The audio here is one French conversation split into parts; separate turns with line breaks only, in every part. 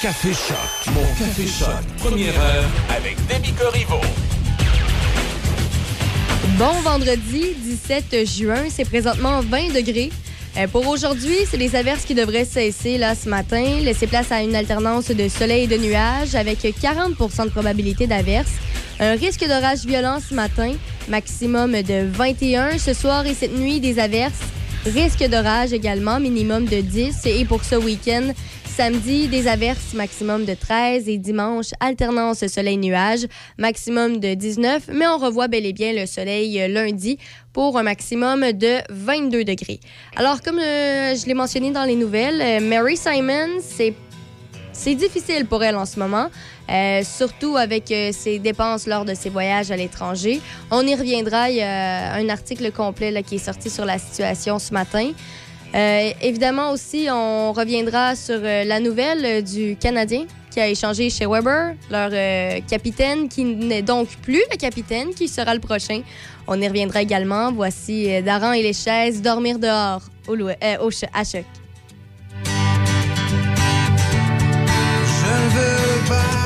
Café Choc, mon Café Choc, première heure avec Demi Corriveau.
Bon vendredi 17 juin, c'est présentement 20 degrés. Euh, pour aujourd'hui, c'est les averses qui devraient cesser là ce matin, laisser place à une alternance de soleil et de nuages avec 40% de probabilité d'averses. Un risque d'orage violent ce matin, maximum de 21. Ce soir et cette nuit, des averses. Risque d'orage également, minimum de 10. Et pour ce week-end, Samedi, des averses maximum de 13 et dimanche, alternance soleil-nuage, maximum de 19, mais on revoit bel et bien le soleil euh, lundi pour un maximum de 22 degrés. Alors, comme euh, je l'ai mentionné dans les nouvelles, euh, Mary Simon, c'est c'est difficile pour elle en ce moment, surtout avec ses dépenses lors de ses voyages à l'étranger. On y reviendra. Il y a un article complet qui est sorti sur la situation ce matin. Euh, évidemment aussi, on reviendra sur euh, la nouvelle euh, du Canadien qui a échangé chez Weber, leur capitaine qui n'est donc plus le capitaine, qui sera le prochain. On y reviendra également. Voici Daran et les chaises, dormir dehors au, au, à choc.
Je veux pas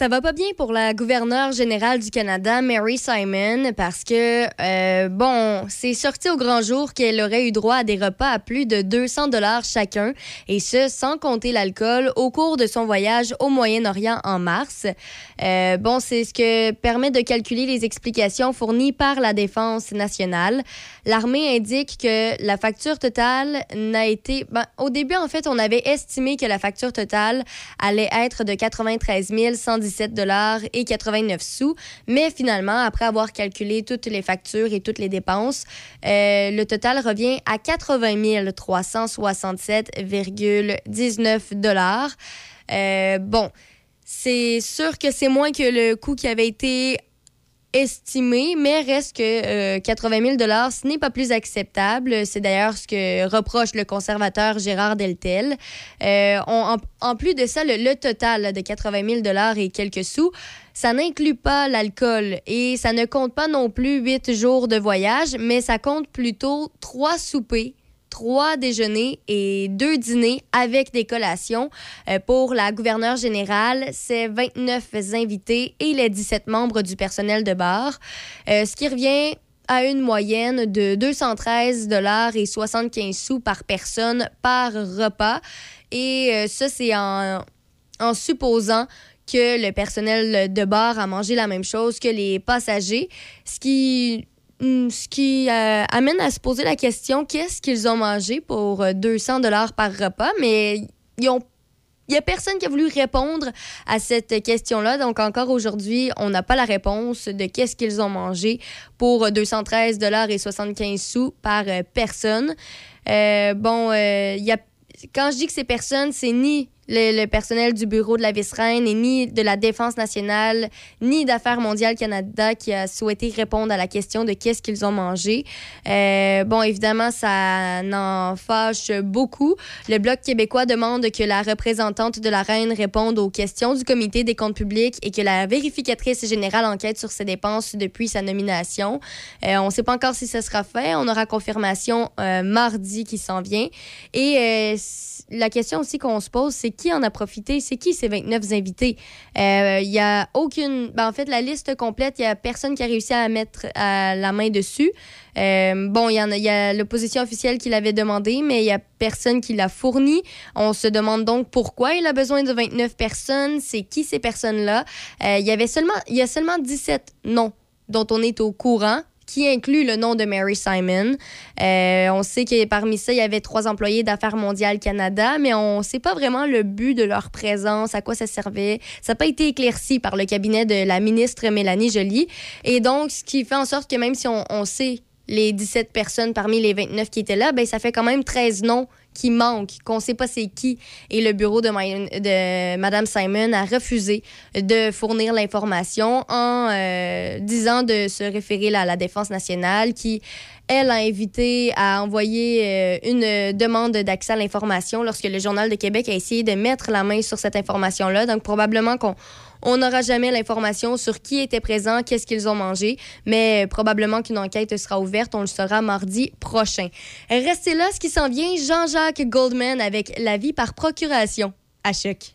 Ça va pas bien pour la gouverneure générale du Canada, Mary Simon, parce que, euh, bon, c'est sorti au grand jour qu'elle aurait eu droit à des repas à plus de 200 dollars chacun, et ce, sans compter l'alcool, au cours de son voyage au Moyen-Orient en mars. Euh, bon, c'est ce que permet de calculer les explications fournies par la Défense nationale. L'armée indique que la facture totale n'a été... Ben, au début, en fait, on avait estimé que la facture totale allait être de 93 110 17 dollars et 89 sous. Mais finalement, après avoir calculé toutes les factures et toutes les dépenses, euh, le total revient à 80 367,19 dollars. Euh, bon, c'est sûr que c'est moins que le coût qui avait été estimé, mais reste que 80 000 ce n'est pas plus acceptable. C'est d'ailleurs ce que reproche le conservateur Gérard Deltel. Euh, en, plus de ça, le, total de 80 000 et quelques sous, ça n'inclut pas l'alcool et ça ne compte pas non plus huit jours de voyage, mais ça compte plutôt trois soupers trois déjeuners et deux dîners avec des collations. Euh, pour la gouverneure générale, c'est 29 invités et les 17 membres du personnel de bar, euh, ce qui revient à une moyenne de 213 dollars et 75 sous par personne par repas. Et euh, ça, c'est en, supposant que le personnel de bar a mangé la même chose que les passagers, ce qui ce qui euh, amène à se poser la question qu'est-ce qu'ils ont mangé pour 200 euh, dollars par repas, mais il n'y a personne qui a voulu répondre à cette question-là. Donc, encore aujourd'hui, on n'a pas la réponse de qu'est-ce qu'ils ont mangé pour 213 dollars et 75 sous par euh, personne. bon, quand je dis que ces personnes, c'est ni le, personnel du bureau de la vice-reine et ni de la Défense nationale, ni d'Affaires mondiales Canada qui a souhaité répondre à la question de qu'est-ce qu'ils ont mangé. Euh, bon, évidemment, ça n'en fâche beaucoup. Le Bloc québécois demande que la représentante de la reine réponde aux questions du comité des comptes publics et que la vérificatrice générale enquête sur ses dépenses depuis sa nomination. Euh, on ne sait pas encore si ce sera fait. On aura confirmation euh, mardi qui s'en vient. Et la question aussi qu'on se pose, c'est qui en a profité? C'est qui ces 29 invités? Il y a aucune... Ben, en fait, la liste complète, il y a personne qui a réussi à mettre la main dessus. bon, il y, a, y a l'opposition officielle qui l'avait demandé, mais il y a personne qui l'a fourni. On se demande donc pourquoi il a besoin de 29 personnes. C'est qui ces personnes-là? Il y avait seulement... Il y a seulement 17 noms dont on est au courant qui inclut le nom de Mary Simon. Euh, on sait que parmi ça, il y avait trois employés d'Affaires mondiales Canada, mais on ne sait pas vraiment le but de leur présence, à quoi ça servait. Ça n'a pas été éclairci par le cabinet de la ministre Mélanie Joly. Et donc, ce qui fait en sorte que même si on, on sait les 17 personnes parmi les 29 qui étaient là, ben, ça fait quand même 13 noms qui manque, qu'on ne sait pas c'est qui. Et le bureau de, de Mme Simon a refusé de fournir l'information en euh, disant de se référer à la Défense nationale qui, elle, a invité à envoyer euh, une demande d'accès à l'information lorsque le Journal de Québec a essayé de mettre la main sur cette information-là. Donc, probablement qu'on on n'aura jamais l'information sur qui était présent, qu'est-ce qu'ils ont mangé, mais probablement qu'une enquête sera ouverte. On le saura mardi prochain. Restez là, ce qui s'en vient, Jean-Jacques Goldman avec La vie par procuration à choc.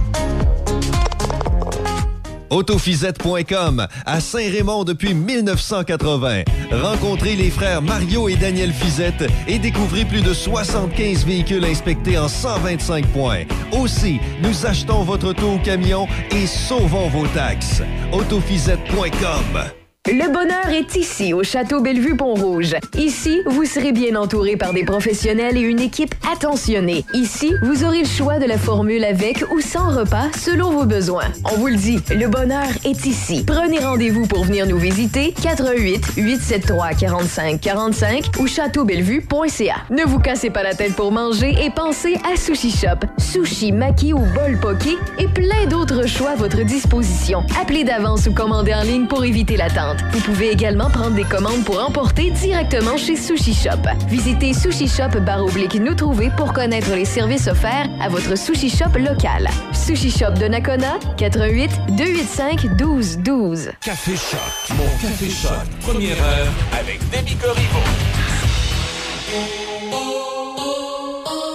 Autofisette.com à Saint-Raymond depuis 1980. Rencontrez les frères Mario et Daniel Fizette et découvrez plus de 75 véhicules inspectés en 125 points. Aussi, nous achetons votre auto au camion et sauvons vos taxes. Autofisette.com
le bonheur est ici, au Château Bellevue-Pont-Rouge. Ici, vous serez bien entouré par des professionnels et une équipe attentionnée. Ici, vous aurez le choix de la formule avec ou sans repas selon vos besoins. On vous le dit, le bonheur est ici. Prenez rendez-vous pour venir nous visiter 88 873 45 45 ou châteaubellevue.ca. Ne vous cassez pas la tête pour manger et pensez à Sushi Shop. Sushi, maki ou bol poké et plein d'autres choix à votre disposition. Appelez d'avance ou commandez en ligne pour éviter l'attente. Vous pouvez également prendre des commandes pour emporter directement chez Sushi Shop. Visitez Sushi Shop barre oblique nous trouver pour connaître les services offerts à votre Sushi Shop local. Sushi Shop de Nakona, 88 285 12 12.
Café Shop, mon Café Shop, première heure avec Demi.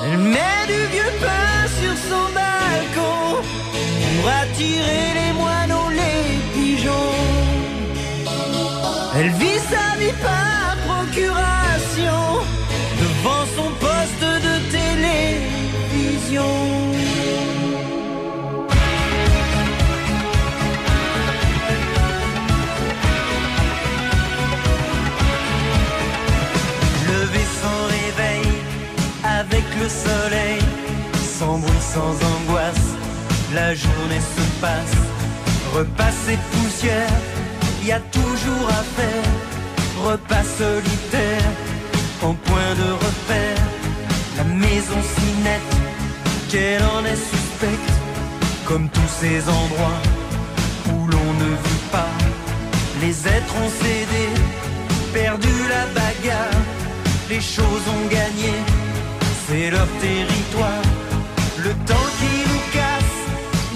Elle met du vieux pain sur son balcon pour attirer les Elle vit sa vie par procuration devant son poste de télévision. Avec le soleil, sans bruit, sans angoisse, la journée se passe, repasser poussière y a toujours à faire. Repas solitaire, en point de repère. La maison si nette qu'elle en est suspecte. Comme tous ces endroits où l'on ne vit pas. Les êtres ont cédé, perdu la bagarre. Les choses ont gagné, c'est leur territoire. Le temps qui nous casse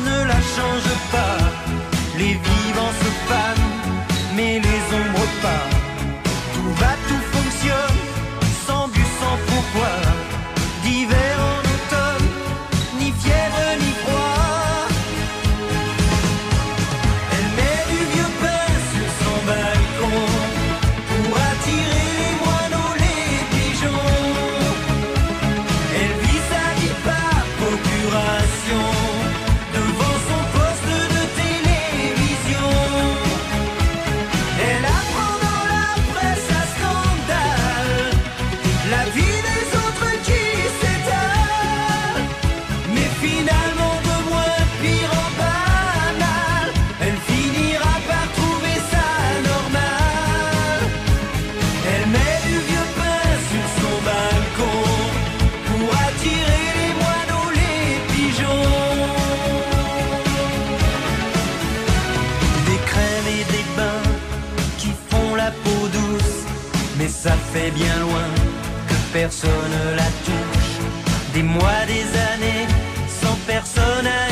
ne la change pas. Les vivants se fanent mais les ombres pas.
fait bien loin que personne la touche. Des mois, des années, sans personne à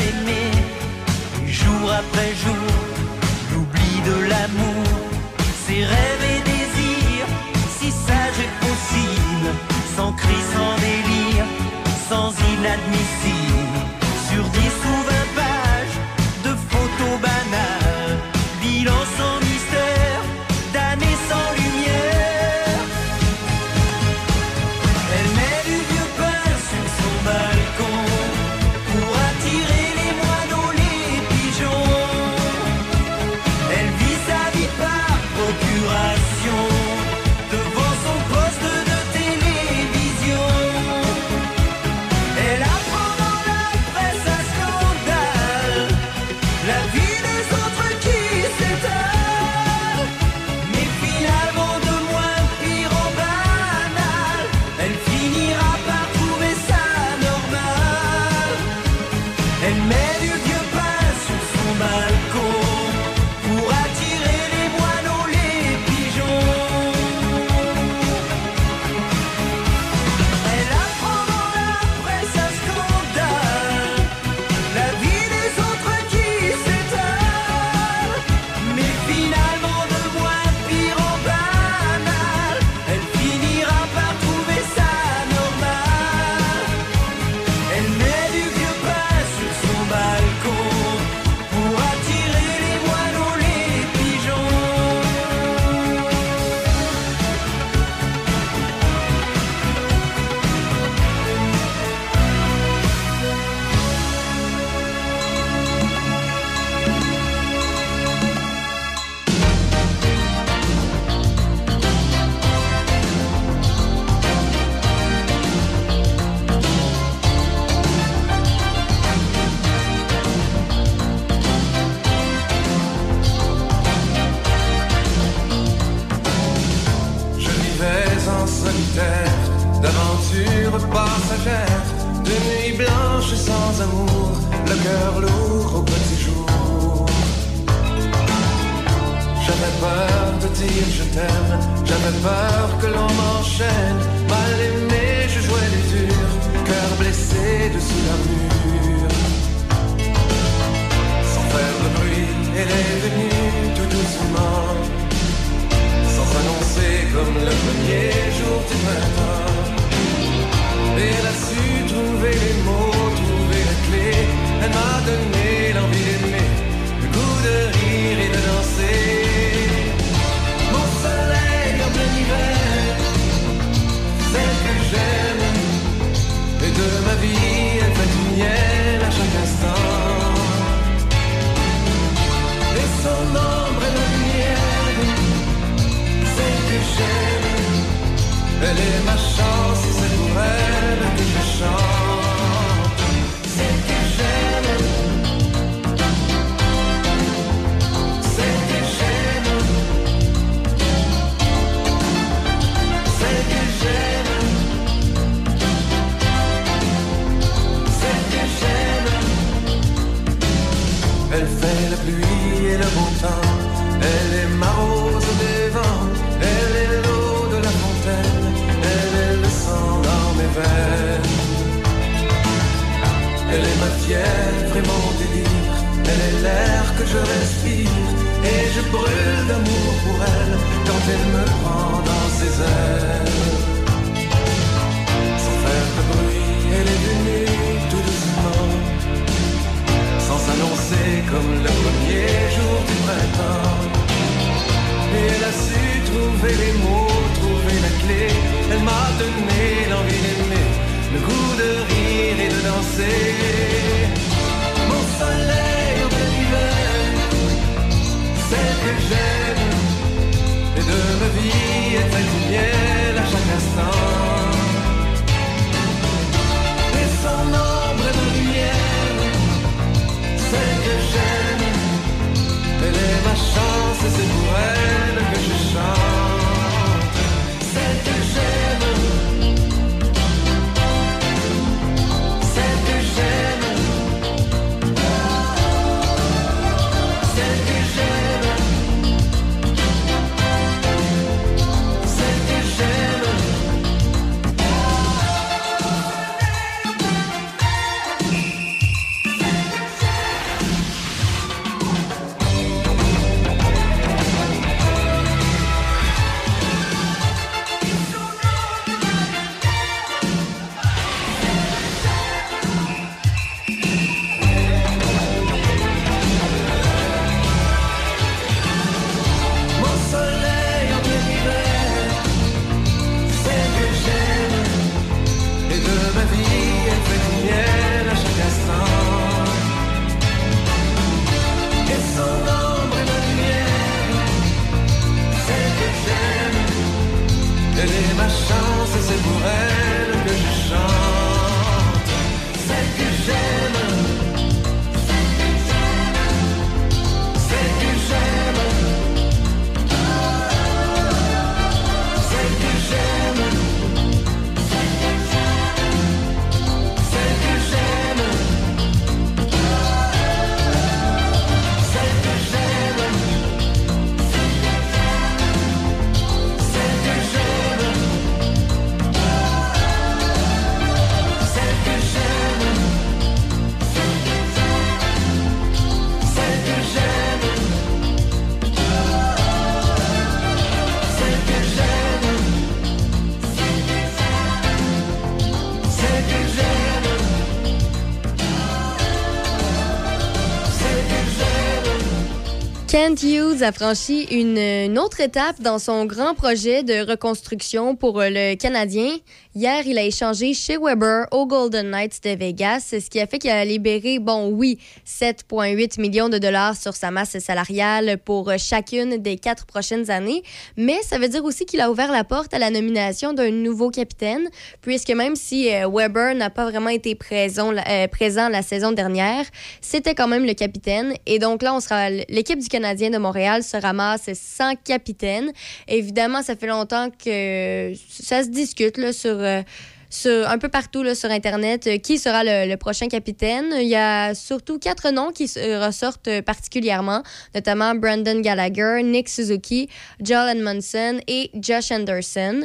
Hughes a franchi une, autre étape dans son grand projet de reconstruction pour euh, le Canadien. Hier, il a échangé chez Weber aux Golden Knights de Vegas, ce qui a fait qu'il a libéré, bon oui, 7,8 millions de dollars sur sa masse salariale pour euh, chacune des quatre prochaines années. Mais ça veut dire aussi qu'il a ouvert la porte à la nomination d'un nouveau capitaine, puisque même si euh, Weber n'a pas vraiment été présent, présent la saison dernière, c'était quand même le capitaine. Et donc là, on sera l'équipe du Canadien de Montréal se ramasse sans capitaine. Évidemment, ça fait longtemps que ça se discute euh, sur- un peu partout sur Internet euh, qui sera le, prochain capitaine. Il y a surtout quatre noms qui ressortent particulièrement, notamment Brandon Gallagher, Nick Suzuki, Joel Edmondson et Josh Anderson.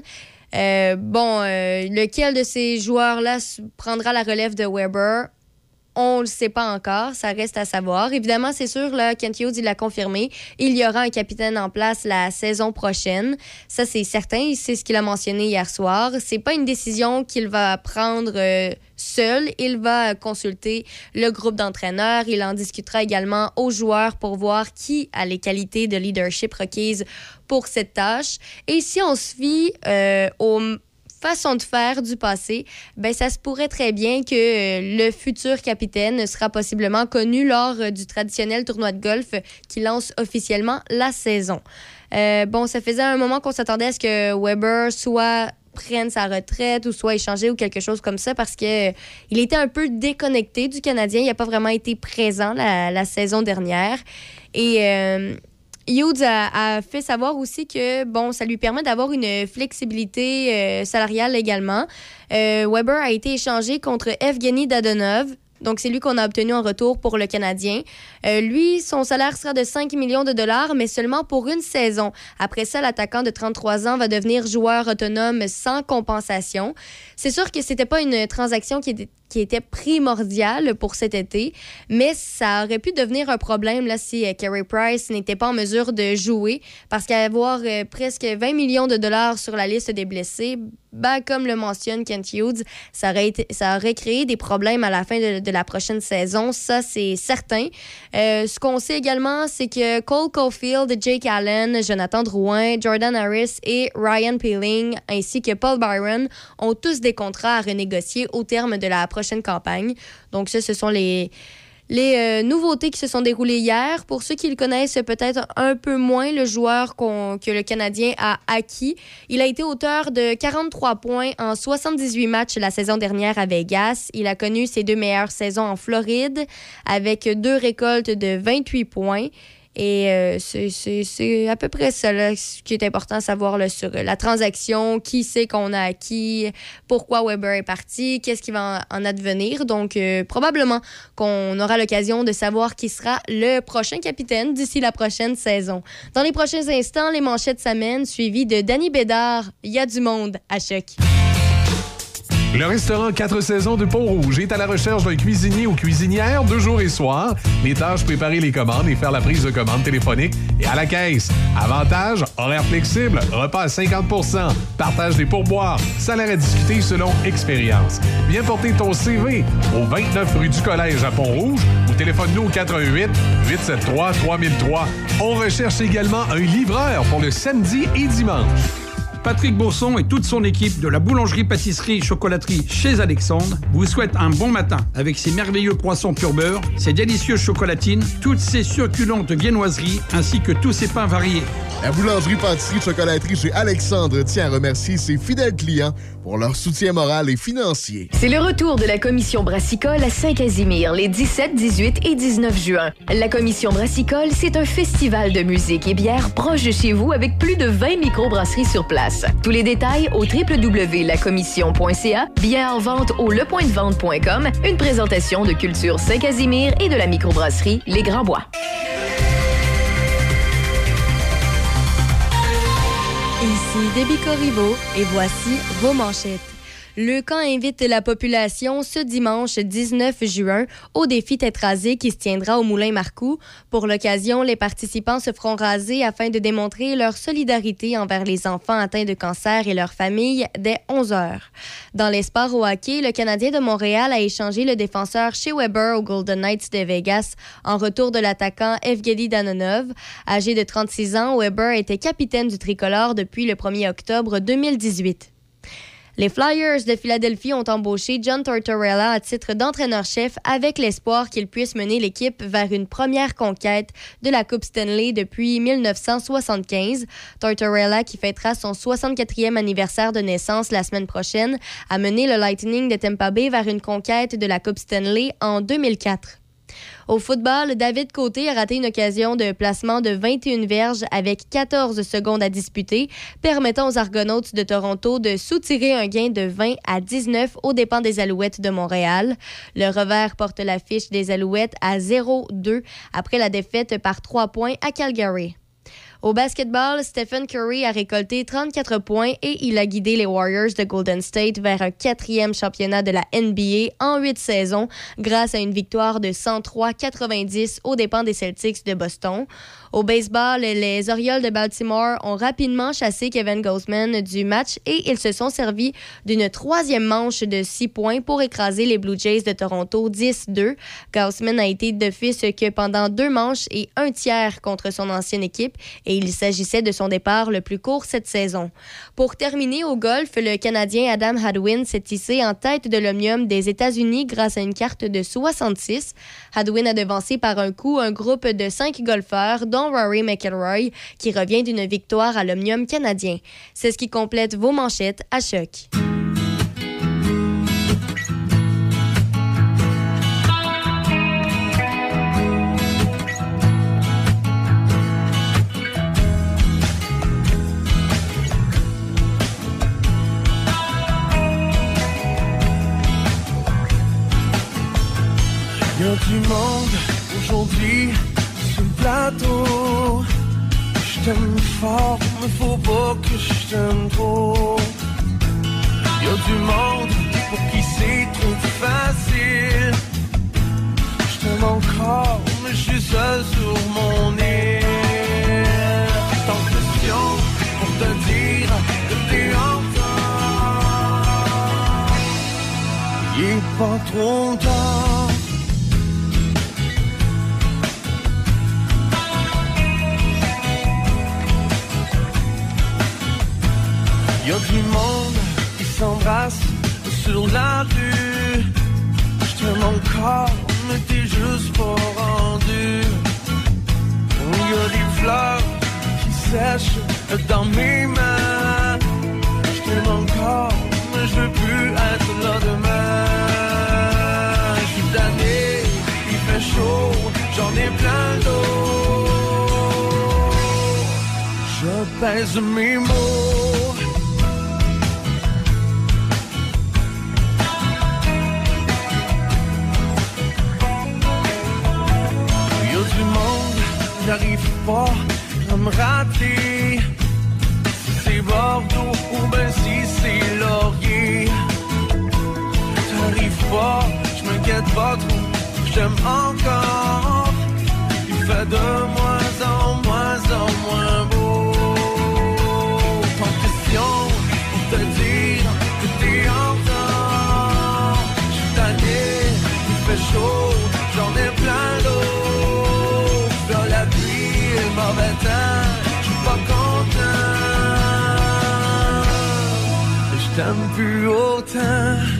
Euh, bon, lequel de ces joueurs-là prendra la relève de Weber? On ne le sait pas encore, ça reste à savoir. Évidemment, c'est sûr, là, Kent Hughes, il l'a confirmé, il y aura un capitaine en place la saison prochaine. Ça, c'est certain, c'est ce qu'il a mentionné hier soir. C'est pas une décision qu'il va prendre euh, seul, il va consulter le groupe d'entraîneurs, il en discutera également aux joueurs pour voir qui a les qualités de leadership requises pour cette tâche. Et si on se fie euh, façon de faire du passé, ben ça se pourrait très bien que euh, le futur capitaine sera possiblement connu lors euh, du traditionnel tournoi de golf qui lance officiellement la saison. Euh, bon, ça faisait un moment qu'on s'attendait à ce que Weber soit prenne sa retraite ou soit échangé ou quelque chose comme ça parce que il était un peu déconnecté du Canadien. Il n'a pas vraiment été présent la, saison dernière. Et Hughes a, fait savoir aussi que bon, ça lui permet d'avoir une flexibilité euh, salariale également. Euh, Weber a été échangé contre Evgeny Dadonov. Donc, c'est lui qu'on a obtenu en retour pour le Canadien. Euh, lui, son salaire sera de 5 millions de dollars, mais seulement pour une saison. Après ça, l'attaquant de 33 ans va devenir joueur autonome sans compensation. C'est sûr que c'était pas une transaction qui était, qui était primordiale pour cet été, mais ça aurait pu devenir un problème là, si euh, Carey Price n'était pas en mesure de jouer, parce qu'avoir euh, presque 20 millions de dollars sur la liste des blessés, ben, comme le mentionne Kent Hughes, ça aurait, créé des problèmes à la fin de, de la prochaine saison. Ça, c'est certain. Euh, ce qu'on sait également, c'est que Cole Caulfield, Jake Allen, Jonathan Drouin, Jordan Harris et Ryan Peeling, ainsi que Paul Byron, ont tous des contrats à renégocier au terme de la prochaine campagne. Donc, ça, ce sont les, les euh, nouveautés qui se sont déroulées hier, pour ceux qui le connaissent peut-être un peu moins, le joueur qu'on- que le Canadien a acquis, il a été auteur de 43 points en 78 matchs la saison dernière à Vegas. Il a connu ses deux meilleures saisons en Floride avec deux récoltes de 28 points. Et euh, c'est- à peu près ça là, ce qui est important à savoir là, sur la transaction, qui c'est qu'on a acquis, pourquoi Weber est parti, qu'est-ce qui va en en advenir. Donc, euh, probablement qu'on aura l'occasion de savoir qui sera le prochain capitaine d'ici la prochaine saison. Dans les prochains instants, les manchettes s'amènent, suivies de Danny Bédard. Il y a du monde à choc.
Le restaurant 4 saisons de Pont-Rouge est à la recherche d'un cuisinier ou cuisinière deux jours et soirs. Les tâches, préparer les commandes et faire la prise de commande téléphonique et à la caisse. Avantage, horaire flexible, repas à 50% partage des pourboires, salaire à discuter selon expérience. Viens porter ton CV au 29 rue du Collège à Pont-Rouge ou téléphone-nous au 88 873 3003. On recherche également un livreur pour le samedi et dimanche.
Patrick Bourson et toute son équipe de la boulangerie-pâtisserie-chocolaterie chez Alexandre vous souhaitent un bon matin avec ses merveilleux poissons pur beurre, ses délicieuses chocolatines, toutes ses succulentes viennoiseries ainsi que tous ses pains variés.
La boulangerie-pâtisserie-chocolaterie chez Alexandre tient à remercier ses fidèles clients pour leur soutien moral et financier.
C'est le retour de la commission brassicole à Saint-Casimir les 17, 18 et 19 juin. La commission brassicole, c'est un festival de musique et bière proche de chez vous avec plus de 20 microbrasseries sur place. Tous les détails au www.lacommission.ca, bien en vente au lepointdevente.com, une présentation de Culture Saint-Casimir et de la microbrasserie Les Grands Bois.
Ici Debbie et voici vos manchettes. Le camp invite la population ce dimanche 19 juin au défi tête rasée qui se tiendra au Moulin Marcoux. Pour l'occasion, les participants se feront raser afin de démontrer leur solidarité envers les enfants atteints de cancer et leurs familles dès 11 heures. Dans les sports au hockey, le Canadien de Montréal a échangé le défenseur chez Weber aux Golden Knights de Vegas en retour de l'attaquant Evgeny Danonov. Âgé de 36 ans, Weber était capitaine du tricolore depuis le 1er octobre 2018. Les Flyers de Philadelphie ont embauché John Tortorella à titre d'entraîneur-chef avec l'espoir qu'il puisse mener l'équipe vers une première conquête de la Coupe Stanley depuis 1975. Tortorella, qui fêtera son 64e anniversaire de naissance la semaine prochaine, a mené le Lightning de Tampa Bay vers une conquête de la Coupe Stanley en 2004. Au football, David Côté a raté une occasion de placement de 21 verges avec 14 secondes à disputer, permettant aux Argonautes de Toronto de soutirer un gain de 20 à 19 aux dépens des Alouettes de Montréal. Le revers porte l'affiche des Alouettes à 0-2 après la défaite par 3 points à Calgary. Au basketball, Stephen Curry a récolté 34 points et il a guidé les Warriors de Golden State vers un quatrième championnat de la NBA en huit saisons grâce à une victoire de 103-90 aux dépens des Celtics de Boston. Au baseball, les Orioles de Baltimore ont rapidement chassé Kevin Gausman du match et ils se sont servis d'une troisième manche de six points pour écraser les Blue Jays de Toronto 10-2. Gausman a été fils que pendant deux manches et un tiers contre son ancienne équipe et il s'agissait de son départ le plus court cette saison. Pour terminer au golf, le Canadien Adam Hadwin s'est tissé en tête de l'Omnium des États-Unis grâce à une carte de 66. Hadwin a devancé par un coup un groupe de cinq golfeurs, dont Rory McIlroy, qui revient d'une victoire à l'Omnium canadien. C'est ce qui complète vos manchettes à choc.
Plateau. T'aime fort, mais faut pas que je t'aime trop. Y a du monde pour qui c'est trop facile. Je t'aime encore, mais je suis seul sur mon île. Tant de questions pour te dire que t'es encore. Il est pas trop tard. Y a du monde qui s'embrasse sur la rue. Je t'aime encore, mais t'es juste pas rendu. Y a des fleurs qui sèchent dans mes mains. Je t'aime encore, mais je veux plus être là demain. Je suis tanné, il fait chaud, j'en ai plein d'eau. Je pèse mes mots. N'arrive pas à me rater. C'est Bordeaux ou ben si c'est Laurier. T'arrives pas, je m'inquiète pas trop, je t'aime encore. Il fait de moins
t'aime plus autant.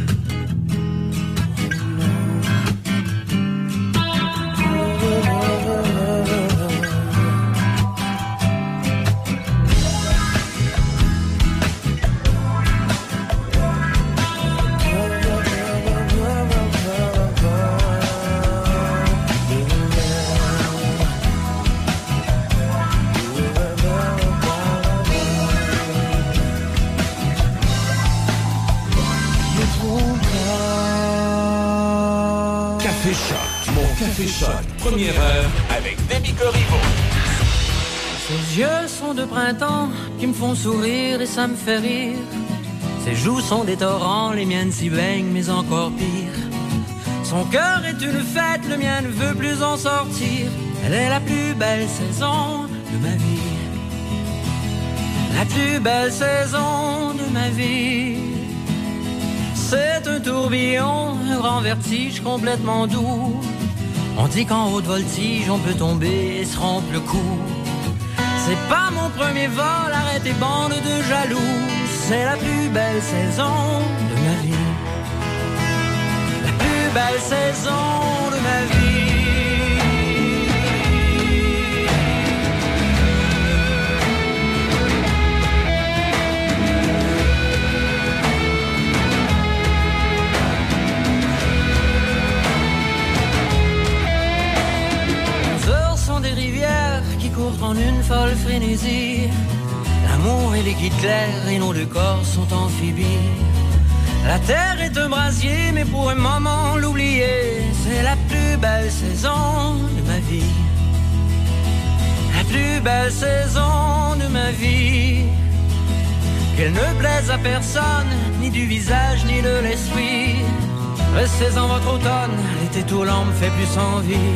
Choc, première heure avec Demi Corriveau.
Ses yeux sont de printemps qui me font sourire et ça me fait rire. Ses joues sont des torrents, les miennes s'y baignent, mais encore pire. Son cœur est une fête, le mien ne veut plus en sortir. Elle est la plus belle saison de ma vie. La plus belle saison de ma vie. C'est un tourbillon, un grand vertige complètement doux. On dit qu'en haute voltige, on peut tomber et se rompre le cou. C'est pas mon premier vol, arrête tes bandes de jaloux. C'est la plus belle saison de ma vie. La plus belle saison une folle frénésie. L'amour et les guides et nos deux corps sont amphibies. La terre est un brasier, mais pour un moment l'oublier, c'est la plus belle saison de ma vie. La plus belle saison de ma vie. Qu'elle ne plaise à personne, ni du visage, ni de l'esprit. Restez en votre automne, l'été tout l'an me fait plus envie.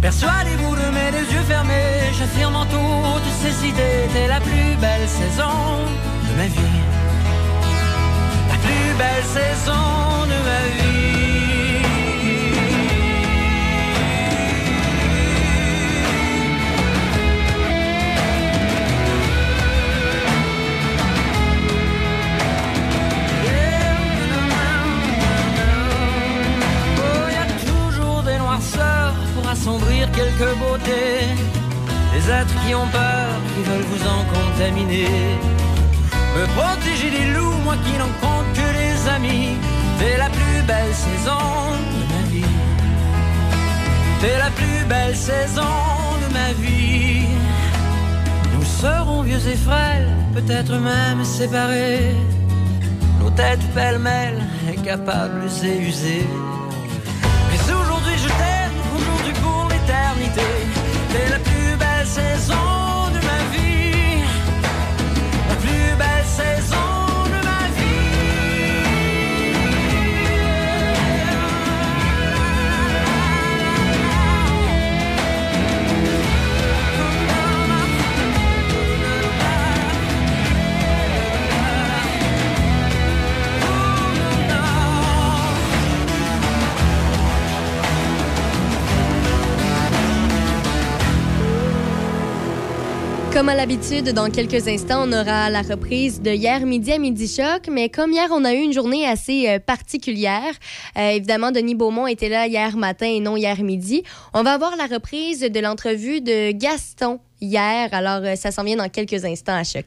Persuadez-vous de mes deux yeux fermés, j'affirme en toutes ces idées, t'es la plus belle saison de ma vie. La plus belle saison de ma vie. Oh, toujours des assombrir quelques beautés. Des êtres qui ont peur, qui veulent vous en contaminer. Me protéger des loups, moi qui n'en compte que les amis. T'es la plus belle saison de ma vie. T'es la plus belle saison de ma vie. Nous serons vieux et frêles, peut-être même séparés. Nos têtes pêle-mêle, incapables et usées.
Comme à l'habitude, dans quelques instants, on aura la reprise de hier midi à midi choc. Mais comme hier, on a eu une journée assez euh, particulière. Euh, évidemment, Denis Beaumont était là hier matin et non hier midi. On va avoir la reprise de l'entrevue de Gaston hier. Alors, euh, ça s'en vient dans quelques instants à choc.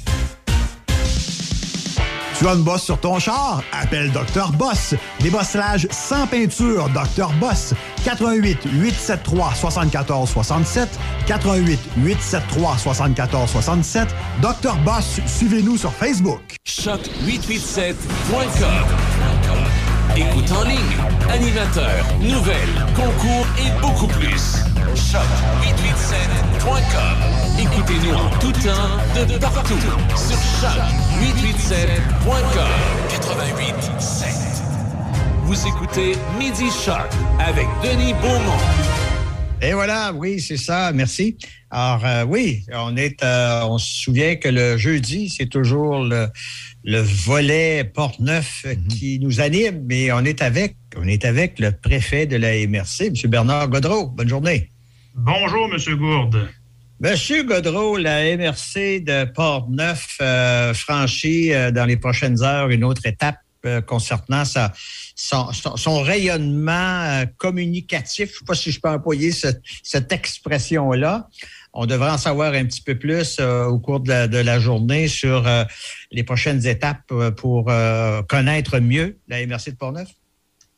Tu as une bosse sur ton char? Appelle Dr. Boss. Débossage sans peinture, Dr. Boss. 88 873 74 67 88 873 74 67 Dr. Boss, suivez-nous sur Facebook.
Choc887.com Écoute en ligne, animateur, nouvelles, concours et beaucoup plus. Choc887.com Écoutez-nous en tout temps, de partout, sur choc887.com 88.7 Vous écoutez Midi Choc avec Denis Beaumont.
Et voilà, oui, c'est ça. Merci. Alors, euh, oui, on est, euh, on se souvient que le jeudi, c'est toujours le, le volet Porte-Neuf qui nous anime, mais on est avec, on est avec le préfet de la MRC, M. Bernard Godreau. Bonne journée.
Bonjour, M. Gourde.
Monsieur Godreau, la MRC de Port-Neuf euh, franchit euh, dans les prochaines heures une autre étape concernant sa, son, rayonnement euh, communicatif. Je ne sais pas si je peux employer ce- cette expression-là. On devrait en savoir un petit peu plus euh, au cours de la, journée sur euh, les prochaines étapes euh, pour euh, connaître mieux la MRC de Port-Neuf.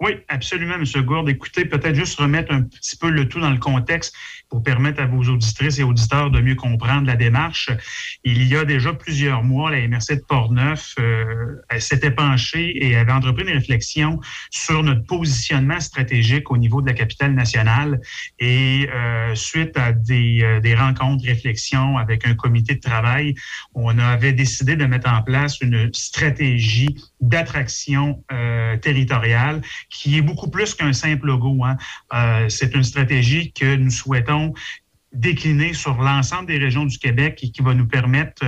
Oui, absolument, M. Gourde. Écoutez, peut-être juste remettre un petit peu le tout dans le contexte pour permettre à vos auditrices et auditeurs de mieux comprendre la démarche. Il y a déjà plusieurs mois, la MRC de Portneuf euh, s'était penchée et avait entrepris une réflexion sur notre positionnement stratégique au niveau de la capitale nationale. Et euh, suite à des, euh, des rencontres, réflexions avec un comité de travail, on avait décidé de mettre en place une stratégie d'attraction euh, territoriale qui est beaucoup plus qu'un simple logo. hein. C'est une stratégie que nous souhaitons décliner sur l'ensemble des régions du Québec et qui va nous permettre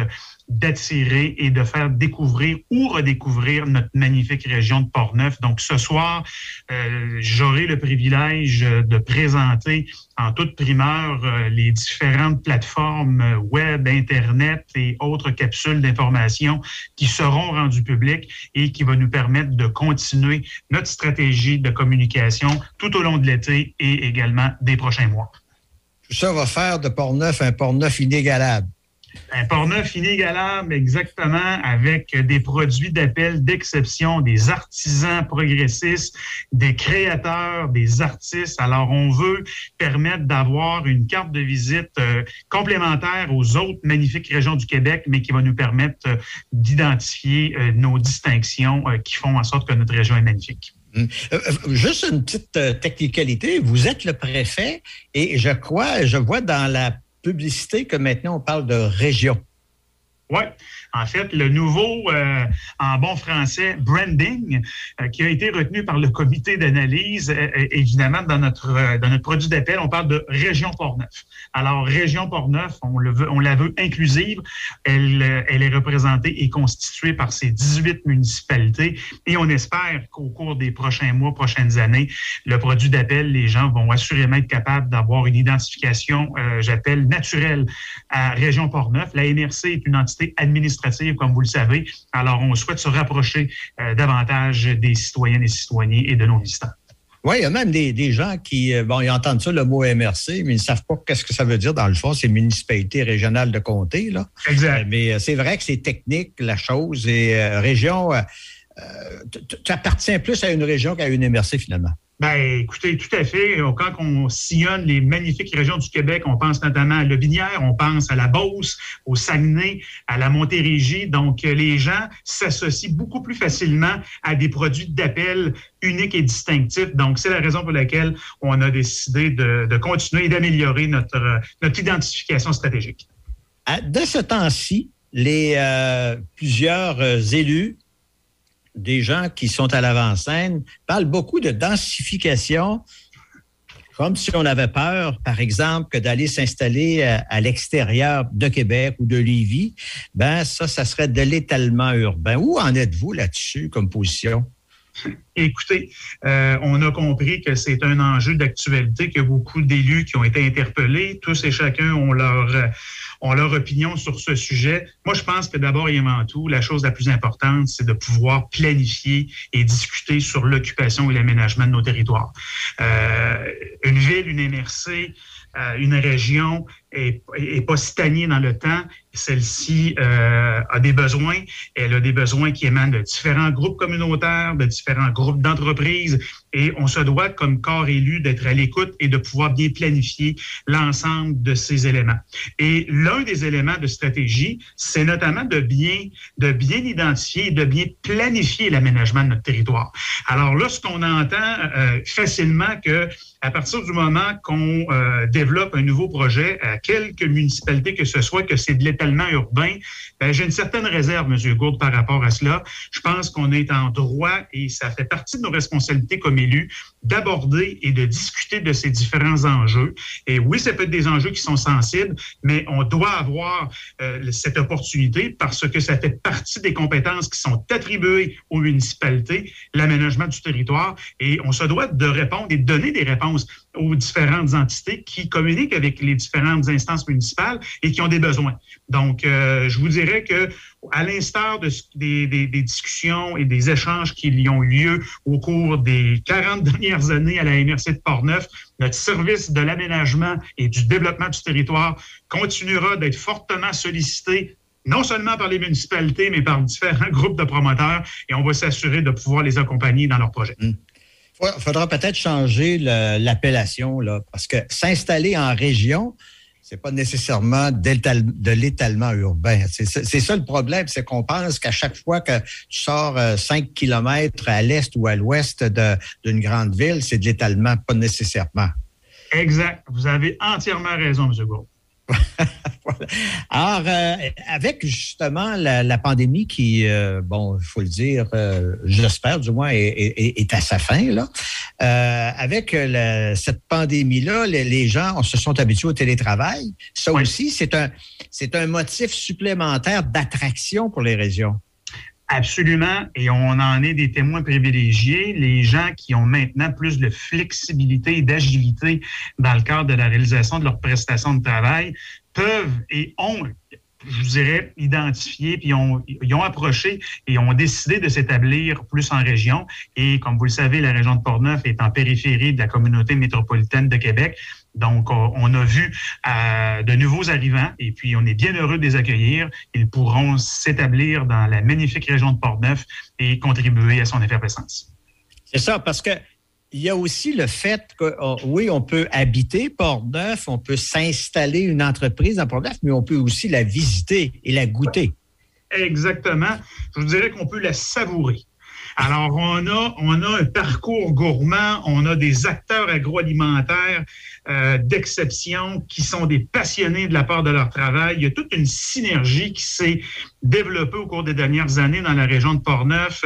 d'attirer et de faire découvrir ou redécouvrir notre magnifique région de Portneuf. Donc ce soir, euh, j'aurai le privilège de présenter en toute primeur euh, les différentes plateformes euh, web, Internet et autres capsules d'information qui seront rendues publiques et qui va nous permettre de continuer notre stratégie de communication tout au long de l'été et également des prochains mois.
Ça va faire de Port-Neuf un Port-Neuf inégalable.
Un Port-Neuf inégalable, exactement, avec des produits d'appel d'exception, des artisans progressistes, des créateurs, des artistes. Alors, on veut permettre d'avoir une carte de visite euh, complémentaire aux autres magnifiques régions du Québec, mais qui va nous permettre euh, d'identifier euh, nos distinctions qui font en sorte que notre région est magnifique.
Hum. Euh, euh, juste une petite euh, technicalité. Vous êtes le préfet et je crois, je vois dans la publicité que maintenant on parle de région.
Oui, en fait, le nouveau, euh, en bon français, branding, euh, qui a été retenu par le comité d'analyse, euh, évidemment, dans notre, dans notre produit d'appel, on parle de Région Portneuf. Alors, Région Portneuf, on, le on la veut inclusive. Elle, elle est représentée et constituée par ces 18 municipalités et on espère qu'au cours des prochains mois, prochaines années, le produit d'appel, les gens vont assurément être capables d'avoir une identification, j'appelle, naturelle à Région Portneuf. La MRC est une entité administrative, comme vous le savez. Alors, on souhaite se rapprocher euh, davantage des citoyennes et citoyens et de nos visiteurs.
Oui, il y a même des, des gens qui, euh, bon, ils entendent ça, le mot MRC, mais ils ne savent pas qu'est-ce que ça veut dire dans le fond. C'est municipalité régionale de comté, là.
Exact.
Euh, Mais c'est vrai que c'est technique, la chose. Et euh, région, euh, tu appartiens plus à une région qu'à une MRC, finalement.
Ben, écoutez, tout à fait. Euh, Quand on sillonne les magnifiques régions du Québec, on pense notamment à Lobinière, on pense à la Beauce, au Saguenay, à la Montérégie. Donc, euh, les gens s'associent beaucoup plus facilement à des produits d'appel uniques et distinctifs. Donc, c'est la raison pour laquelle on a décidé de, continuer et d'améliorer notre, euh, notre identification stratégique.
De ce temps-ci, les plusieurs élus, des gens qui sont à l'avant-scène, parlent beaucoup de densification, comme si on avait peur, par exemple, que d'aller s'installer à, à l'extérieur de Québec ou de Lévis. Ben, ça, ça serait de l'étalement urbain. Où en êtes-vous là-dessus comme position?
Écoutez, euh, on a compris que c'est un enjeu d'actualité, qu'il y a beaucoup d'élus qui ont été interpellés. Tous et chacun ont leur, euh, ont leur opinion sur ce sujet. Moi, je pense que d'abord et avant tout, la chose la plus importante, c'est de pouvoir planifier et discuter sur l'occupation et l'aménagement de nos territoires. Euh, une ville, une MRC, une région est, est pas stagnée dans le temps. Celle-ci euh, a des besoins. Elle a des besoins qui émanent de différents groupes communautaires, de différents groupes d'entreprises. Et on se doit, comme corps élu, d'être à l'écoute et de pouvoir bien planifier l'ensemble de ces éléments. Et l'un des éléments de stratégie, c'est notamment de bien, de bien identifier de bien planifier l'aménagement de notre territoire. Alors là, ce qu'on entend euh, facilement que à partir du moment qu'on euh, développe un nouveau projet quelques municipalités que ce soit, que c'est de l'étalement urbain, ben, j'ai une certaine réserve, M. Gourde, par rapport à cela. Je pense qu'on est en droit et ça fait partie de nos responsabilités comme élus d'aborder et de discuter de ces différents enjeux. Et oui, ça peut être des enjeux qui sont sensibles, mais on doit avoir euh, cette opportunité parce que ça fait partie des compétences qui sont attribuées aux municipalités, l'aménagement du territoire, et on se doit de répondre et de donner des réponses aux différentes entités qui communiquent avec les différentes instances municipales et qui ont des besoins. Donc, euh, je vous dirais que, à l'instar de, des, discussions et des échanges qui y ont eu lieu au cours des 40 dernières années à la MRC de Portneuf, notre service de l'aménagement et du développement du territoire continuera d'être fortement sollicité non seulement par les municipalités, mais par différents groupes de promoteurs, et on va s'assurer de pouvoir les accompagner dans leurs projets.
Il faudra peut-être changer l'appellation, là, parce que s'installer en région, c'est pas nécessairement de l'étalement urbain. C'est ça le problème, c'est qu'on pense qu'à chaque fois que tu sors 5 kilomètres à l'est ou à l'ouest d'une grande ville, c'est de l'étalement, pas nécessairement.
Exact. Vous avez entièrement raison, M. Gould.
Voilà. Alors, euh, avec justement la, la pandémie qui, euh, bon, il faut le dire, euh, j'espère du moins, est, est, est, à sa fin, là. Euh, avec la, cette pandémie-là, les, les, gens se sont habitués au télétravail. Ça oui. aussi, c'est un, c'est un motif supplémentaire d'attraction pour les régions.
Absolument, et on en est des témoins privilégiés, les gens qui ont maintenant plus de flexibilité et d'agilité dans le cadre de la réalisation de leurs prestations de travail peuvent et ont je vous dirais, identifié, puis ont, ils ont approché et ont décidé de s'établir plus en région. Et comme vous le savez, la région de Portneuf est en périphérie de la communauté métropolitaine de Québec. Donc, on a vu euh, de nouveaux arrivants et puis on est bien heureux de les accueillir. Ils pourront s'établir dans la magnifique région de Portneuf et contribuer à son effervescence.
C'est ça, parce que il y a aussi le fait que, oh, oui, on peut habiter Port-Neuf, on peut s'installer une entreprise à Port-Neuf, mais on peut aussi la visiter et la goûter.
Exactement. Je vous dirais qu'on peut la savourer. Alors, on a, on a un parcours gourmand, on a des acteurs agroalimentaires euh, d'exception qui sont des passionnés de la part de leur travail. Il y a toute une synergie qui s'est développée au cours des dernières années dans la région de Portneuf.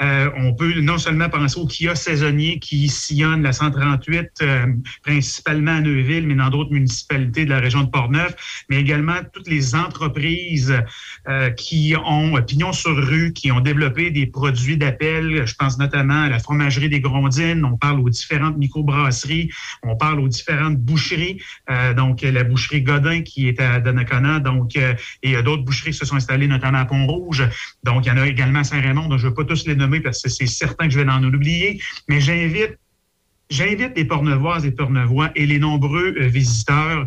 Euh, on peut non seulement penser aux kiosques saisonniers qui sillonnent la 138, euh, principalement à Neuville, mais dans d'autres municipalités de la région de Portneuf, mais également toutes les entreprises euh, qui ont pignon sur rue, qui ont développé des produits d'appel. Je pense notamment à la fromagerie des Grondines. On parle aux différentes microbrasseries. On parle aux différentes boucheries. Euh, donc, la boucherie Godin qui est à Donnacona. Donc, euh, et il y a d'autres boucheries qui se sont installées, notamment à Pont-Rouge. Donc, il y en a également à Saint-Raymond. Donc, je ne vais pas tous les nommer parce que c'est certain que je vais en oublier. Mais j'invite J'invite les Pornevoises et Pornevois et les nombreux euh, visiteurs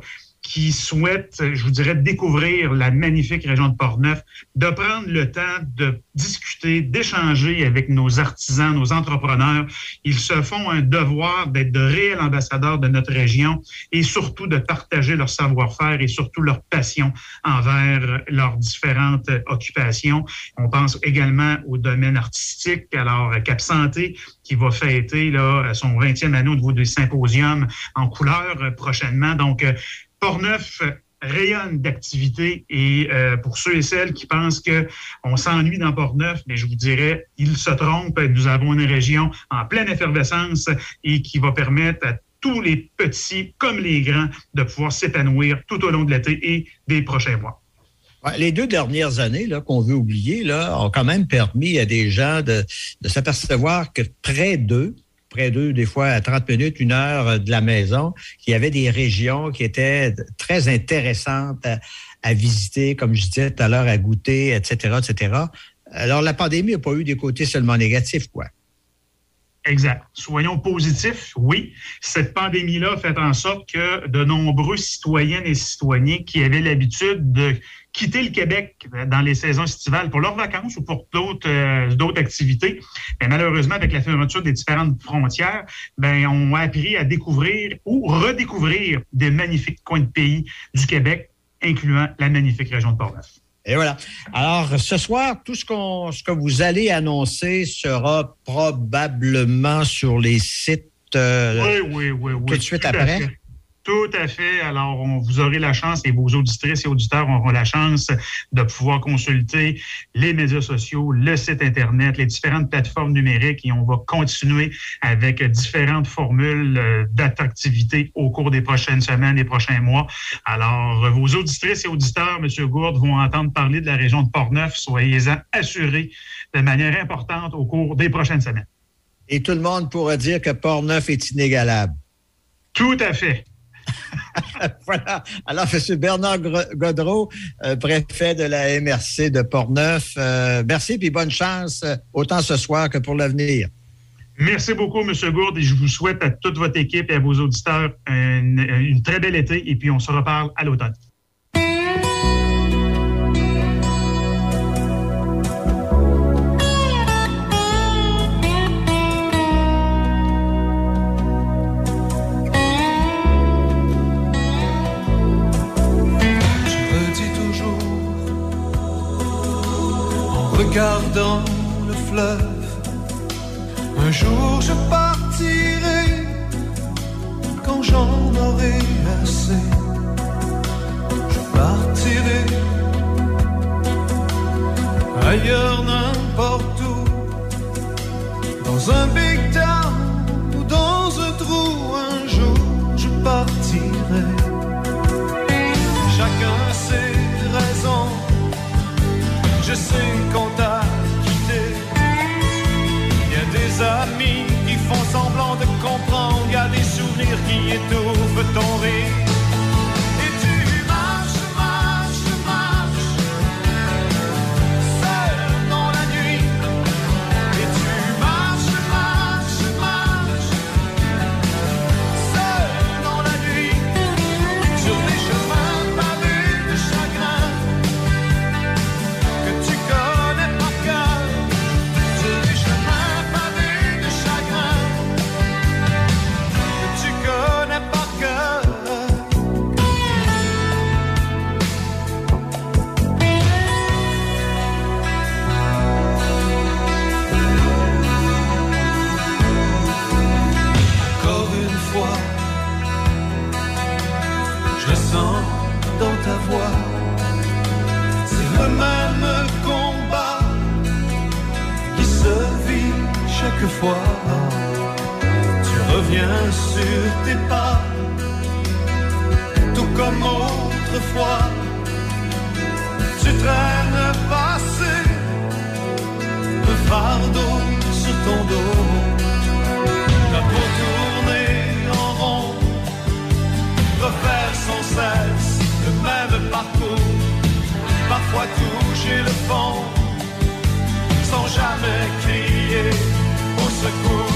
qui souhaitent, je vous dirais, découvrir la magnifique région de Portneuf, de prendre le temps de discuter, d'échanger avec nos artisans, nos entrepreneurs. Ils se font un devoir d'être de réels ambassadeurs de notre région et surtout de partager leur savoir-faire et surtout leur passion envers leurs différentes occupations. On pense également au domaine artistique. Alors, Cap Santé, qui va fêter là, son 20e année au niveau des symposiums en couleur prochainement. Donc, Portneuf rayonne d'activité et euh, pour ceux et celles qui pensent que on s'ennuie dans Portneuf, mais je vous dirais, ils se trompent. Nous avons une région en pleine effervescence et qui va permettre à tous les petits comme les grands de pouvoir s'épanouir tout au long de l'été et des prochains mois.
Les deux dernières années qu'on veut oublier ont quand même permis à des gens de, de s'apercevoir que près d'eux, près d'eux, des fois à 30 minutes, une heure euh, de la maison, qu'il y avait des régions qui étaient très intéressantes à, visiter, comme je disais tout à l'heure, à goûter, etc., etc. Alors, la pandémie n'a pas eu des côtés seulement négatifs, quoi.
Exact. Soyons positifs, oui. Cette pandémie-là a fait en sorte que de nombreux citoyennes et citoyens qui avaient l'habitude de quitter le Québec dans les saisons estivales pour leurs vacances ou pour d'autres euh, d'autres activités, mais malheureusement, avec la fermeture des différentes frontières, ben, on a appris à découvrir ou redécouvrir des magnifiques coins de pays du Québec, incluant la magnifique région de Port-Neuf.
Et voilà. Alors, ce soir, tout ce, qu'on, ce que vous allez annoncer sera probablement sur les sites euh,
Oui, oui, oui, oui.
tout de suite après.
Tout à fait. Alors, on, vous aurez la chance et vos auditrices et auditeurs auront la chance de pouvoir consulter les médias sociaux, le site Internet, les différentes plateformes numériques et on va continuer avec différentes formules euh, d'attractivité au cours des prochaines semaines et prochains mois. Alors, vos auditrices et auditeurs, M. Gourde, vont entendre parler de la région de Portneuf. Soyez-en assurés de manière importante au cours des prochaines semaines.
Et tout le monde pourra dire que Port-Neuf est inégalable.
Tout à fait.
voilà. Alors, M. Bernard Godreau, euh, préfet de la MRC de Portneuf, euh, merci et bonne chance, euh, autant ce soir que pour l'avenir.
Merci beaucoup, M. Gourde, et je vous souhaite à toute votre équipe et à vos auditeurs une, une très belle été, et puis on se reparle à l'automne.
Regardant le fleuve. Un jour je partirai quand j'en aurai assez. Je partirai ailleurs, n'importe où, dans un big town ou dans un trou. Un jour je partirai. Chacun ses raisons. Je sais qu'on comprendre. Y a des souvenirs qui étouffent ton rire. Tu reviens sur tes pas, tout comme autrefois. Tu traînes passé, le fardeau sur ton dos. La peau tourner en rond, refaire sans cesse le même parcours, parfois toucher le fond, sans jamais crier secours.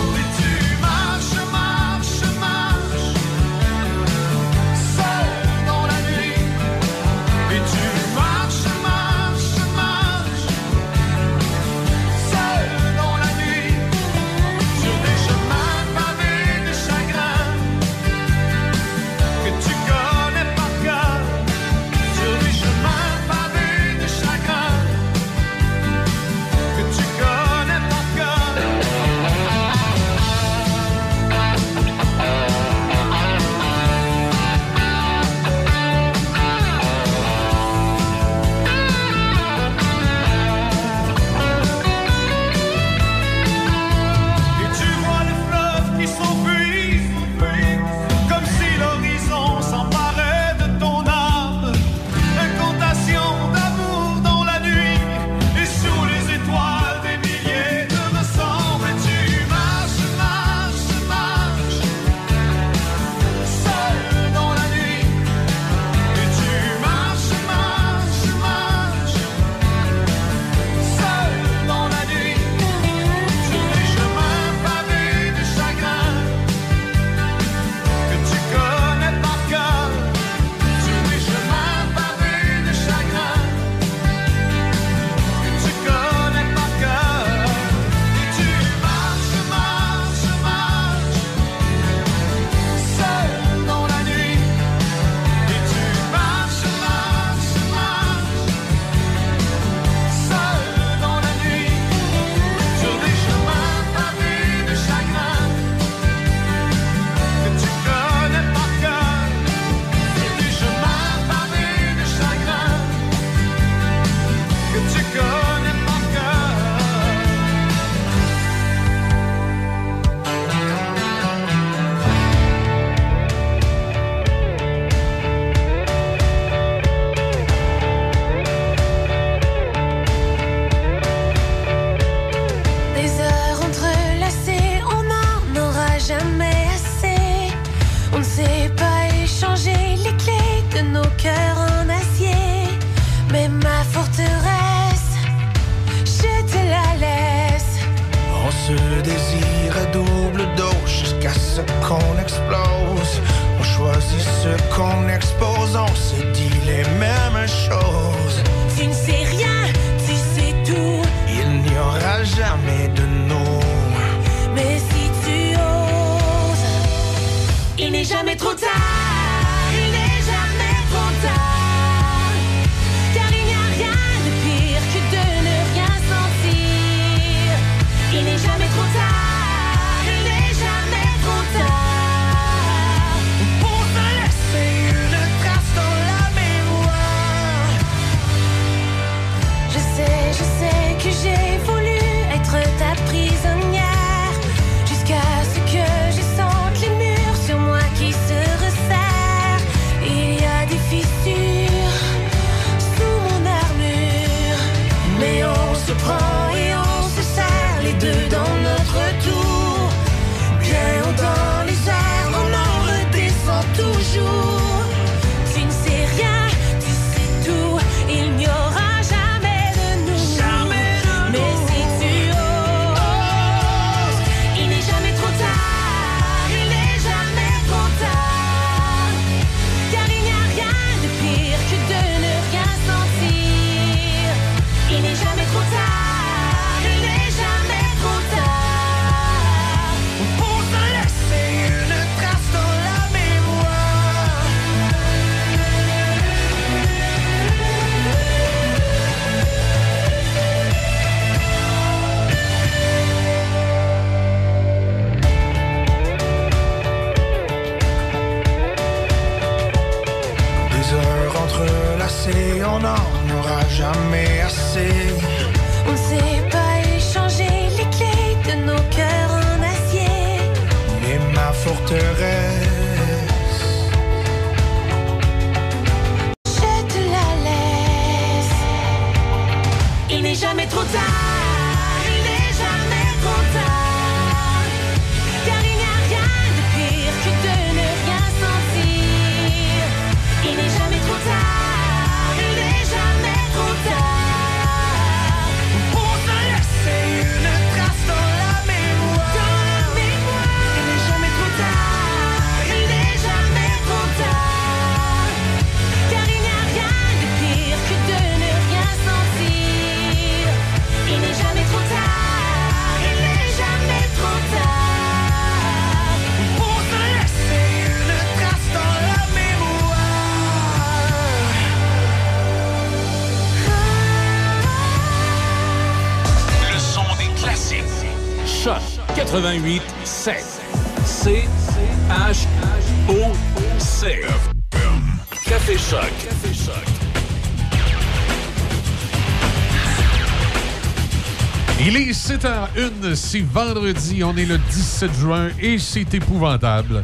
7h01, c'est vendredi, on est le 17 juin et c'est épouvantable.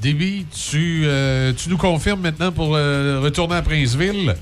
Déby, tu, euh, tu nous confirmes maintenant pour euh, retourner à Princeville.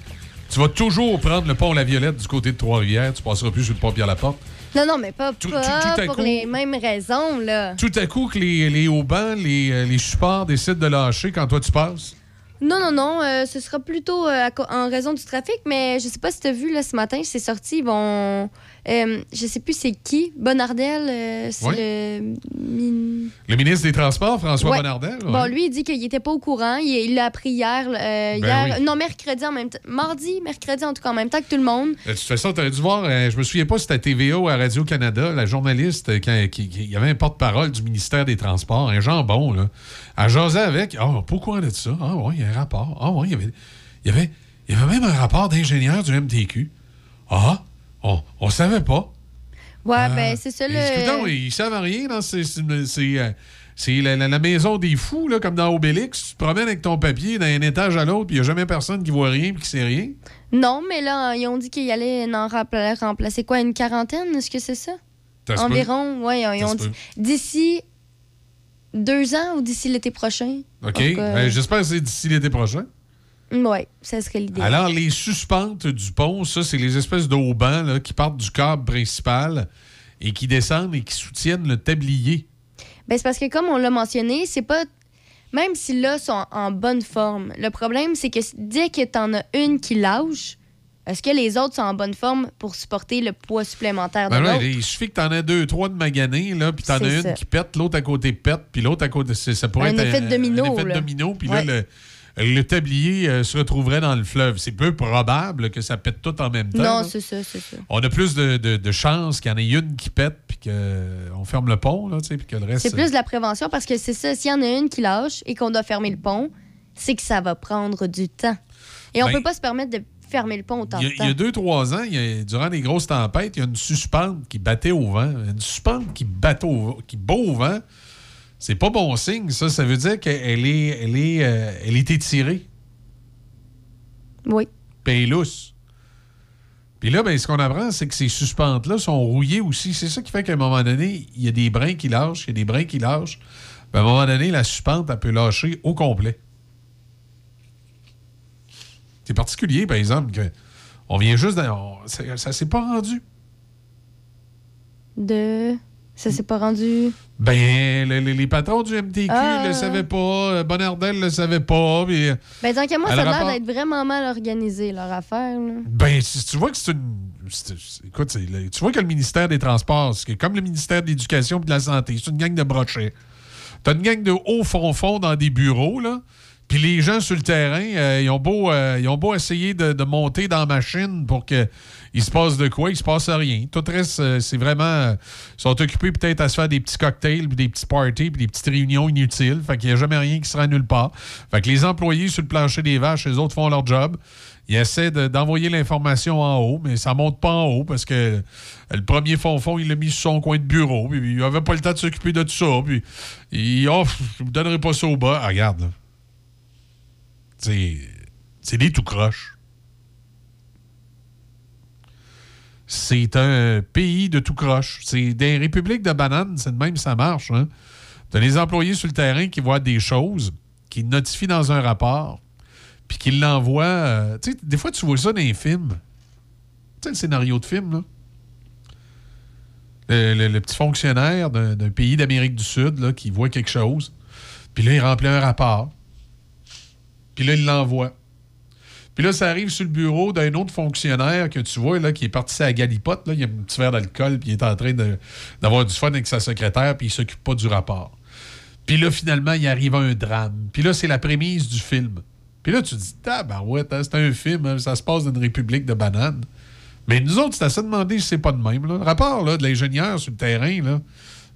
Tu vas toujours prendre le pont La Violette du côté de Trois-Rivières. Tu passeras plus sur le pont Pierre-Laporte.
Non, non, mais pas,
tout-
pas
tout
pour
coup-
les mêmes raisons, là.
Tout à coup, que les, les haubans, les, euh, les supports décident de lâcher quand toi tu passes?
Non, non, non, euh, ce sera plutôt euh, en raison du trafic, mais je sais pas si tu as vu là, ce matin, c'est sorti, ils vont. Euh, je sais plus c'est qui. Bonardel, euh, c'est
Oui.
le. min-
Le ministre des Transports, François
Ouais.
Bonnardel.
Bon, lui, il dit qu'il était pas au courant. Il l'a appris hier. euh,
Ben
hier
oui.
Non, mercredi en même temps. Mardi, mercredi en tout cas, en même temps que tout le monde.
De toute façon, tu aurais dû voir, euh, je me souviens pas si c'était à TVA ou à Radio-Canada, la journaliste, quand- qui, il y avait un porte-parole du ministère des Transports, un jambon, là. Elle jasait avec. Ah, pas au courant de ça. Ah, ouais, il y a un rapport. Ah, ouais, il y avait, il y avait, il y avait même un rapport d'ingénieur du MTQ. Ah, on, on savait pas.
Ouais,
Ah.
ben c'est ça le.
discutons, ils savent rien. C'est euh, c'est la, la- maison des fous, là, comme dans Obélix. Tu te promènes avec ton papier d'un étage à l'autre, puis il n'y a jamais personne qui voit rien et qui sait rien.
Non, mais là, ils ont dit qu'il allait en rempla- remplacer quoi, une quarantaine? Est-ce que c'est ça? Environ, oui, ils ont dit. D'ici deux ans ou d'ici l'été prochain?
OK?
Euh,
Ben, J'espère que c'est d'ici l'été prochain.
Oui, ça serait l'idée.
Alors, les suspentes du pont, ça, c'est les espèces d'aubans là, qui partent du câble principal et qui descendent et qui soutiennent le tablier.
Ben, c'est parce que, comme on l'a mentionné, c'est pas. Même si là, sont en bonne forme, le problème, c'est que dès que t'en as une qui lâche, Est-ce que les autres sont en bonne forme pour supporter le poids supplémentaire de
Ben
l'autre?
il suffit que t'en aies deux, trois de maganés, là, puis t'en
C'est
as une
ça.
qui pète, l'autre à côté pète, puis l'autre à côté. Ça pourrait
Un
être
effet de domino,
Un effet
là.
domino, puis
Ouais.
là, le, le tablier euh, se retrouverait dans le fleuve. C'est peu probable que ça pète tout en même temps.
Non, c'est ça, c'est ça.
On a plus de, de, de chances qu'il y en ait une qui pète, puis qu'on ferme le pont, là, puis que le reste.
C'est plus de la prévention parce que c'est ça, s'il y en a une qui lâche et qu'on doit fermer le pont, c'est que ça va prendre du temps. Et on
Ben,
peut pas se permettre de fermer le pont autant de temps.
il y a deux, trois ans, il y a- durant les grosses tempêtes, il y a une suspente qui battait au vent. Une suspente qui battait au, qui bat au vent, c'est pas bon signe, ça. Ça veut dire qu'elle est, elle est, euh, elle est étirée.
Oui.
Puis elle est lousse. Puis là, ben, ce qu'on apprend, c'est que ces suspentes-là sont rouillées aussi. C'est ça qui fait qu'à un moment donné, il y a des brins qui lâchent, il y a des brins qui lâchent. À un moment donné, la suspente, elle peut lâcher au complet. C'est particulier, par exemple, que on vient juste... on- ça, ça s'est pas rendu.
De. Ça s'est pas rendu?
Ben, le- le- les patrons du MTQ
Ah.
le savaient pas, euh, Bonardel le savait pas, puis... euh,
Ben, tant qu'à moi, ça a l'air
rapport-
d'être vraiment mal organisé, leur affaire. là.
Ben, si tu vois que c'est une. Écoute, le- tu vois que le ministère des Transports, c'est comme le ministère de l'Éducation et de la Santé, c'est une gang de brochets. T'as une gang de hauts fond fond dans des bureaux, là. Puis les gens sur le terrain, euh, ils, ont beau, euh, ils ont beau essayer de, de monter dans la machine pour que il se passe de quoi, il se passe rien. Tout reste, euh, c'est vraiment. euh, ils sont occupés peut-être à se faire des petits cocktails, puis des petits parties, puis des petites réunions inutiles. Fait qu'il n'y a jamais rien qui sera nulle part. Fait que les employés sur le plancher des vaches, les autres font leur job. Ils essaient de- d'envoyer l'information en haut, mais ça monte pas en haut parce que euh, le premier fond-fond, il l'a mis sur son coin de bureau. Puis il avait pas le temps de s'occuper de tout ça. Puis il oh, je vous donnerai pas ça au bas. Ah, regarde, c'est des tout croches. C'est un pays de tout croche. C'est des républiques de bananes, c'est de même ça marche. Hein? T'as les employés sur le terrain qui voient des choses, qui notifient dans un rapport, puis qui l'envoient. euh, tu sais, des fois, tu vois ça dans les films. Tu sais, le scénario de film, là. Le, le- petit fonctionnaire d'un pays d'Amérique du Sud là, qui voit quelque chose, puis là, il remplit un rapport, puis là, il l'envoie. Puis là, ça arrive sur le bureau d'un autre fonctionnaire que tu vois, qui est parti à galipote. Là, il a un petit verre d'alcool, puis il est en train d'avoir du fun avec sa secrétaire, puis il s'occupe pas du rapport. Puis là, finalement, il arrive un drame. Puis là, c'est la prémisse du film. Puis là, tu te dis, tabarouette, hein, c'est un film, hein, ça se passe dans une république de bananes. Mais nous autres, c'est à se demander si c'est pas de même. Rapport là, de l'ingénieur sur le terrain,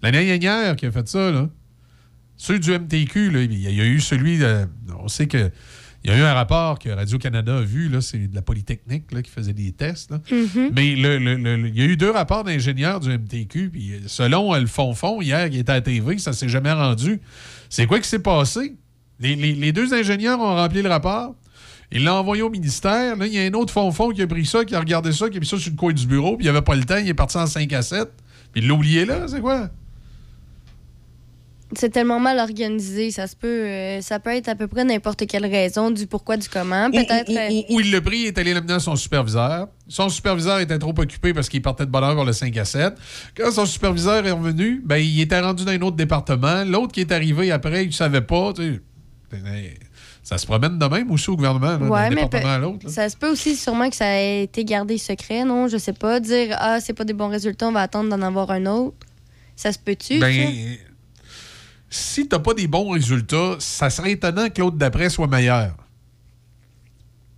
l'année dernière qui a fait ça, là, ceux du MTQ, il y a eu celui. de- on sait que. Il y a eu un rapport que Radio-Canada a vu, là, c'est de la Polytechnique là, qui faisait des tests. là.
Mhm.
Mais le- le- le- il y a eu deux rapports d'ingénieurs du MTQ, puis selon euh, le fond-fond, hier, qui était à la TV, ça s'est jamais rendu. C'est quoi qui s'est passé? Les, les- les deux ingénieurs ont rempli le rapport. Il l'a envoyé au ministère. Là, il y a un autre fond-fond qui a pris ça, qui a regardé ça, qui a mis ça sur le coin du bureau, puis il avait pas le temps, il est parti en 5 à 7. Puis il l'a oublié là, c'est quoi?
C'est tellement mal organisé, ça se peut, euh, ça peut être à peu près n'importe quelle raison du pourquoi du comment. Peut-être.
Ou,
euh,
ou- ou il l'a pris, il est allé l'amener à son superviseur. Son superviseur était trop occupé parce qu'il partait de bonne heure vers le 5 à 7. Quand son superviseur est revenu, ben, il était rendu dans un autre département. L'autre qui est arrivé après, il ne savait pas. tu sais. Ça se promène de même aussi au gouvernement, là, d'un
Ouais, mais
département à l'autre.
ça se peut aussi sûrement que ça ait été gardé secret, non? Je sais pas. Dire, ah, c'est pas des bons résultats, on va attendre d'en avoir un autre. Ça se peut-tu? ça?
Si t'as pas des bons résultats, ça serait étonnant que l'autre d'après soit meilleur.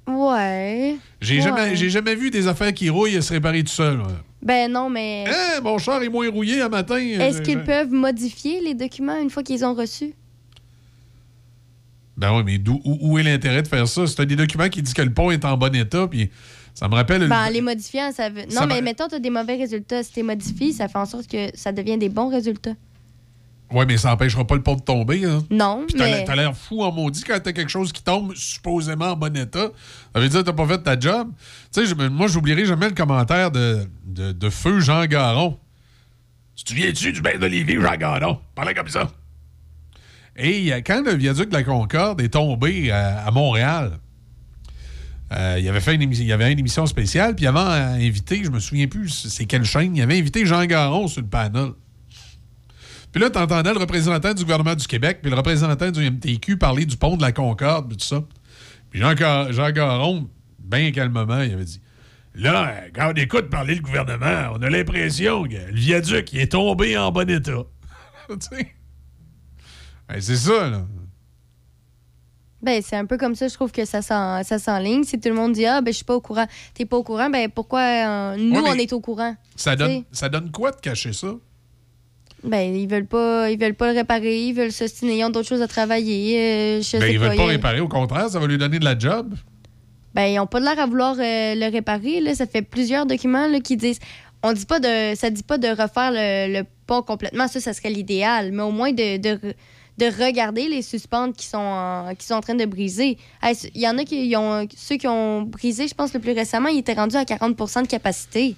Ouais.
J'ai
Ouais.
jamais, j'ai jamais vu des affaires qui rouillent et se réparer tout seul.
Ben non, mais.
Hein, mon char est moins rouillé un matin.
Est-ce
euh,
qu'ils
je-
peuvent modifier les documents une fois qu'ils ont reçus?
Ben oui, mais d'où- où, où est l'intérêt de faire ça? C'est des documents qui disent que le pont est en bon état, puis ça me rappelle... le-
Ben, en les modifiant, ça veut. Non, mais mettons, tu as des mauvais résultats. Si tu modifies, ça fait en sorte que ça devient des bons résultats.
Ouais, mais ça n'empêchera pas le pont de tomber. Hein.
Non,
Puis t'as
mais.
l'air- t'as l'air fou en maudit quand t'as quelque chose qui tombe supposément en bon état. Ça veut dire que t'as pas fait ta job. Tu sais, moi, j'oublierai jamais le commentaire de, de, de Feu Jean Garon. Tu te souviens-tu du bain d'Olivier Jean Garon? Parlait comme ça. Et a- quand le viaduc de la Concorde est tombé à, à Montréal, euh, il, avait fait une émission, il y avait une émission spéciale, puis il avait euh, invité, je me souviens plus c'est quelle chaîne, il avait invité Jean Garon sur le panel. Puis là, t'entendais le représentant du gouvernement du Québec puis le représentant du MTQ parler du pont de la Concorde puis tout ça. Puis Jean, Car- Jean Garon, bien calmement, il avait dit Là, quand on écoute parler le gouvernement, on a l'impression que le viaduc il est tombé en bon état. Tu? Ben, c'est ça, là.
Ben, c'est un peu comme ça, je trouve que ça s'en- ça s'enligne. Si tout le monde dit Ah, ben, je suis pas au courant, t'es pas au courant, ben, pourquoi euh, nous,
Ouais,
on est au courant?
Ça
Tu
donne, ça donne quoi de cacher ça?
Ben, ils veulent pas, ils veulent pas le réparer, ils veulent s'ostiner, ils ont d'autres choses à travailler. euh, je
Ben,
sais
ils veulent pas
il a-
réparer, au contraire, ça va lui donner de la job.
Ben, ils ont pas l'air à vouloir euh, le réparer. Là. Ça fait plusieurs documents là, qui disent. On dit pas de. Ça dit pas de refaire le, le pont complètement. Ça, ça serait l'idéal. Mais au moins de, de, de regarder les suspentes qui sont, en, qui sont en train de briser. Hey, Il y en a qui ont. Ceux qui ont brisé, je pense, le plus récemment, ils étaient rendus à 40% de capacité.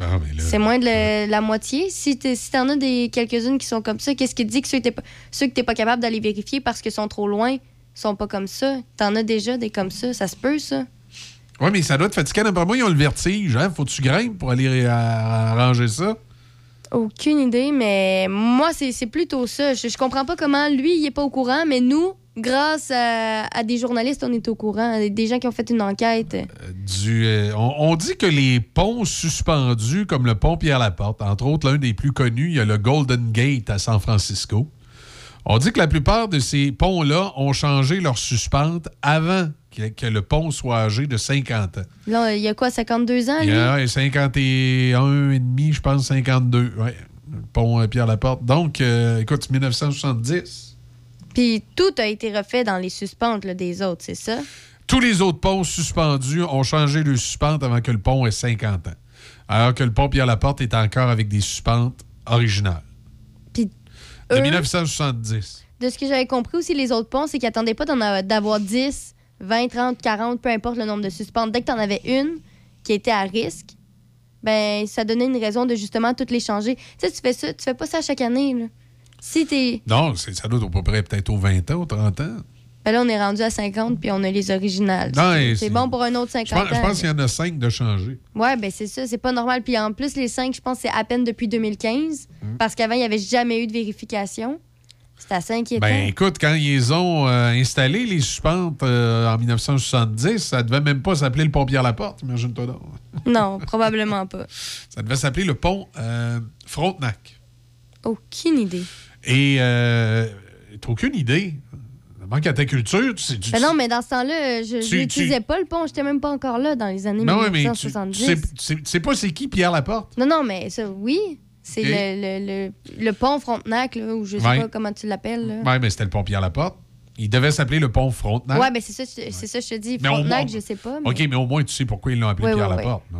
Là-
C'est moins de la, la moitié. Si tu si t'en as des quelques-unes qui sont comme ça, qu'est-ce qui te dit que ceux que que t'es pas capable d'aller vérifier parce qu'ils sont trop loin sont pas comme ça? T'en as déjà des comme ça? Ça se peut, ça?
Oui, mais ça doit te fatiguer. D'après moi, ils ont le vertige. Hein? Faut que tu grimpes pour aller arranger ça.
Aucune idée, mais moi, c'est c'est plutôt ça. Je, je comprends pas comment lui, il est pas au courant, mais nous, grâce à, à des journalistes, on est au courant. Des gens qui ont fait une enquête.
Du, euh, on, on dit que les ponts suspendus, comme le pont Pierre-Laporte, entre autres, l'un des plus connus, il y a le Golden Gate à San Francisco. On dit que la plupart de ces ponts-là ont changé leur suspente avant que, que le pont soit âgé de 50 ans.
Là, il y a quoi, 52 ans,
Il y a ouais, 51 et demi, je pense 52. Ouais, le pont euh, Pierre-Laporte. Donc, euh, écoute, 1970.
Puis tout a été refait dans les suspentes là, des autres, c'est ça?
Tous les autres ponts suspendus ont changé de suspente avant que le pont ait 50 ans. Alors que le pont Pierre-Laporte est encore avec des suspentes originales.
Puis
De
eux,
1970.
de ce que j'avais compris aussi, les autres ponts, c'est qu'ils attendaient pas d'avoir 10, 20, 30, 40, peu importe le nombre de suspentes. Dès que tu en avais une qui était à risque, ben ça donnait une raison de justement toutes les changer. Tu sais, tu fais ça, tu fais pas ça chaque année. Là. Si t'es.
Non, c'est- ça doit être à peu près peut-être aux 20 ans, aux 30 ans.
Ben là, on est rendu à 50 puis on a les originales.
Non,
C'est- c'est
c'est-
bon pour un autre
Je
50
pense, je
ans.
pense qu'il y en a 5 de changer.
Ouais, ben c'est ça, c'est pas normal. Puis en plus, les 5, je pense que c'est à peine depuis 2015.
Mm.
Parce qu'avant, il n'y avait jamais eu de vérification. C'était assez inquiétant.
Ben écoute, quand ils ont euh, installé les suspentes euh, en 1970, ça devait même pas s'appeler le pont Pierre-Laporte, imagine-toi donc.
Non, probablement pas.
Ça devait s'appeler le pont euh, Frontenac.
Aucune idée.
Et euh, t'as aucune idée. Ça manque à ta culture. Tu sais, tu-
Ben non, mais dans ce temps-là, je
Tu-
n'utilisais pas le pont. J'étais même pas encore là dans les années
Non, mais tu, tu
1970.
sais, tu sais- tu sais pas c'est qui Pierre Laporte?
Non, non, mais ça, oui. C'est le, le, le, le pont Frontenac, là, ou je sais
Ouais.
pas comment tu l'appelles.
Oui, mais c'était le pont Pierre Laporte. Il devait s'appeler le pont Frontenac.
Ouais, ben c'est ça, c'est ça, je te dis.
Mais
Frontenac,
moins-
je sais pas. Mais...
OK, mais au moins, tu sais pourquoi ils l'ont appelé
Ouais,
Pierre. Laporte. Non.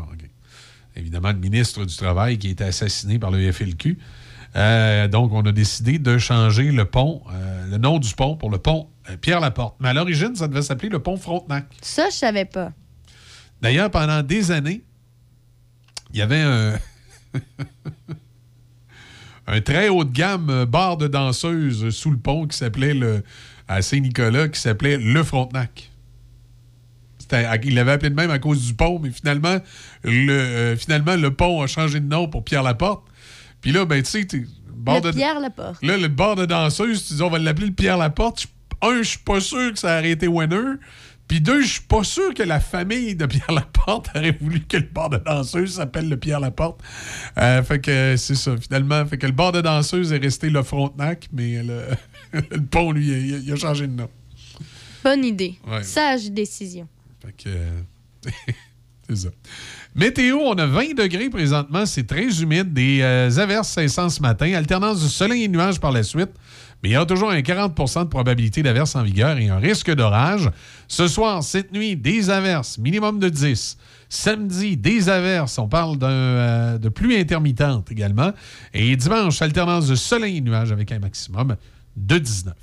Évidemment, le ministre du Travail qui a été assassiné par le FLQ. Euh, donc, on a décidé de changer le pont, euh, le nom du pont pour le pont euh, Pierre Laporte. Mais à l'origine, ça devait s'appeler le pont Frontenac.
Ça, je savais pas.
D'ailleurs, pendant des années, il y avait un, un très haut de gamme bar de danseuses sous le pont qui s'appelait le à Saint-Nicolas qui s'appelait le Frontenac. Il l'avait appelé de même à cause du pont, mais finalement le, euh, finalement, le pont a changé de nom pour Pierre Laporte. Puis là, ben, tu sais, t'es- bar
le
de-
Pierre Laporte.
Là, le bar de danseuse, tu dis, on va l'appeler le Pierre Laporte. Un, je suis pas sûr que ça aurait été winner. Puis deux, je suis pas sûr que la famille de Pierre Laporte aurait voulu que le bar de danseuse s'appelle le Pierre Laporte. Euh, fait que euh, c'est ça, finalement. Fait que le bar de danseuse est resté le Frontenac, mais le, le pont, lui, il a, il a changé de nom.
Bonne idée.
Ouais.
Sage décision.
Fait que. Météo, on a 20 degrés présentement. C'est très humide. Des euh, averses incessantes ce matin. Alternance de soleil et nuages par la suite. Mais il y a toujours un 40% de probabilité d'averses en vigueur et un risque d'orage. Ce soir, cette nuit, des averses, minimum de 10. Samedi, des averses. On parle euh, de pluie intermittente également. Et dimanche, alternance de soleil et nuages avec un maximum de 19.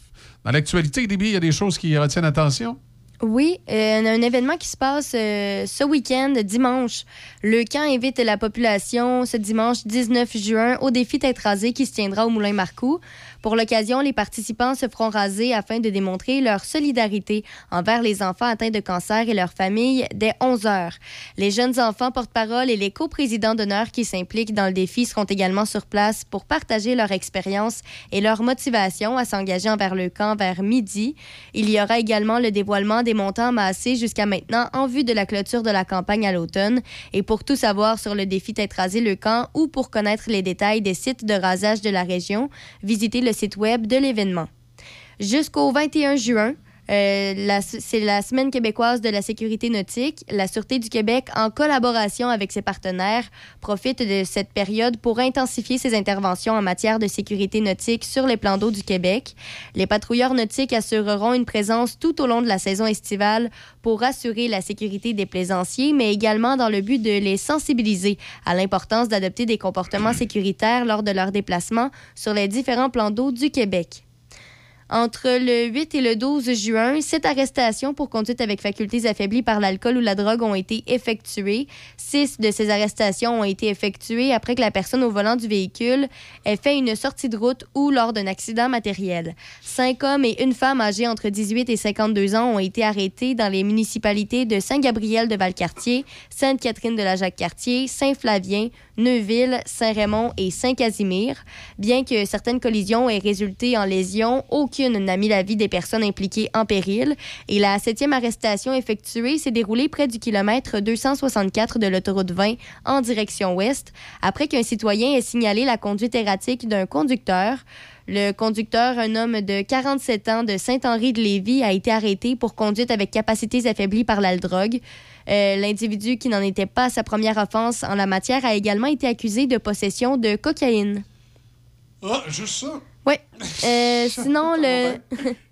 Dans l'actualité, il y a des choses qui retiennent attention?
Oui, euh, on a un événement qui se passe euh, ce week-end, dimanche. Le camp invite la population ce dimanche 19 juin au défi Tête rasée qui se tiendra au Moulin Marcoux. Pour l'occasion, les participants se feront raser afin de démontrer leur solidarité envers les enfants atteints de cancer et leurs familles dès 11 heures. Les jeunes enfants porte-parole et les coprésidents d'honneur qui s'impliquent dans le défi seront également sur place pour partager leur expérience et leur motivation à s'engager envers le camp vers midi. Il y aura également le dévoilement des montants amassés jusqu'à maintenant en vue de la clôture de la campagne à l'automne. Et pour tout savoir sur le défi Tête rasée le camp ou pour connaître les détails des sites de rasage de la région, visitez le site web de l'événement. Jusqu'au 21 juin, euh, c'est la Semaine québécoise de la sécurité nautique. La Sûreté du Québec, en collaboration avec ses partenaires, profite de cette période pour intensifier ses interventions en matière de sécurité nautique sur les plans d'eau du Québec. Les patrouilleurs nautiques assureront une présence tout au long de la saison estivale pour assurer la sécurité des plaisanciers, mais également dans le but de les sensibiliser à l'importance d'adopter des comportements sécuritaires lors de leurs déplacements sur les différents plans d'eau du Québec. Entre le 8 et le 12 juin, sept arrestations pour conduite avec facultés affaiblies par l'alcool ou la drogue ont été effectuées. Six de ces arrestations ont été effectuées après que la personne au volant du véhicule ait fait une sortie de route ou lors d'un accident matériel. Cinq hommes et une femme âgés entre 18 et 52 ans ont été arrêtés dans les municipalités de Saint-Gabriel de Valcartier, Sainte-Catherine de la Jacques-Cartier, Saint-Flavien, Neuville, Saint-Raymond et Saint-Casimir. Bien que certaines collisions aient résulté en lésions, aucune n'a mis la vie des personnes impliquées en péril. Et la septième arrestation effectuée s'est déroulée près du kilomètre 264 de l'autoroute 20 en direction ouest, après qu'un citoyen ait signalé la conduite erratique d'un conducteur. Le conducteur, un homme de 47 ans de Saint-Henri-de-Lévis, a été arrêté pour conduite avec capacités affaiblies par la drogue. Euh, L'individu qui n'en était pas à sa première offense en la matière a également été accusé de possession de cocaïne.
Ah, juste ça?
Oui. Euh, sinon, le...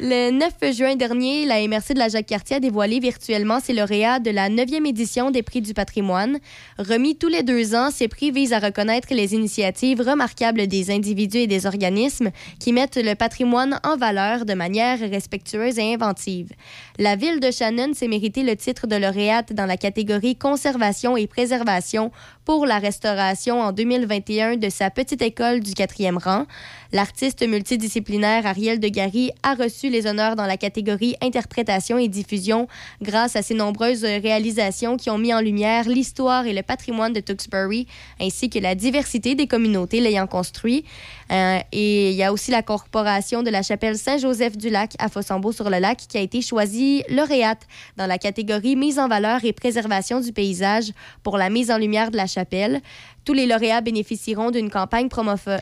Le 9 juin dernier, la MRC de la Jacques-Cartier a dévoilé virtuellement ses lauréats de la 9e édition des Prix du patrimoine. Remis tous les deux ans, ces prix visent à reconnaître les initiatives remarquables des individus et des organismes qui mettent le patrimoine en valeur de manière respectueuse et inventive. La ville de Shannon s'est mérité le titre de lauréate dans la catégorie Conservation et préservation pour la restauration en 2021 de sa petite école du quatrième rang. L'artiste multidisciplinaire Ariel de Gary a reçu les honneurs dans la catégorie interprétation et diffusion grâce à ses nombreuses réalisations qui ont mis en lumière l'histoire et le patrimoine de Tewksbury ainsi que la diversité des communautés l'ayant construit. Euh, et il y a aussi la corporation de la chapelle Saint-Joseph-du-Lac à Fossambeau-sur-le-Lac qui a été choisie lauréate dans la catégorie mise en valeur et préservation du paysage pour la mise en lumière de la chapelle. Tous les lauréats bénéficieront d'une campagne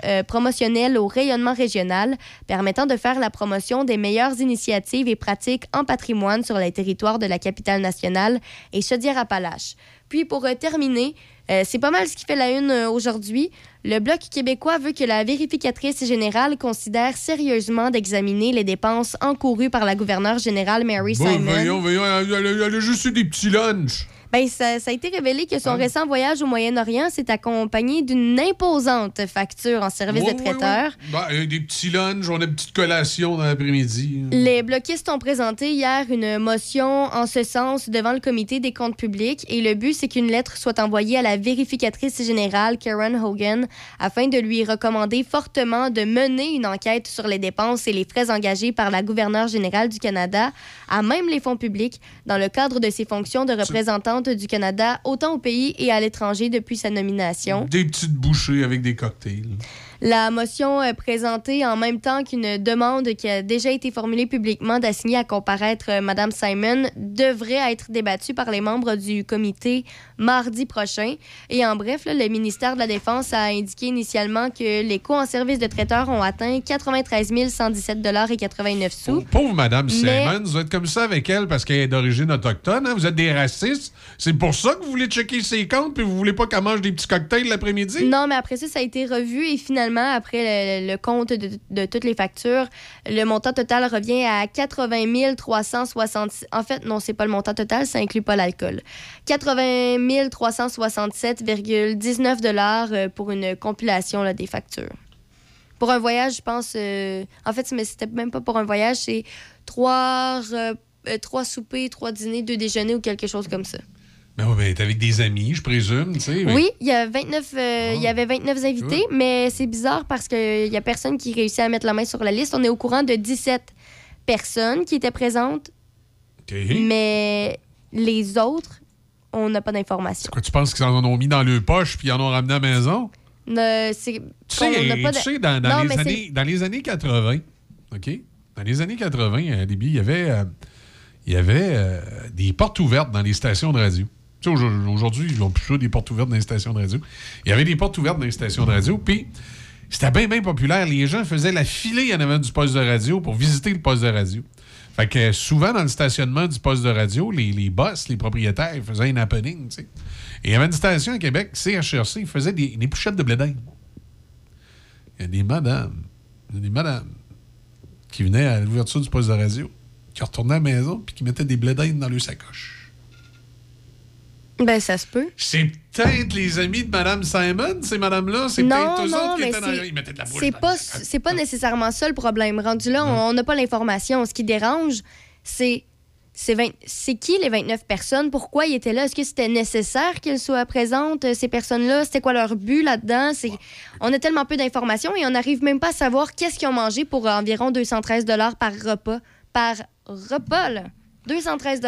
euh, promotionnelle au rayonnement régional permettant de faire la promotion des meilleures initiatives et pratiques en patrimoine sur les territoires de la capitale nationale et Chaudière-Appalaches. Puis pour euh, terminer, euh, c'est pas mal ce qui fait la une euh, aujourd'hui. Le Bloc québécois veut que la vérificatrice générale considère sérieusement d'examiner les dépenses encourues par la gouverneure générale Mary
Bon,
Simon.
voyons, voyons, elle, elle- elle a juste eu des petits lunchs.
Ben, ça, ça a été révélé que son
Ah.
récent voyage au Moyen-Orient s'est accompagné d'une imposante facture en service de traiteur.
ouais. Ben, euh, des petits lunchs, on a une petite collation dans l'après-midi.
Les bloquistes ont présenté hier une motion en ce sens devant le comité des comptes publics et le but, c'est qu'une lettre soit envoyée à la vérificatrice générale Karen Hogan afin de lui recommander fortement de mener une enquête sur les dépenses et les frais engagés par la gouverneure générale du Canada à même les fonds publics dans le cadre de ses fonctions de représentante du Canada autant au pays et à l'étranger depuis sa nomination.
Des petites bouchées avec des cocktails.
La motion euh, présentée en même temps qu'une demande qui a déjà été formulée publiquement d'assigner à comparaître euh, Mme Simon devrait être débattue par les membres du comité mardi prochain. Et en bref, là, le ministère de la Défense a indiqué initialement que les coûts en service de traiteur ont atteint 93 117 et 89 sous.
Pauvre Madame
Mais-
Simon, vous êtes comme ça avec elle parce qu'elle est d'origine autochtone. hein? Vous êtes des racistes. C'est pour ça que vous voulez checker ses comptes puis vous voulez pas qu'elle mange des petits cocktails l'après-midi?
Non, mais après ça, ça a été revu et finalement, après le, compte de, toutes les factures, le montant total revient à 80 366. En fait, non, c'est pas le montant total, ça inclut pas l'alcool. 80 367,19 dollars euh, pour une compilation des factures. Pour un voyage, je pense. euh, en fait, mais c'était même pas pour un voyage, c'est trois, euh, trois soupers, trois dîners, deux déjeuners ou quelque chose comme ça.
Ben oui, ben t'es avec des amis, je présume, tu sais.
Oui, il y, a 29, euh, y avait 29 invités, mais c'est bizarre parce qu'il n'y a personne qui réussit à mettre la main sur la liste. On est au courant de 17 personnes qui étaient présentes, mais les autres, on n'a pas d'informations.
Quoi, tu penses qu'ils en ont mis dans le poche puis ils en ont ramené à la maison?
Ne- c'est-
Tu sais,
n'a pas
tu
de-
sais, dans, dans
Non,
les
mais
années, dans les années 80, OK? Dans les années 80, à Libye, il y avait, euh, il y avait euh, des portes ouvertes dans les stations de radio. Aujourd'hui, ils n'ont plus des portes ouvertes dans les stations de radio. Il y avait des portes ouvertes dans les stations de radio, puis c'était bien, bien populaire. Les gens faisaient la filée en avant du poste de radio pour visiter le poste de radio. Fait que souvent, dans le stationnement du poste de radio, les, les boss, les propriétaires, faisaient un happening, tu sais. Et il y avait une station à Québec, CHRC, ils faisaient des, des pochettes de blé. Il y a des madames, il y a des madames qui venaient à l'ouverture du poste de radio, qui retournaient à la maison, puis qui mettaient des blé dans leur sacoche.
Ben, ça se peut.
C'est peut-être les amis de Madame Simon, ces madames-là. C'est peut-être eux autres qui
mais
étaient dans...
c'est-
Ils mettaient de la
C'est pas, c'est pas nécessairement ça le problème. Rendu là, on n'a pas l'information. Ce qui dérange, c'est c'est 20 c'est qui les 29 personnes? Pourquoi ils étaient là? Est-ce que c'était nécessaire qu'elles soient présentes, euh, ces personnes-là? C'était quoi leur but là-dedans? C'est... On a tellement peu d'informations et on n'arrive même pas à savoir qu'est-ce qu'ils ont mangé pour environ 213 par repas. Par repas, là. 213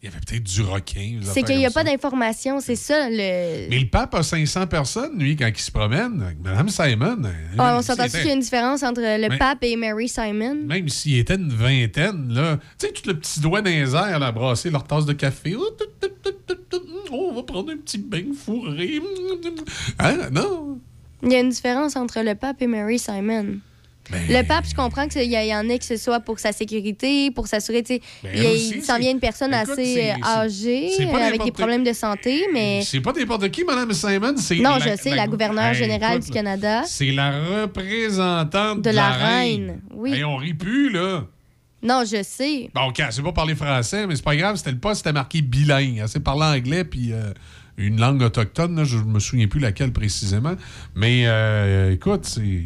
Il y avait peut-être du requin.
C'est qu'il n'y a pas d'informations. C'est ça, le...
Mais le pape a 500 personnes, lui, quand il se promène. avec Madame Simon.
Ah, on s'entend
était-
qu'il y a une différence entre le pape et Mary Simon?
Même s'il était une vingtaine, là, tu sais, tout le petit doigt dans les airs, là, brasser leur tasse de café. Oh, tout, tout, tout, tout, tout, oh, on va prendre un petit bain fourré. Hein? Non.
Il y a une différence entre le pape et Mary Simon.
Ben,
Le pape, je comprends qu'il y, en a que ce soit pour sa sécurité, pour s'assurer, tu sais,
Ben,
il, s'en vient une personne
écoute,
assez euh, âgée, euh, avec des problèmes de santé, mais...
C'est pas n'importe qui, Madame Simon.
Non, je sais, la gouverneure
Hey,
générale
écoute,
du Canada.
C'est la représentante
De la reine, oui.
Hey, on rit plus, là.
Non, je sais.
Bon, OK, elle sait pas parler français, mais c'est pas grave, c'était le poste, c'était marqué bilingue. Elle sait parler anglais, puis euh, une langue autochtone, là, je me souviens plus laquelle précisément. Mais euh, écoute, c'est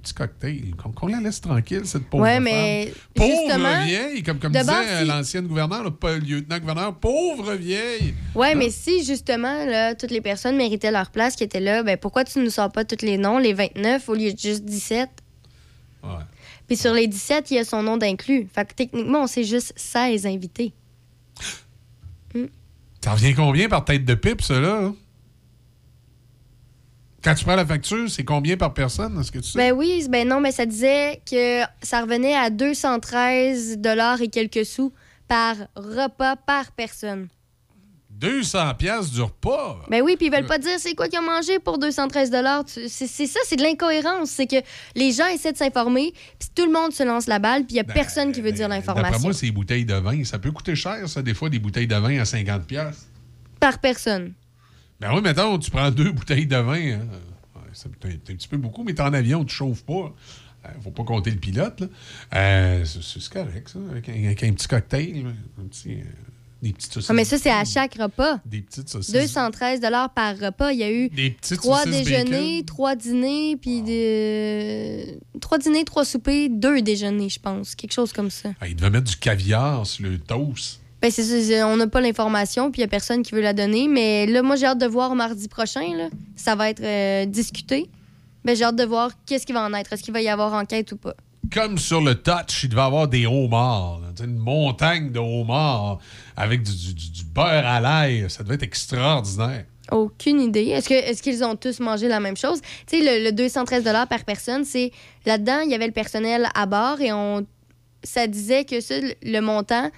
petits cocktails. Qu'on la laisse tranquille, cette pauvre
Ouais,
femme. Pauvre vieille, comme, comme disait
si-
l'ancienne gouverneure, le lieutenant-gouverneur, pauvre vieille.
Ouais, mais si justement, là, toutes les personnes méritaient leur place qui étaient là, ben pourquoi tu ne sors pas tous les noms, les 29 au lieu de juste 17?
Ouais.
Puis sur les 17, il y a son nom d'inclus. Fait que techniquement, on sait juste 16 invités.
Ça revient combien par tête de pipe, ça, là? Quand tu prends la facture, c'est combien par personne? Est-ce que tu sais?
Ben oui, ben non, mais ça disait que ça revenait à 213 dollars et quelques sous par repas par personne.
200 pièces du repas?
Ben oui, puis ils veulent pas dire c'est quoi qu'ils ont mangé pour 213 dollars. C'est ça, c'est de l'incohérence. C'est que les gens essaient de s'informer, puis tout le monde se lance la balle, puis il y a personne qui veut dire
Ben, D'après
l'information.
moi, c'est des bouteilles de vin. Ça peut coûter cher, ça, des fois, des bouteilles de vin à 50 pièces.
Par personne.
Ben oui, mettons, tu prends deux bouteilles de vin. hein. C'est un, un petit peu beaucoup, mais t'es en avion, tu chauffes pas. Euh, faut pas compter le pilote. Euh, c'est correct, ça, avec un, avec un petit cocktail. là. Un petit, euh, des petites saucisses.
Ah, mais ça, c'est à chaque repas.
Des petites saucisses.
213 dollars par repas. Il y a eu
Des
trois déjeuners,
bacon.
trois dîners, puis trois dîners, trois soupers, deux déjeuners, je pense. Quelque chose comme ça.
Ah, il devait mettre du caviar sur le toast.
Ben, c'est on n'a pas l'information, puis il n'y a personne qui veut la donner. Mais là, moi, j'ai hâte de voir mardi prochain. Là. Ça va être euh, discuté. Ben, j'ai hâte de voir qu'est-ce qui va en être. Est-ce qu'il va y avoir enquête ou pas?
Comme sur le touch, il devait avoir des homards. Une montagne de homards avec du, du- du- du beurre à l'ail. Ça devait être extraordinaire.
Aucune idée. Est-ce que est-ce qu'ils ont tous mangé la même chose? Tu sais, le, le 213 par personne, c'est là-dedans, il y avait le personnel à bord et on ça disait que ça, le montant,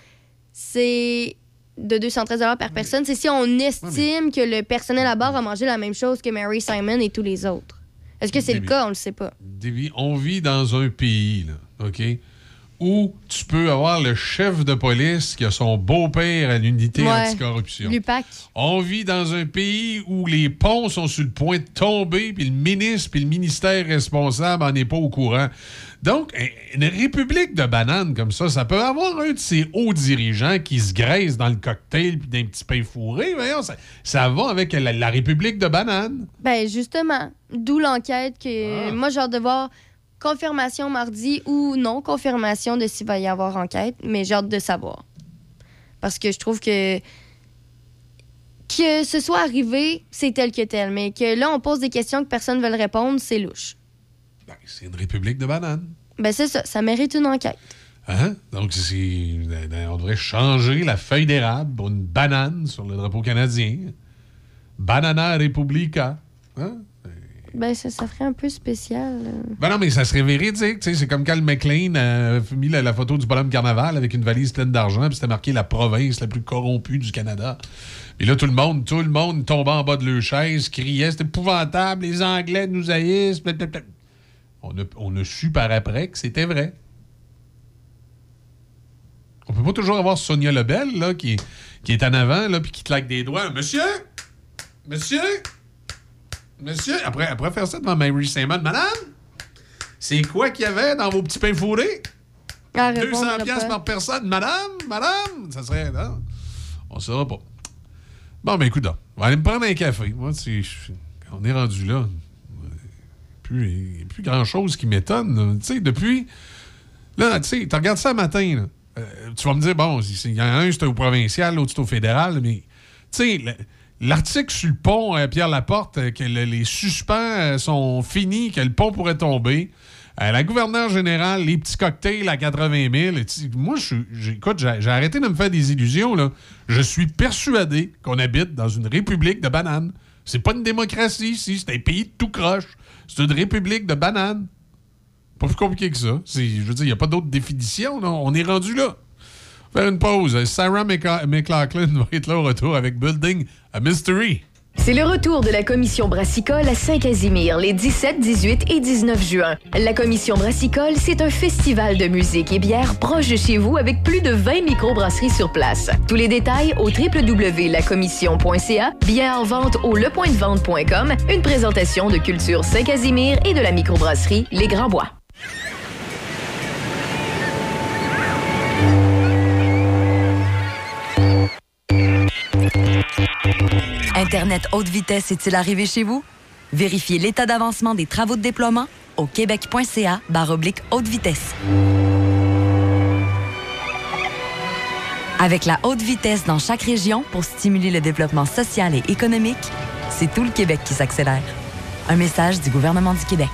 c'est de 213 par personne. C'est si on estime que le personnel à bord a mangé la même chose que Mary Simon et tous les autres. Est-ce que c'est le cas? On le sait pas.
Davy, on vit dans un pays, là, OK, où tu peux avoir le chef de police qui a son beau-père à l'unité
Ouais.
anticorruption.
L'UPAC.
On vit dans un pays où les ponts sont sur le point de tomber, puis le ministre puis le ministère responsable en est pas au courant. Donc, un- une république de bananes comme ça, ça peut avoir un de ces hauts dirigeants qui se graisse dans le cocktail puis d'un petit pain fourré. Voyons, ça, ça va avec la, la république de bananes.
Ben justement, d'où l'enquête que
Ah.
moi j'ai hâte de voir confirmation mardi ou non confirmation de s'il va y avoir enquête, mais j'ai hâte de savoir. Parce que je trouve que que ce soit arrivé, c'est tel que tel, mais que là on pose des questions que personne ne veut répondre, c'est louche.
Ben, c'est une république de bananes.
Ben c'est ça, ça mérite une enquête.
Hein? Donc, c'est- on devrait changer la feuille d'érable pour une banane sur le drapeau canadien. Banana Republica. Hein?
Ben, ça, ça ferait un peu spécial. euh.
Ben non, mais ça serait véridique. tu sais, C'est comme quand le McLean a mis la, la photo du bonhomme carnaval avec une valise pleine d'argent, puis c'était marqué la province la plus corrompue du Canada. Et là, tout le monde, tout le monde tombait en bas de leur chaise, criait, c'est épouvantable, les Anglais nous haïssent. blablabla. On a, on a su par après que c'était vrai. On peut pas toujours avoir Sonia Lebel, là, qui, qui est en avant, là, puis qui claque des doigts. Monsieur! Monsieur! Monsieur! Après, après faire ça devant Mary Simon, Madame! C'est quoi qu'il y avait dans vos petits pains fourrés?
Ah,
200
répondre
piastres
pas.
par personne. Madame, madame, ça serait... Non, on saura pas. Bon, ben écoute, on va aller me prendre un café. Moi, tu on est rendu là. Plus- n'y a plus grand-chose qui m'étonne. Tu sais, depuis... Là, tu sais, tu regardes ça le matin. Euh, tu vas me dire, bon, il y en a un, c'est au provincial, l'autre, c'est au fédéral, mais... Tu sais, le- l'article sur le pont, euh, Pierre Laporte, euh, que le- les suspens euh, sont finis, que le pont pourrait tomber... La gouverneure générale, les petits cocktails à 80 000. et tu- moi, je, suis- j'ai- écoute, j'ai j'ai arrêté de me faire des illusions. Là. Je suis persuadé qu'on habite dans une république de bananes. C'est pas une démocratie ici, c'est un pays de tout croche. C'est une république de bananes. Pas plus compliqué que ça. Je veux dire, il n'y a pas d'autre définition. là. On est rendu là. Faire une pause. Sarah McLa- McLachlan va être là au retour avec Building a Mystery.
C'est le retour de la commission brassicole à Saint-Casimir les 17, 18 et 19 juin. La commission brassicole, c'est un festival de musique et bière proche de chez vous avec plus de 20 microbrasseries sur place. Tous les détails au www.lacommission.ca, billets en vente au lepointdevente.com, une présentation de Culture Saint-Casimir et de la microbrasserie Les Grands Bois.
Internet haute vitesse est-il arrivé chez vous? Vérifiez l'état d'avancement des travaux de déploiement au québec.ca oblique haute vitesse. Avec la haute vitesse dans chaque région pour stimuler le développement social et économique, c'est tout le Québec qui s'accélère. Un message du gouvernement du Québec.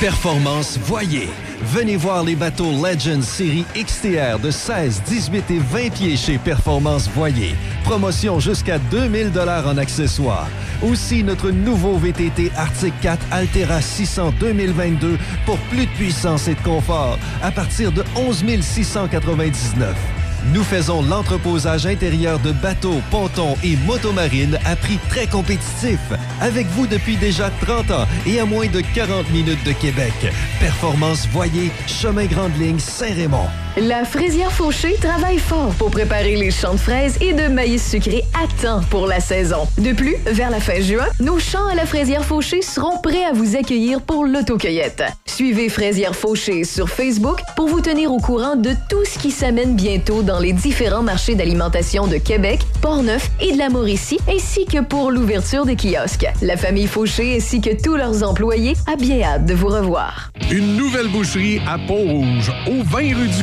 Performance Voyer. Venez voir les bateaux Legends série XTR de 16, 18 et 20 pieds chez Performance Voyer. Promotion jusqu'à 2000 dollars en accessoires. Aussi notre nouveau VTT Arctic 4 Altera 600 2022 pour plus de puissance et de confort à partir de 11 699. Nous faisons l'entreposage intérieur de bateaux, pontons et motomarines à prix très compétitif. Avec vous depuis déjà 30 ans et à moins de 40 minutes de Québec. Performance Voyer, Chemin Grande Ligne, Saint-Raymond.
La fraisière Fauché travaille fort pour préparer les champs de fraises et de maïs sucré à temps pour la saison. De plus, vers la fin juin, nos champs à la fraisière Fauché seront prêts à vous accueillir pour l'autocueillette. Suivez Fraisière Fauché sur Facebook pour vous tenir au courant de tout ce qui s'amène bientôt dans les différents marchés d'alimentation de Québec, Portneuf et de la Mauricie, ainsi que pour l'ouverture des kiosques. La famille Fauché ainsi que tous leurs employés a bien hâte de vous revoir.
Une nouvelle boucherie à Pont-Rouge, au 20 rue du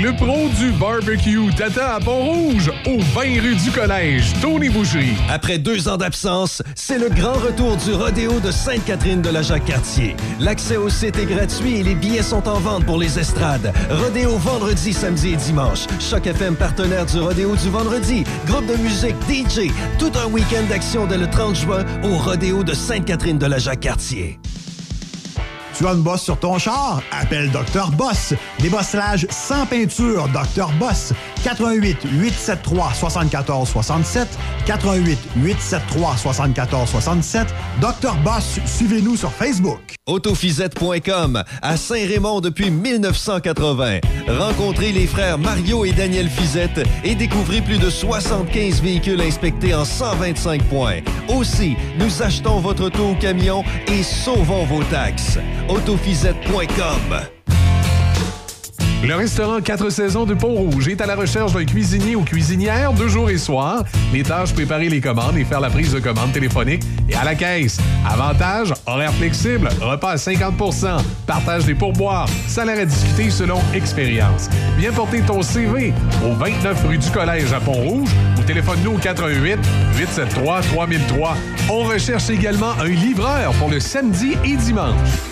Le pro du barbecue Tata à Pont-Rouge, au 20 rue du Collège, Tony Boucherie.
Après deux ans d'absence, c'est le grand retour du rodéo de Sainte-Catherine de la Jacques-Cartier. L'accès au site est gratuit et les billets sont en vente pour les estrades. Rodéo vendredi, samedi et dimanche. Choc FM partenaire du rodéo du vendredi. Groupe de musique, DJ. Tout un week-end d'action dès le 30 juin au rodéo de Sainte-Catherine de la Jacques-Cartier.
Tu as une bosse sur ton char? Appelle Dr. Boss. Débosselage sans peinture, Dr. Boss. 88 873 74 67 88 873 74 67 Dr. Boss, suivez-nous sur Facebook.
Autofisette.com à Saint-Raymond depuis 1980. Rencontrez les frères Mario et Daniel Fizette et découvrez plus de 75 véhicules inspectés en 125 points. Aussi, nous achetons votre auto au camion et sauvons vos taxes. Autofisette.com
Le restaurant 4 saisons de Pont-Rouge est à la recherche d'un cuisinier ou cuisinière deux jours et soir. Les tâches, préparer les commandes et faire la prise de commande téléphonique et à la caisse. Avantage, horaire flexible, repas à 50% partage des pourboires, salaire à discuter selon expérience. Viens porter ton CV au 29 rue du Collège à Pont-Rouge ou téléphone-nous au 88 873 3003. On recherche également un livreur pour le samedi et dimanche.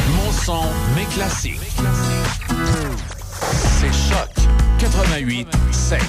Mon son, mes classiques. C'est Choc 88 7.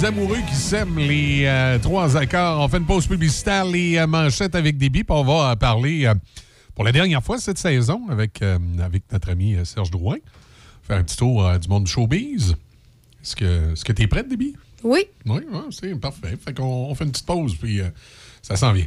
Les amoureux qui s'aiment, les
euh, trois accords. On fait une pause publicitaire, les euh, manchettes avec Déby, puis on va euh, parler euh, pour la dernière fois cette saison avec, avec notre ami Serge Drouin. Faire un petit tour du monde du showbiz. Est-ce que est-ce que tu es prête, Déby?
Oui.
Oui, ouais, c'est parfait. Fait qu'on on fait une petite pause, puis ça s'en vient.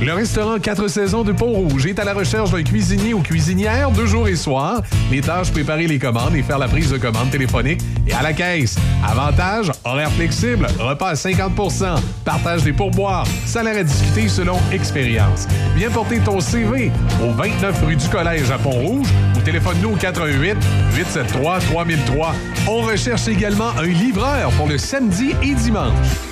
Le restaurant 4 saisons de Pont-Rouge est à la recherche d'un cuisinier ou cuisinière deux jours et soir. Les tâches, préparer les commandes et faire la prise de commande téléphonique et à la caisse. Avantage, horaire flexible, repas à 50% partage des pourboires, salaire à discuter selon expérience. Viens porter ton CV au 29 rue du Collège à Pont-Rouge ou téléphone-nous au 88 873 3003. On recherche également un livreur pour le samedi et dimanche.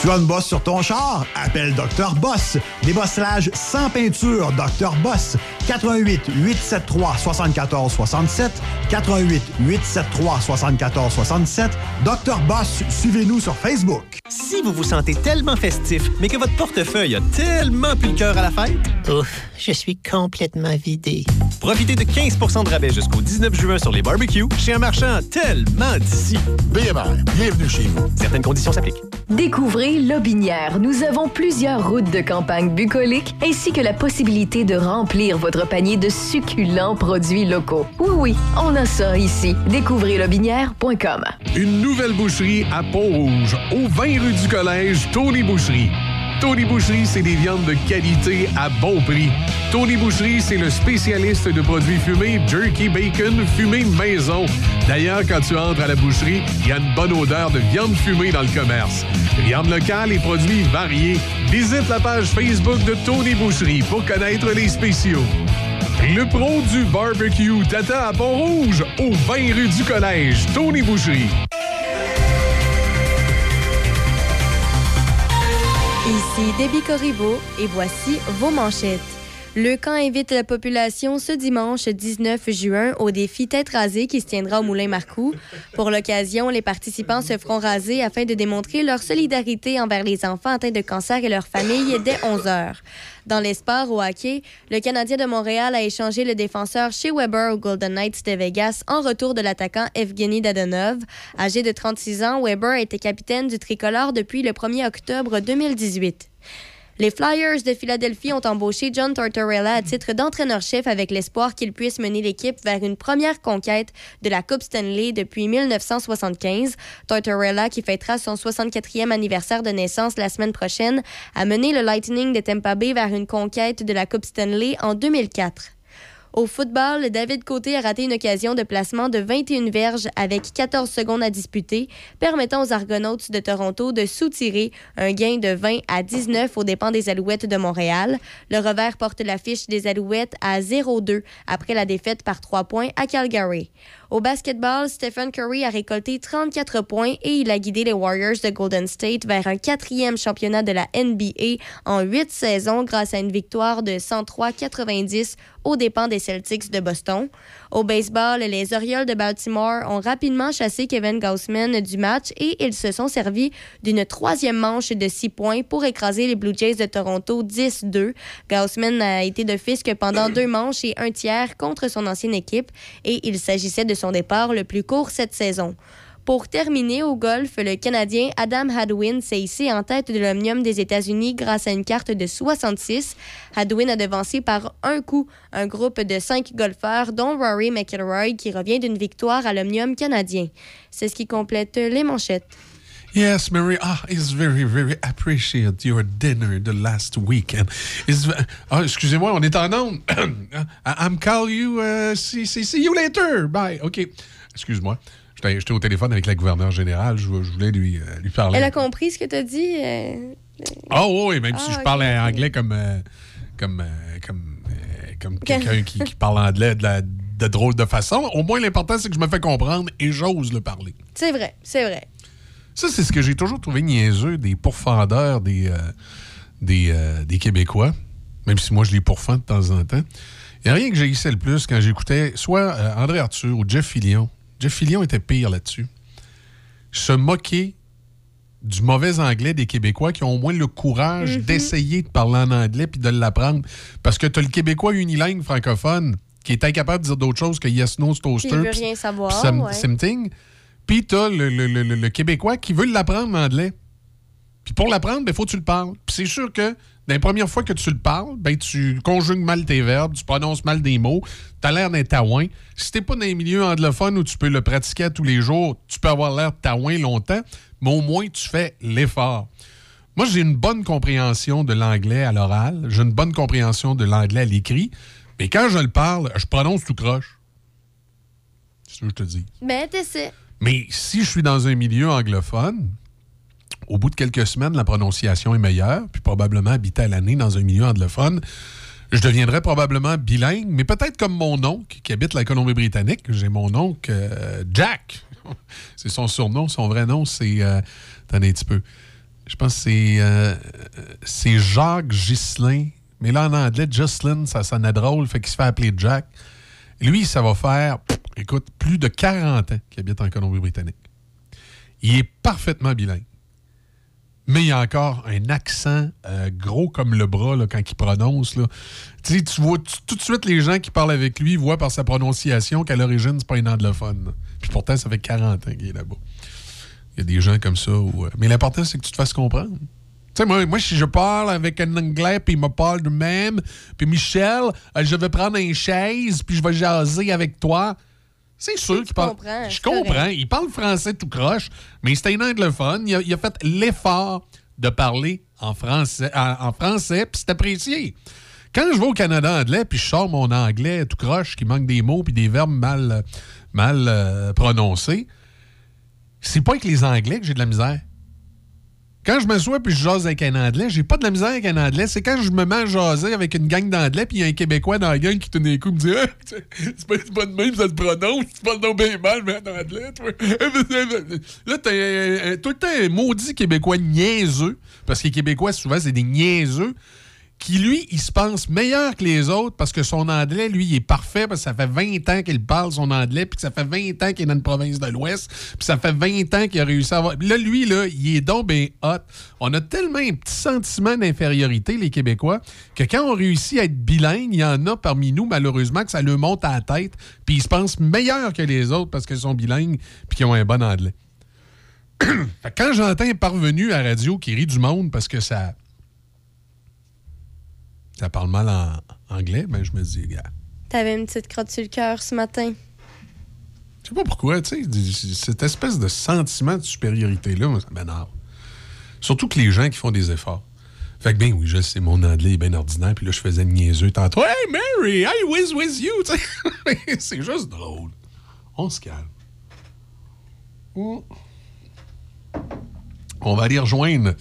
Tu as une bosse sur ton char? Appelle Dr. Boss. Débosselage sans peinture, Dr. Boss. 88 873 74 67 88 873 74 67 Dr. Boss, suivez-nous sur Facebook.
Si vous vous sentez tellement festif, mais que votre portefeuille a tellement plus le cœur à la fête,
Ouf, je suis complètement vidé.
profitez de 15% de rabais jusqu'au 19 juin sur les barbecues chez un marchand tellement d'ici. BMR, bienvenue chez vous. Certaines conditions s'appliquent.
Découvrez Lobinière. Nous avons plusieurs routes de campagne bucoliques ainsi que la possibilité de remplir votre panier de succulents produits locaux. Oui, oui, on a ça ici. Découvrez lobinière.com.
Une nouvelle boucherie à Pont-Rouge, au 20 rue du Collège, Tony Boucherie. Tony Boucherie, c'est des viandes de qualité à bon prix. Tony Boucherie, c'est le spécialiste de produits fumés, jerky bacon, fumé maison. D'ailleurs, quand tu entres à la boucherie, il y a une bonne odeur de viande fumée dans le commerce. Viande locale et produits variés. Visite la page Facebook de Tony Boucherie pour connaître les spéciaux. Le pro du barbecue t'attend à Pont-Rouge, au 20 rue du Collège, Tony Boucherie.
Ici Debbie Corriveau et voici vos manchettes. Le camp invite la population ce dimanche 19 juin au défi Tête rasée qui se tiendra au Moulin Marcoux. Pour l'occasion, les participants se feront raser afin de démontrer leur solidarité envers les enfants atteints de cancer et leurs familles dès 11 heures. Dans les sports au hockey, le Canadien de Montréal a échangé le défenseur chez Weber aux Golden Knights de Vegas en retour de l'attaquant Evgeny Dadonov. Âgé de 36 ans, Weber était capitaine du tricolore depuis le 1er octobre 2018. Les Flyers de Philadelphie ont embauché John Tortorella à titre d'entraîneur-chef avec l'espoir qu'il puisse mener l'équipe vers une première conquête de la Coupe Stanley depuis 1975. Tortorella, qui fêtera son 64e anniversaire de naissance la semaine prochaine, a mené le Lightning de Tampa Bay vers une conquête de la Coupe Stanley en 2004. Au football, David Côté a raté une occasion de placement de 21 verges avec 14 secondes à disputer, permettant aux Argonautes de Toronto de soutirer un gain de 20 à 19 aux dépens des Alouettes de Montréal. Le revers porte l'affiche des Alouettes à 0-2 après la défaite par 3 points à Calgary. Au basketball, Stephen Curry a récolté 34 points et il a guidé les Warriors de Golden State vers un quatrième championnat de la NBA en huit saisons grâce à une victoire de 103-90 aux dépens des Celtics de Boston. Au baseball, les Orioles de Baltimore ont rapidement chassé Kevin Gaussman du match et ils se sont servis d'une troisième manche de six points pour écraser les Blue Jays de Toronto 10-2. Gaussman a été de fisc pendant deux manches et un tiers contre son ancienne équipe et il s'agissait de son départ le plus court cette saison. Pour terminer au golf, le Canadien Adam Hadwin s'est hissé en tête de l'Omnium des États-Unis grâce à une carte de 66. Hadwin a devancé par un coup un groupe de cinq golfeurs, dont Rory McIlroy, qui revient d'une victoire à l'Omnium canadien. C'est ce qui complète les manchettes.
Yes, Mary, ah, it's very, very appreciate your dinner the last weekend. It's, ah, excusez-moi, on est en onde. I'm call you, uh, see, see, see you later. Bye. OK. Excuse-moi. J'étais au téléphone avec la gouverneure générale. Je, je voulais lui, euh, lui parler.
Elle a compris ce que tu as dit? euh,
Ah oui, même si
Ah,
je parle anglais comme, euh, comme, euh, comme, comme quelqu'un qui, qui parle anglais de, la- de drôle de façon, au moins l'important, c'est que je me fais comprendre et j'ose le parler.
C'est vrai, c'est vrai.
Ça, c'est ce que j'ai toujours trouvé niaiseux des pourfendeurs des, des, des Québécois, même si moi je les pourfends de temps en temps. Il n'y a rien que j'haïssais le plus quand j'écoutais soit André Arthur ou Jeff Fillion. Jeff Fillion était pire là-dessus. Se moquer du mauvais anglais des Québécois qui ont au moins le courage
Mhm.
d'essayer de parler en anglais puis de l'apprendre. Parce que tu as le Québécois unilingue francophone qui est incapable de dire d'autre chose que yes, no, toaster.
il veut rien savoir.
something. Puis t'as le, le, le- le- le Québécois qui veut l'apprendre l'anglais. Puis pour l'apprendre, il faut que tu le parles. Puis c'est sûr que dans les premières fois que tu le parles, ben tu conjugues mal tes verbes, tu prononces mal des mots, t'as l'air d'un taouin. Si t'es pas dans les milieux anglophones où tu peux le pratiquer à tous les jours, tu peux avoir l'air de taouin longtemps, mais au moins tu fais l'effort. Moi, j'ai une bonne compréhension de l'anglais à l'oral, j'ai une bonne compréhension de l'anglais à l'écrit, mais quand je le parle, je prononce tout croche. C'est ce que je te dis.
T'essaies.
Mais si je suis dans un milieu anglophone, au bout de quelques semaines, la prononciation est meilleure, puis probablement habiter à l'année dans un milieu anglophone, je deviendrais probablement bilingue, mais peut-être comme mon oncle qui habite la Colombie-Britannique. J'ai mon oncle euh, Jack. C'est son surnom, son vrai nom, c'est. euh, attendez un petit peu. Je pense que c'est. euh, c'est Jacques Ghislain. Mais là, en anglais, Jocelyn, ça sonnait drôle, fait qu'il se fait appeler Jack. Lui, ça va faire, écoute, plus de 40 ans qu'il habite en Colombie-Britannique. Il est parfaitement bilingue. Mais il y a encore un accent euh, gros comme le bras quand il prononce. Là. Tu vois tout de suite les gens qui parlent avec lui voient par sa prononciation qu'à l'origine, c'est pas un anglophone. Puis pourtant, ça fait 40 ans qu'il est là-bas. Il y a des gens comme ça. Euh, Mais l'important, c'est que tu te fasses comprendre. Tu sais, moi, moi, si je parle avec un anglais, puis il me parle de même, puis Michel, euh, je vais prendre une chaise, puis je vais jaser avec toi. C'est sûr qu'il parle.
comprends,
Je comprends.
correct.
Il parle français tout croche, mais c'est un anglophone. Il a, il a fait l'effort de parler en français, en, en français, puis c'est apprécié. Quand je vais au Canada anglais, puis je sors mon anglais tout croche, qui manque des mots puis des verbes mal, mal euh, prononcés, c'est pas avec les Anglais que j'ai de la misère. Quand je m'assois puis je jase avec un Anglais, j'ai pas de la misère avec un Anglais. C'est quand je me mets à jaser avec une gang d'Anglais puis il y a un Québécois dans la gang qui tout d'un coup me dit Ah, c'est pas, pas de même, ça se prononce. Tu parles donc bien mal, mais en anglais, toi. Là, un- un- tout le temps un maudit Québécois niaiseux, parce que les Québécois, souvent, c'est des niaiseux, qui, lui, il se pense meilleur que les autres parce que son anglais, lui, il est parfait parce que ça fait 20 ans qu'il parle son anglais, puis que ça fait 20 ans qu'il est dans une province de l'Ouest, puis ça fait 20 ans qu'il a réussi à avoir... Là, lui, là, il est donc ben hot. On a tellement un petit sentiment d'infériorité, les Québécois, que quand on réussit à être bilingue, il y en a parmi nous, malheureusement, que ça leur monte à la tête, puis ils se pensent meilleurs que les autres parce qu'ils sont bilingues puis qu'ils ont un bon anglais. Quand j'entends un parvenu à radio qui rit du monde parce que ça ça parle mal en anglais, ben je me dis, gars,
T'avais une petite crotte sur le cœur ce matin.
je sais pas pourquoi, tu sais, cette espèce de sentiment de supériorité-là, moi, ça m'énerve. Surtout que les gens qui font des efforts. Fait que ben oui, je sais, mon anglais est bien ordinaire, puis là, je faisais le niaiseux tantôt. Hey Mary, I was with you. C'est juste drôle. On se calme. Mm. On va aller rejoindre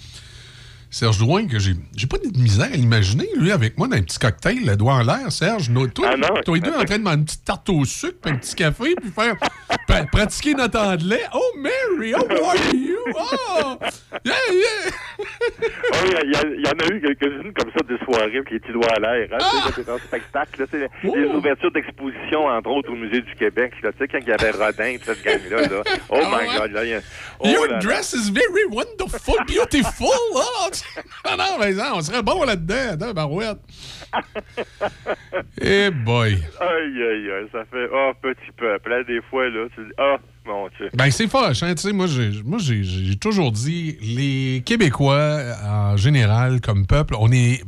Serge Drouin, que j'ai j'ai pas de misère à l'imaginer, lui, avec moi, dans un petit cocktail, le doigt en l'air, Serge. Nous, toi,
Ah non,
toi et deux, en train de manger une petite tarte au sucre, puis un petit café, puis faire pra- pratiquer notre anglais. Oh, Mary, how are you? Oh! Yeah, yeah!
Oh, Il y, en a eu quelques-unes comme ça, des soirées avec les petits doigts à l'air. Hein, c'est un spectacle. là, tu sais, Des ouvertures d'exposition, entre autres, au Musée du Québec. Là, tu sais, quand il y avait Rodin et cette gang-là. Là. Oh
Ah
my
ouais?
God. Là, il y a- oh
Your
là.
dress is very wonderful, beautiful. Oh, non, non, mais non, on serait bon là-dedans, dans barouette. Eh boy.
Aïe, aïe, aïe, ça fait, oh, petit peuple. Là, des fois, là, tu dis, oh, mon Dieu.
Ben, c'est fâche, hein. Tu sais, moi, j'ai, toujours dit, les Québécois, en général, comme peuple, on est,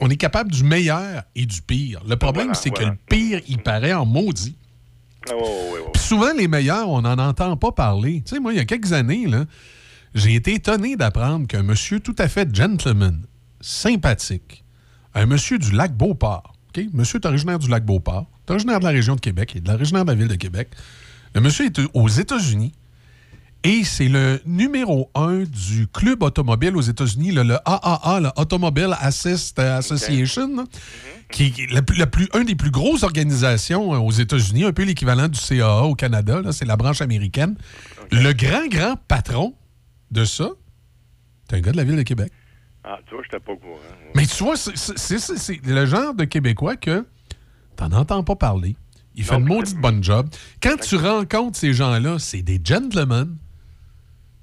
on est capable du meilleur et du pire. Le problème,
Voilà,
c'est
voilà.
que le pire, il paraît en maudit.
Ah,
souvent, les meilleurs, on n'en entend pas parler. Tu sais, moi, il y a quelques années, là, j'ai été étonné d'apprendre qu'un monsieur tout à fait gentleman, sympathique, un monsieur du lac Beauport? Monsieur est originaire du lac Beauport, est originaire de la région de Québec, il est originaire de la ville de Québec. Le monsieur est aux États-Unis et c'est le numéro un du club automobile aux États-Unis, le, le AAA, le Automobile Assist Association, là, qui est la plus, la plus- un des plus grosses organisations euh, aux États-Unis, un peu l'équivalent du CAA au Canada, c'est la branche américaine. Le grand, grand patron de ça, c'est un gars de la ville de Québec.
Ah, tu vois, j'étais pas au courant.
Mais tu vois, c'est- le genre de Québécois que t'en entends pas parler. Il fait une maudite bonne job. Quand tu rencontres ces gens-là, c'est des gentlemen.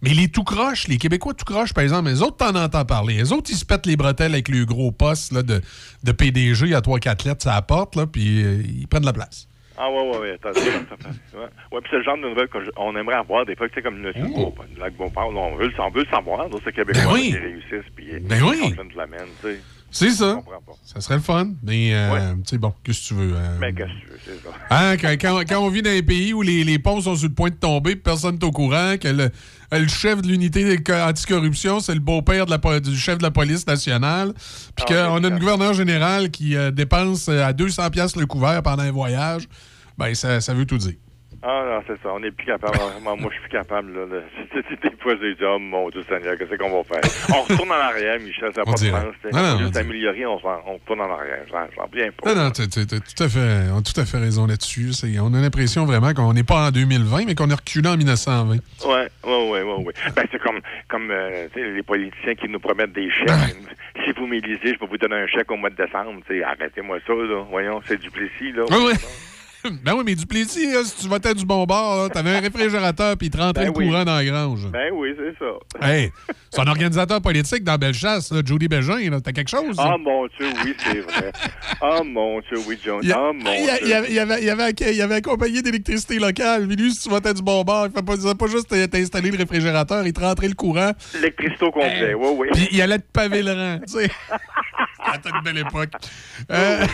Mais les tout croches, les Québécois tout croches, par exemple, les autres, t'en entends parler. Les autres, ils se pètent les bretelles avec le gros poste là, de, de PDG à 3-4 lettres, ça apporte, là, puis euh, ils prennent la place.
Ah, ouais, ouais, ouais. t'as- Ouais, ouais puis c'est le genre de nouvelles qu'on aimerait avoir. Des fois, tu sais, comme le le lac Beauport, là, on veut, on veut le savoir, dans ces Québécois
Ben oui.
qui réussissent, puis
Ben oui.
de la mène, tu sais.
C'est ça. Ça serait le fun. Mais, euh, tu sais, bon, qu'est-ce que tu veux? euh,
Mais qu'est-ce que tu veux, c'est ça.
Hein, quand, quand- quand on vit dans un pays où les, les ponts sont sur le point de tomber, personne n'est au courant, que le, le chef de l'unité anticorruption, c'est le beau-père du chef de la police nationale, puis
Ah,
qu'on a une gouverneure générale qui euh, dépense euh, à 200 pièces le couvert pendant un voyage, ben ça, ça veut tout dire.
Ah, non, c'est ça. On n'est plus capable. moi, moi, je suis plus capable, là. de- Des fois, j'ai dit, oh mon Dieu Seigneur, qu'est-ce qu'on va faire? On retourne en arrière, Michel, ça n'a pas de sens. tu on juste améliorer, on, on retourne en arrière. J'en reviens pas.
Non, non, t'as- t'as tout à fait, on a tout à fait raison là-dessus. C'est- On a l'impression vraiment qu'on n'est pas en 2020, mais qu'on est reculé en 1920.
Ouais, ouais, ouais, ouais, ouais. Ben, c'est comme, comme euh, tu les politiciens qui nous promettent des chèques.
Ah.
si vous m'élisez, je vais vous donner un chèque au mois de décembre. Tu arrêtez-moi ça, là. Voyons, c'est du Plessis, là.
Oui, oui. Ben oui, mais du Plessis, là, si tu votais du bon bord, t'avais un réfrigérateur puis il te rentrait
Ben
le
oui.
courant dans la grange.
Ben oui, c'est ça.
Hey, c'est un organisateur politique dans Bellechasse, là, Jody Bégin. T'as quelque chose?
Ah, mon Dieu, oui, c'est vrai. Ah, mon Dieu, oui, John. Ah, mon
il
Dieu.
il avait, il, avait, il, avait, accompagné d'électricité locale. Mais lui, si tu votais du bon bord, il il faisait pas juste t'installer le réfrigérateur, il te rentrait le courant.
L'électricité au complet, oui, oui.
Puis il allait te paver le rang, tu sais. C'était une belle époque. Euh,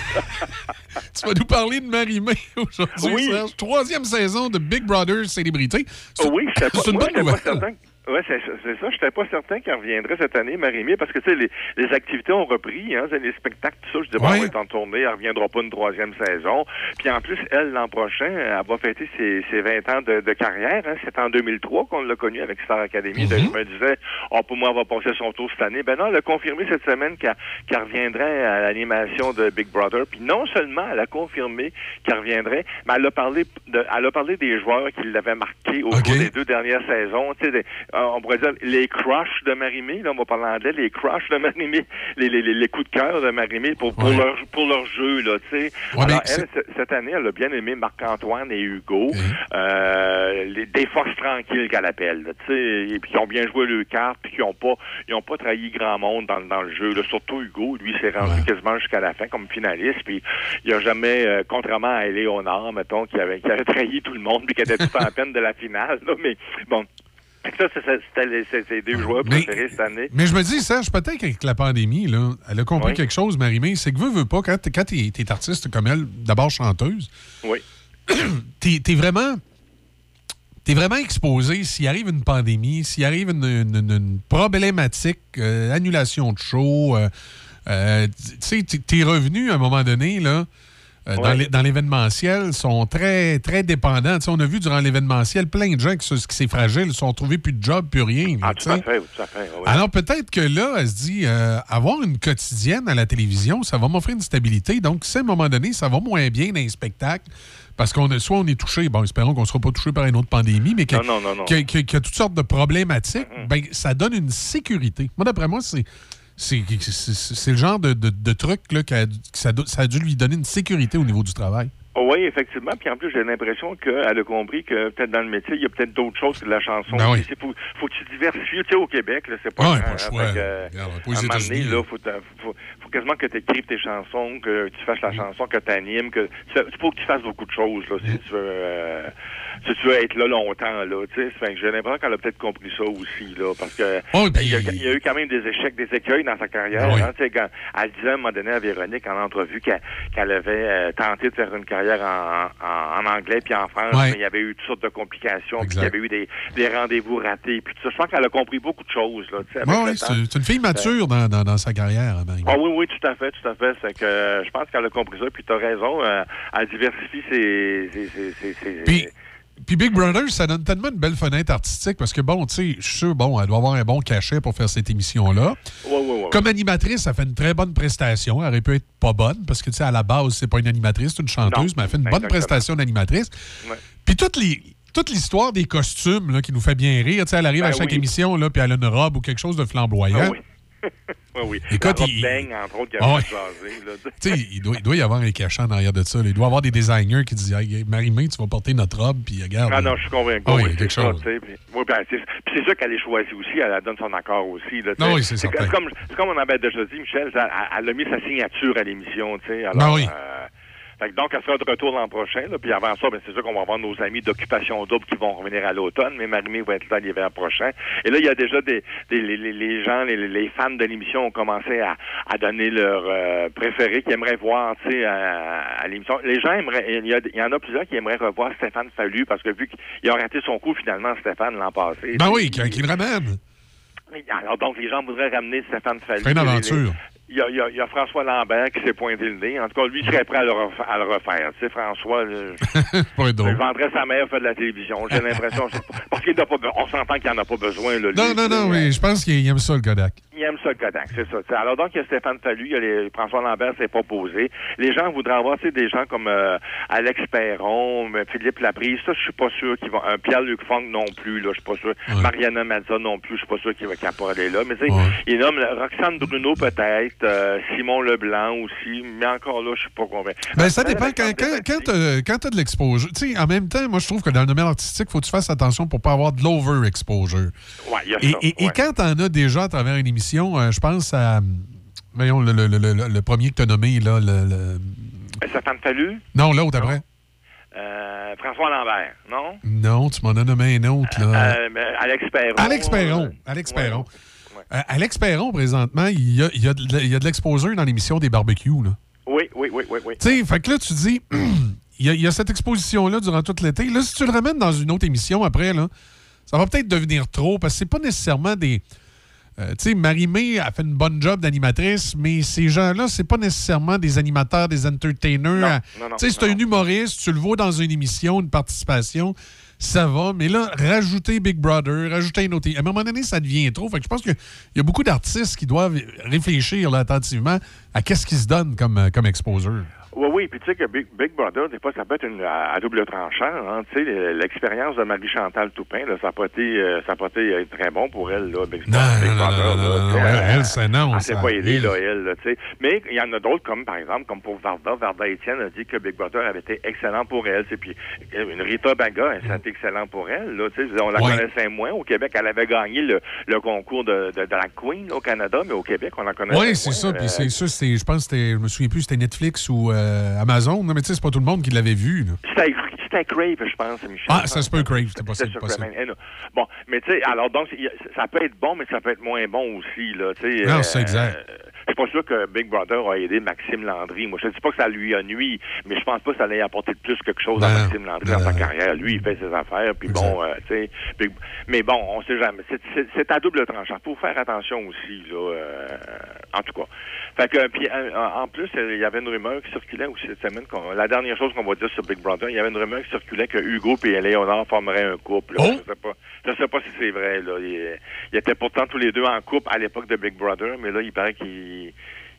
tu vas nous parler de Marie-Mé aujourd'hui,
Oui.
Serge. Troisième saison de Big Brother Célébrité. C'est-
Oui, pas,
une bonne nouvelle.
Oui, c'est c'est ça. Je n'étais pas certain qu'elle reviendrait cette année, Marie-Mé, parce que tu sais, les, les activités ont repris, hein, les spectacles, tout ça. Je dis, bon, elle être en tournée, elle ne reviendra pas une troisième saison. Puis en plus, elle, l'an prochain, elle va fêter ses, ses 20 ans de, de carrière. Hein. C'est en 2003 qu'on l'a connue avec Star Academy. Donc, je me disais, oh, pour moi, elle va passer son tour cette année. Ben non, elle a confirmé cette semaine qu'elle reviendrait à l'animation de Big Brother. Puis non seulement elle a confirmé qu'elle reviendrait, mais elle a parlé de, elle a parlé des joueurs qui l'avaient marqué au cours des deux dernières saisons. Tu sais, on pourrait dire les crushs de Marimé. Là, on va parler anglais. Les crushs de Marimé, les, les, les, les coups de cœur de Marimé pour, pour,
Ouais.
leur, pour leur jeu. Là, tu sais.
Ouais,
Alors, elle, cette année, elle a bien aimé Marc-Antoine et Hugo. Euh, les, des forces tranquilles qu'elle appelle. là, tu sais, et puis qui ont bien joué le carte, puis qui n'ont pas, ils ont pas trahi grand monde dans, dans le jeu. là. Surtout Hugo, lui, s'est rendu quasiment jusqu'à la fin comme finaliste. Puis il a jamais, euh, contrairement à Éléonore, mettons, qui avait, qui avait trahi tout le monde, puis qui était tout en peine de la finale. là. mais bon. Ça, c'était ses deux joueurs
Mais-
préférés cette année.
Mais je me dis, Serge, peut-être qu'avec la pandémie, là, elle a compris
Oui.
quelque chose, Marie-Mé. C'est que veut, veut pas, quand t'es, t'es artiste comme elle, d'abord chanteuse,
Oui.
t'es, t'es vraiment. T'es vraiment exposé s'il arrive une pandémie, s'il arrive une, une- une- une problématique, euh, annulation de show. euh, euh, tu sais, t'es- tes revenus, à un moment donné, là, euh, dans
Ouais.
l'é- dans l'événementiel sont très, très dépendants. On a vu durant l'événementiel plein de gens qui, qui c'est fragile, sont trouvés plus de job, plus rien.
Ah, tout à fait, tout à fait. oui.
Alors peut-être que là, elle se dit, euh, avoir une quotidienne à la télévision, ça va m'offrir une stabilité. Donc, si à un moment donné, ça va moins bien dans les spectacles, parce qu'on est, soit on est touché, bon, espérons qu'on ne sera pas touché par une autre pandémie, mais qu'il y a toutes sortes de problématiques, ben, ça donne une sécurité. Moi, d'après moi, c'est. C'est le genre de, de- truc là, que ça, ça a dû lui donner une sécurité au niveau du travail.
Oh, oui, effectivement. Puis en plus, j'ai l'impression qu'elle a compris que peut-être dans le métier, il y a peut-être d'autres choses que de la chanson.
Ben oui.
Faut, faut que tu diversifies. Tu sais, au Québec, là, c'est pas
Ouais,
grand,
pas le choix. Regarde,
à un moment donné, là, faut, t'a- faut, faut quasiment que tu écrives tes chansons, que tu fasses
Mm.
la chanson, que tu animes, que tu faut que tu fasses beaucoup de choses là, si tu veux euh, si tu veux être là longtemps là, tu sais. J'ai l'impression qu'elle a peut-être compris ça aussi là, parce que
Oh,
il, y a, il y a eu quand même des échecs, des écueils dans sa carrière.
Oui.
hein, tu sais, quand elle disait à un moment donné à Véronique en entrevue qu'elle qu'elle avait euh, tenté de faire une carrière en, en, en anglais puis en France,
Ouais.
mais il y avait eu toutes sortes de complications, puis il y avait eu des, des rendez-vous ratés, puis tout ça. Je pense qu'elle a compris beaucoup de choses là. temps.
c'est une fille mature dans, dans- dans sa carrière. hein, Marie.
Ah oui, oui, tout à fait, tout à fait. C'est que euh, je pense qu'elle a compris ça, puis tu as raison. euh, elle diversifie ses. ses, ses, ses- ses-
Puis, puis Big Brother, ça donne tellement une belle fenêtre artistique parce que, bon, tu sais, je suis sûr, bon, elle doit avoir un bon cachet pour faire cette émission-là.
Ouais, ouais, ouais.
Comme animatrice, elle fait une très bonne prestation. Elle aurait pu être pas bonne parce que, tu sais, à la base, c'est pas une animatrice, c'est une chanteuse,
Non,
mais elle fait une bonne prestation d'animatrice. Puis toute les- toute l'histoire des costumes là, qui nous fait bien rire, tu sais, elle arrive
Ben
à chaque
oui.
émission, là, puis elle a une robe ou quelque chose de flamboyant.
Ah oui. oui, oui.
Écoute,
La robe
il-
beigne, entre autres, qui avait
ouais. il doit, il doit y avoir un cachet en arrière de ça. là. Il doit y avoir des designers qui disent hey, Marie-Mé, tu vas porter notre robe, puis regarde.
Ah non, je suis convaincu.
Ah oui, quelque
ça,
chose.
sais, Puis oui, c'est puis c'est sûr qu'elle est choisie aussi, elle donne son accord aussi. Là, tu
Ah oui, c'est
comme, c'est comme on avait déjà dit, Michel, elle, elle a mis sa signature à l'émission. tu sais. Alors,
Ah oui.
euh, fait que donc, elle sera de retour l'an prochain. Là, puis avant ça, ben, c'est sûr qu'on va avoir nos amis d'Occupation Double qui vont revenir à l'automne, mais Marie-Mé va être là l'hiver prochain. Et là, il y a déjà des, des les, gens, les, les fans de l'émission ont commencé à, à donner leur euh, préféré qu'ils aimeraient voir à, à l'émission. Les gens aimeraient, il y, a- il y en a plusieurs qui aimeraient revoir Stéphane Fallu parce que vu qu'il a raté son coup finalement, Stéphane, l'an passé.
Ben oui, qu'il ramène.
Alors donc, les gens voudraient ramener Stéphane Fallu.
Une aventure.
Il y, a, il y a- il y a François Lambert qui s'est pointé le nez. En tout cas, lui, il serait prêt à le, refa- à le refaire. Tu sais, François,
drôle.
il vendrait sa mère faire de la télévision. J'ai l'impression. parce qu'il n'a pas, on s'entend qu'il n'en a pas besoin. Là, lui.
Non, non, non, mais je pense qu'il aime ça, le Kodak.
Il aime ça, le Kodak, c'est ça. T'sais, alors donc, il y a Stéphane Fallu, il y a les, François Lambert s'est pas posé. Les gens voudraient avoir tu sais, des gens comme euh, Alex Perron, euh, Philippe Laprise. Ça, je suis pas sûr qu'ils vont. Un Pierre-Luc Funk non plus, là, je suis pas sûr. Mariana Mazza non plus, je suis pas sûr qu'il va qu'il pourra aller là. Mais tu sais, il nomme Roxane Bruno peut-être, euh, Simon Leblanc aussi, mais encore là, je suis pas convaincu.
Ben, ça dépend. Quand, quand, quand quand t'as de l'exposure, tu sais, en même temps, moi, je trouve que dans le domaine artistique, il faut que tu fasses attention pour pas avoir de l'over-exposure.
Ouais, il y a
Et,
ça.
et- quand t'en as déjà à travers une émission, euh, je pense à. Voyons, le, le- le- le- premier que t'as nommé, là. Le,
Stéphane Fallu,
Non, l'autre après.
euh, François Lambert, non?
Non, tu m'en as nommé un autre, là.
Euh, Alex Perron.
Alex Perron. Alex Perron. Euh, Alex Perron, présentement, il y a, il y a de, l'exposure dans l'émission des barbecues, là.
Oui, oui, oui, oui, oui.
Tu sais, fait que là, tu dis, il y, a- il y a cette exposition-là durant tout l'été. Là, si tu le ramènes dans une autre émission après, là, ça va peut-être devenir trop parce que c'est pas nécessairement des. euh, tu sais, Marie-Mé a fait une bonne job d'animatrice, mais ces gens-là, c'est pas nécessairement des animateurs, des entertainers.
non, non,
Tu sais, c'est un humoriste, tu le vois dans une émission, une participation, ça va. Mais là, rajouter Big Brother, rajouter une autre. À un moment donné, ça devient trop. Fait que je pense qu'il y a beaucoup d'artistes qui doivent réfléchir attentivement à qu'est-ce qui se donne comme, euh, comme exposure.
Oui, oui, puis tu sais que Big, Big Brother, des fois, ça peut être une, à, à double tranchant. Hein, tu sais, l'expérience de Marie-Chantal Toupin, là, ça n'a pas été, euh, ça a pas été euh, très bon pour elle, là, Big, Big
non, non,
Brother.
non,
là, elle-
elle, c'est non,
Elle s'est pas aidée, là, elle, là, tu sais. Mais il y en a d'autres, comme par exemple, comme pour Varda. Varda Étienne a dit que Big Brother avait été excellent pour elle. Puis, euh, une Rita Baga, ça a été excellent pour elle, là, tu sais. On la
Ouais.
connaissait moins. Au Québec, elle avait gagné le, le concours de, de, de la Queen au Canada, mais au Québec, on la connaissait
Oui, c'est ça.
moins.
Puis
Euh,
c'est ça, je pense que c'était, je me souviens plus, c'était Netflix ou euh, Amazon. Non, mais tu sais, c'est pas tout le monde qui l'avait vu.
C'était Crave, je pense, Michel.
Ah, ça se peut, Crave, c'était possible. Possible.
Hein, Bon, mais tu sais, alors donc, ça peut être bon, mais ça peut être moins bon aussi, là, tu sais.
Non,
euh,
c'est exact.
suis pas sûr que Big Brother a aidé Maxime Landry. Moi, je ne dis pas que ça lui a nuit, mais je pense pas que ça allait apporter plus quelque chose à Maxime Landry dans sa carrière. Lui, il fait ses affaires, puis bon, euh, tu sais. Big- Mais bon, on sait jamais. C'est- à double tranchant. Faut faire attention aussi, là. euh, en tout cas. Fait que, puis euh, en plus, il y avait une rumeur qui circulait aussi cette semaine. La dernière chose qu'on va dire sur Big Brother, il y avait une rumeur qui circulait que Hugo et Léonard formeraient un couple. là. Je sais pas. Je sais pas si c'est vrai. Là. Ils, ils étaient pourtant tous les deux en couple à l'époque de Big Brother, mais là, il paraît qu'ils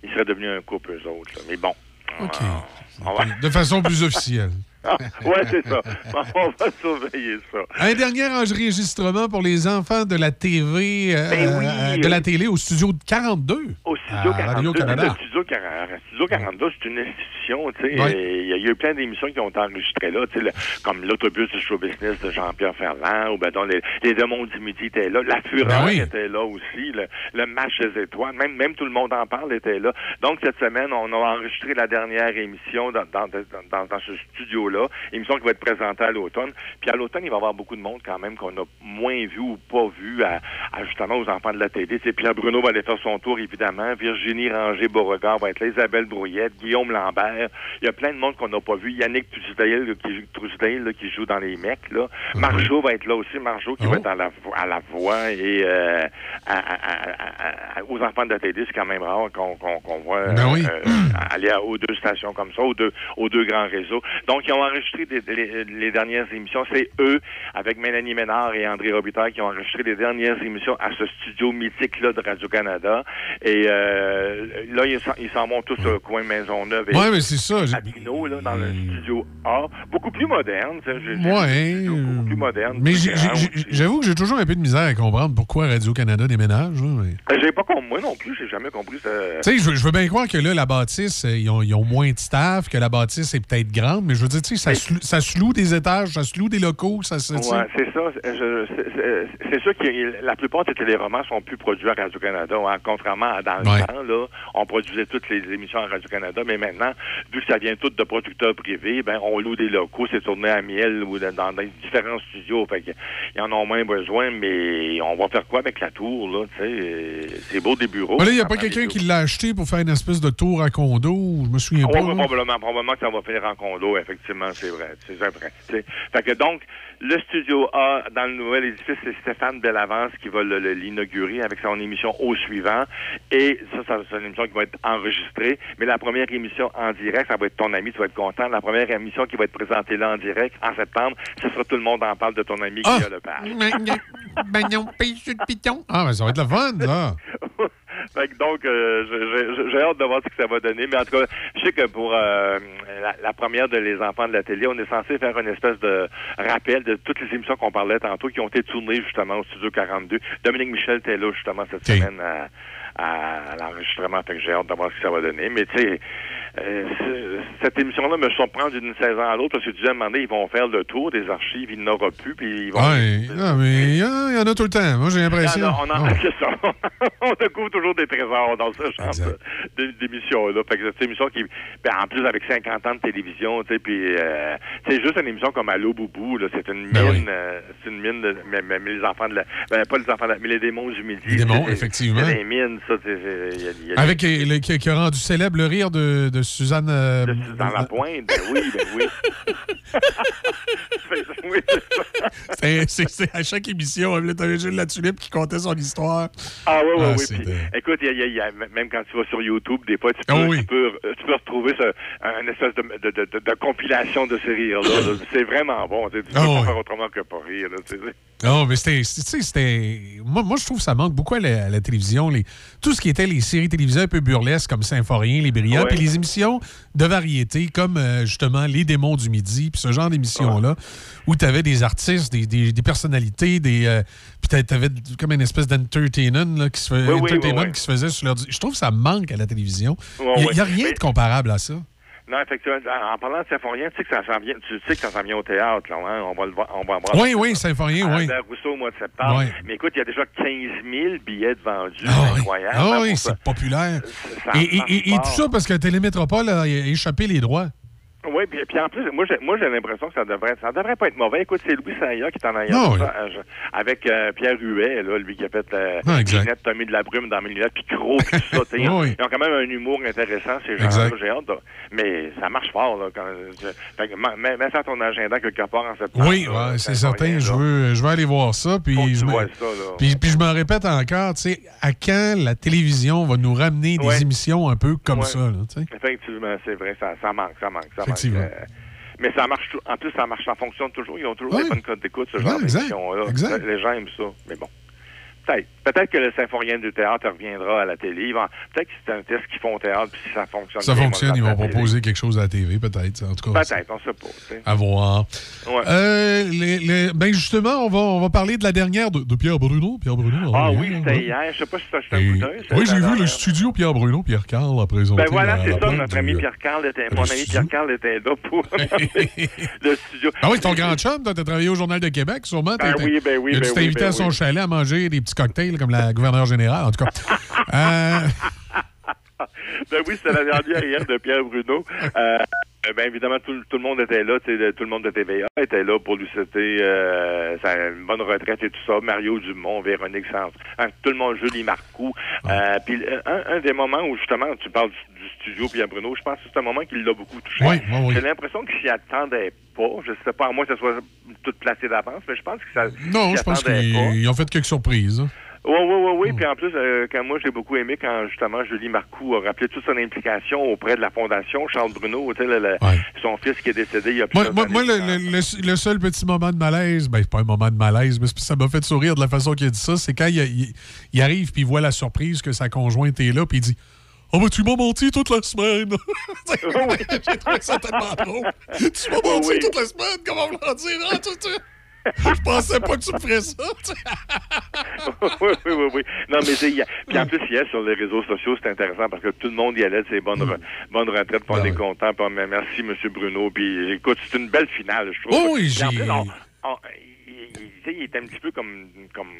ils seraient devenus un couple eux autres. là. Mais bon.
OK.
On va-
De façon plus officielle.
Ouais, c'est ça. On va surveiller ça.
Un dernier enregistrement pour les enfants de la TV, euh,
Ben oui,
euh, de la télé au studio 42.
Au Studio
à
42,
Radio-Canada.
le Studio, 40 Studio 42, c'est une institution, et Il y a eu plein d'émissions qui ont été enregistrées là, le- comme l'autobus du show business de Jean-Pierre Ferland, ou ben donc les, les démons du midi étaient là, la Fureur
Ben oui.
était là aussi, le, le match des étoiles, même, même tout le monde en parle était là. Donc cette semaine, on a enregistré la dernière émission dans, dans, dans, dans ce studio-là, émission qui va être présentée à l'automne. Puis à l'automne, il va y avoir beaucoup de monde quand même qu'on a moins vu ou pas vu à, à, justement aux enfants de la télé. C'est Pierre Bruno va aller faire son tour, évidemment. Virginie Ranger-Beauregard va être là. Isabelle Brouillette, Guillaume Lambert. Il y a plein de monde qu'on n'a pas vu. Yannick Trusidale, là, qui, joue- Trusidale, là, qui joue dans les mecs. Là. Marjo va être là aussi. Marjo qui va être à la, vo- à la voix et euh, à- à- aux enfants de la télé. C'est quand même rare qu'on voit
Ben oui.
euh, aller aux deux stations comme ça, aux deux, aux deux grands réseaux. Donc, ils ont enregistré des- les, les dernières émissions. C'est eux, avec Mélanie Ménard et André Robitaille, qui ont enregistré les dernières émissions à ce studio mythique-là de Radio-Canada. Et euh, là, ils s'en- vont tous au coin Maisonneuve
Ouais, mais c'est ça.
à Pinault, là, dans le studio A. Beaucoup plus moderne.
Ouais.
Beaucoup plus moderne.
Mais j'avoue que j'ai toujours un peu de misère à comprendre pourquoi Radio-Canada déménage. mais-
J'ai pas compris, moi non plus, j'ai jamais compris ça.
Tu sais, je veux, je veux bien croire que là, la bâtisse, euh, ils ont, ils ont moins de staff, que la bâtisse est peut-être grande, mais je veux dire, ça, se lou- ça se loue des étages, ça se loue des locaux, ça se.
Ouais, c'est ça. C'est- sûr que la plupart des téléromans sont plus produits à Radio-Canada. hein. Contrairement à dans le
Ouais.
temps, là, on produisait toutes les émissions à Radio-Canada, mais maintenant, vu que ça vient tout de producteurs privés, ben, on loue des locaux, c'est tourné à miel ou dans, dans différents studios. Fait ils en ont moins besoin, mais on va faire quoi avec la tour, là, C'est beau des bureaux.
Il n'y a pas quelqu'un qui l'a acheté pour faire une espèce de tour à condo, je me souviens
Ouais,
pas.
ouais,
là.
probablement, probablement que ça va finir en condo, effectivement, c'est vrai. C'est vrai. Fait que donc, le studio A, dans le nouvel édifice, c'est Stéphane Bellavance qui va le- le- l'inaugurer avec son émission au suivant. Et ça, ça c'est une émission qui va être enregistrée. Mais la première émission en direct, ça va être ton ami, tu vas être content. La première émission qui va être présentée là en direct, en septembre, ce sera Tout le monde en parle de ton ami
Ah!
Guillaume Lepage.
Ah, ben ça va être le fun, là.
Fait que donc, euh, j'ai hâte de voir ce que ça va donner. Mais en tout cas, je sais que pour euh, la, la première de Les Enfants de la télé, on est censé faire une espèce de rappel de toutes les émissions qu'on parlait tantôt qui ont été tournées justement au Studio 42. Dominique Michel était là justement cette semaine à, à l'enregistrement. Fait que j'ai hâte de voir ce que ça va donner. Mais tu sais, euh, cette émission-là me surprend d'une saison à l'autre parce que tu à un moment donné, ils vont faire le tour des archives, il n'aura plus, puis ils vont...
Ouais, non, mais il y, en il y en a tout le temps. Moi, j'ai l'impression.
On en, en-
Oh.
on découvre toujours des trésors dans ce genre d'émission-là. Fait que c'est une émission qui, ben, en plus, avec 50 ans de télévision, tu sais, puis euh, c'est juste une émission comme Allo Boubou, là, c'est une mine,
Ben oui.
euh, c'est une mine, de, mais, mais- mais les enfants de la, ben, pas les enfants de la, mais les démons du midi.
Les démons, effectivement.
C'est des mines, ça, c'est, c'est- il y a- il y a-
Avec euh, le- qui, qui a rendu célèbre le rire de, de Suzanne. euh,
dans la pointe, ben oui, ben oui. C'est- oui, c'est
à chaque émission, là, t'avais Gilles La Tulipe qui contait son histoire.
Ah oui, oui,
Ah,
oui. Puis, écoute, y a- même quand tu vas sur YouTube, des fois, tu peux,
Ah oui.
tu peux, tu peux retrouver ce, un espèce de, de, de, de- de compilation de ces rires-là. là. C'est vraiment bon. Tu tu peux
Ah
pas
oui.
faire autrement que pas rire. Là.
Non, mais c'était. c'était. Moi, moi, je trouve que ça manque beaucoup à la, à la télévision. Les, tout ce qui était les séries télévisées un peu burlesques comme Symphorien, Les Brillants, puis les émissions de variété comme euh, justement Les Démons du Midi, puis ce genre d'émissions-là, où tu avais des artistes, des, des, des personnalités, des. euh, puis tu avais comme une espèce d'entertainment qui, se fait-
Oui, oui,
entertainment
oui, oui.
qui se faisait sur leur. Je trouve que ça manque à la télévision. Il n'y a, rien de comparable à ça.
Non, effectivement, en parlant de Symphorien, tu sais que ça s'en vient, tu sais que ça s'en vient au théâtre, là, hein? On va le voir, on va voir.
Oui, oui, Symphorien, oui.
Rousseau au mois de septembre.
Ouais.
Mais écoute, il y a déjà 15 000 billets de vendus.
Ah oui.
incroyable.
Ah
hein,
oui, c'est populaire.
ça
Et, et- et- et tout ça parce que Télémétropole a échappé les droits.
Oui, puis, puis en plus, moi j'ai, moi, j'ai l'impression que ça devrait, ça devrait pas être mauvais. Écoute, c'est Louis Saillat qui est en arrière de
oui.
avec euh, Pierre Huet, là, lui qui a fait euh,
Ah,
Tommy de la Brume dans mes lunettes, puis Croc, tout ça. sais. Ils, ont-
Oui.
ils ont quand même un humour intéressant, ces gens-là. J'ai hâte. Mais ça marche fort. Là, quand, je- fait que, ma- mets, mets ça à ton agenda quelque part en septembre.
Oui, ouais, c'est certain. Je veux, je veux aller voir ça. Puis
Faut
je me-
ça, là.
puis, puis je me répète encore, tu sais, à quand la télévision va nous ramener des émissions un peu comme
Ouais.
ça, là, tu sais?
Effectivement, c'est vrai, ça, ça manque, ça manque, ça manque.
Effectivement.
Euh, mais ça marche, en plus, ça marche, ça fonctionne toujours. Ils ont toujours
Ouais.
des bonnes codes d'écoute, ce
Ouais,
genre
exact,
d'émission-là. Les gens aiment ça, mais bon. Peut-être. Peut-être que le symphorien du théâtre reviendra à la télé. Peut-être que c'est un test qu'ils font au théâtre, puis si ça fonctionne
Ça
bien,
fonctionne, ils vont proposer quelque chose à la TV, peut-être. En tout
télé.
cas,
Peut-être, on sait pas. tu
à voir.
Ouais.
Euh, les- les- ben justement, on va, on va parler de la dernière de, de Pierre Bruno. Pierre Bruno.
Ah oui, c'était hier. Je sais pas si tu as acheté un
Et-
coup d'œil.
oui, j'ai vu le studio Pierre Bruno, Pierre Carl a présenté.
Ben voilà, c'est ça, notre ami Pierre-Carl était, mon ami Pierre-Carl était là pour le studio.
Ah oui, ton grand chum, toi, t'as travaillé au Journal de Québec, sûrement.
Ben oui, ben oui,
t'inviter
oui, ben
à son chalet à manger des petits cocktails comme la gouverneure générale, en tout cas. Euh,
ben oui, c'était la dernière hier de Pierre Bruno. Euh, ben évidemment, tout, tout le monde était là, tout le monde de TVA était là pour lui souhaiter euh, sa une bonne retraite et tout ça. Mario Dumont, Véronique Sans, hein, tout le monde, Julie Marcoux. Euh, puis euh, un, un des moments où justement tu parles studio Pierre Bruno, je pense que c'est un moment qui l'a beaucoup touché.
Oui, oui, oui.
J'ai l'impression qu'il s'y attendait pas. Je sais pas, à moins que ça soit tout placé d'avance, mais je pense que ça.
non, je pense qu'ils ils ont fait quelques surprises. hein.
Oui, oui, oui, oui. Puis en plus, euh, quand moi, j'ai beaucoup aimé quand justement Julie Marcoux a rappelé toute son implication auprès de la Fondation Charles Bruno, le- son fils qui est décédé il y a
Moi,
plusieurs
moi, moi, le, seul petit moment de malaise, ben, c'est pas un moment de malaise, mais ça m'a fait sourire de la façon qu'il a dit ça, c'est quand il, il- il arrive puis il voit la surprise que sa conjointe est là, puis il dit Oh, ben, tu m'as menti toute la semaine. J'ai trouvé ça tellement drôle. Tu m'as menti
oui.
toute la semaine, comment on dire? hein, tout, tout. Je pensais pas que tu me ferais ça.
oui, oui, oui, oui. Non, mais c'est- il y a- puis en plus, hier, sur les réseaux sociaux, c'est intéressant parce que tout le monde y allait de ses bonnes, re- bonnes retraites, puis on est content, merci, M. Bruno. Puis écoute, c'est une belle finale, je trouve.
Oh oui, j'ai-
il, il- il est un petit peu comme, comme,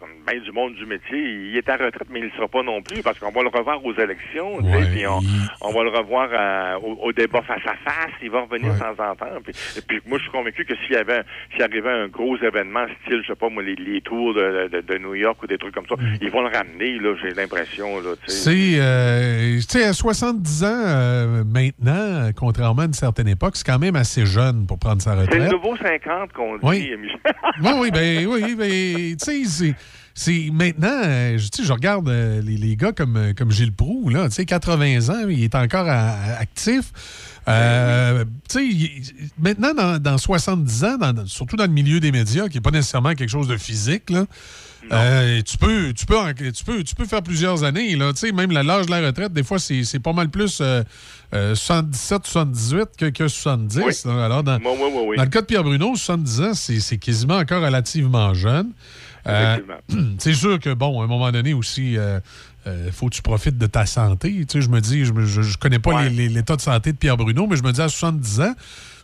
comme ben du monde du métier. Il est à retraite, mais il ne sera pas non plus parce qu'on va le revoir aux élections, puis on, on va le revoir à- au, au débat face à face. Il va revenir de temps en temps. Puis, et puis moi, je suis convaincu que s'il y avait, s'il arrivait un gros événement, style, je sais pas moi, les, les tours de, de- de New York ou des trucs comme ça, ils vont le ramener. Là, j'ai l'impression. Là, tu sais.
C'est, euh, tu sais, à 70 ans euh, maintenant, contrairement à une certaine époque, c'est quand même assez jeune pour prendre sa
C'est le
retraite.
nouveau 50 qu'on dit,
Oui. Oui, oui, ben oui, ben, tu sais, c'est- maintenant, euh, je, je regarde euh, les, les gars comme, euh, comme Gilles Proux, là, tu sais, 80 ans, il est encore à- actif. Euh, il- maintenant, dans, dans 70 ans, dans- surtout dans le milieu des médias, qui n'est pas nécessairement quelque chose de physique, là, euh, tu, peux, tu, peux, tu, peux, tu peux faire plusieurs années. Là, même la- l'âge de la retraite, des fois, c'est c'est pas mal plus euh, euh, 77, 78 que, que 70. là. Alors, dans,
Oui, oui, oui, oui.
dans le cas de Pierre Bruno, 70 ans, c'est quasiment encore relativement jeune. Euh, c'est sûr que, bon, à un moment donné aussi, euh, euh, faut que tu profites de ta santé. Tu sais, je me dis, je, je, je connais pas l'état de santé de Pierre Bruno, mais je me dis à 70 ans,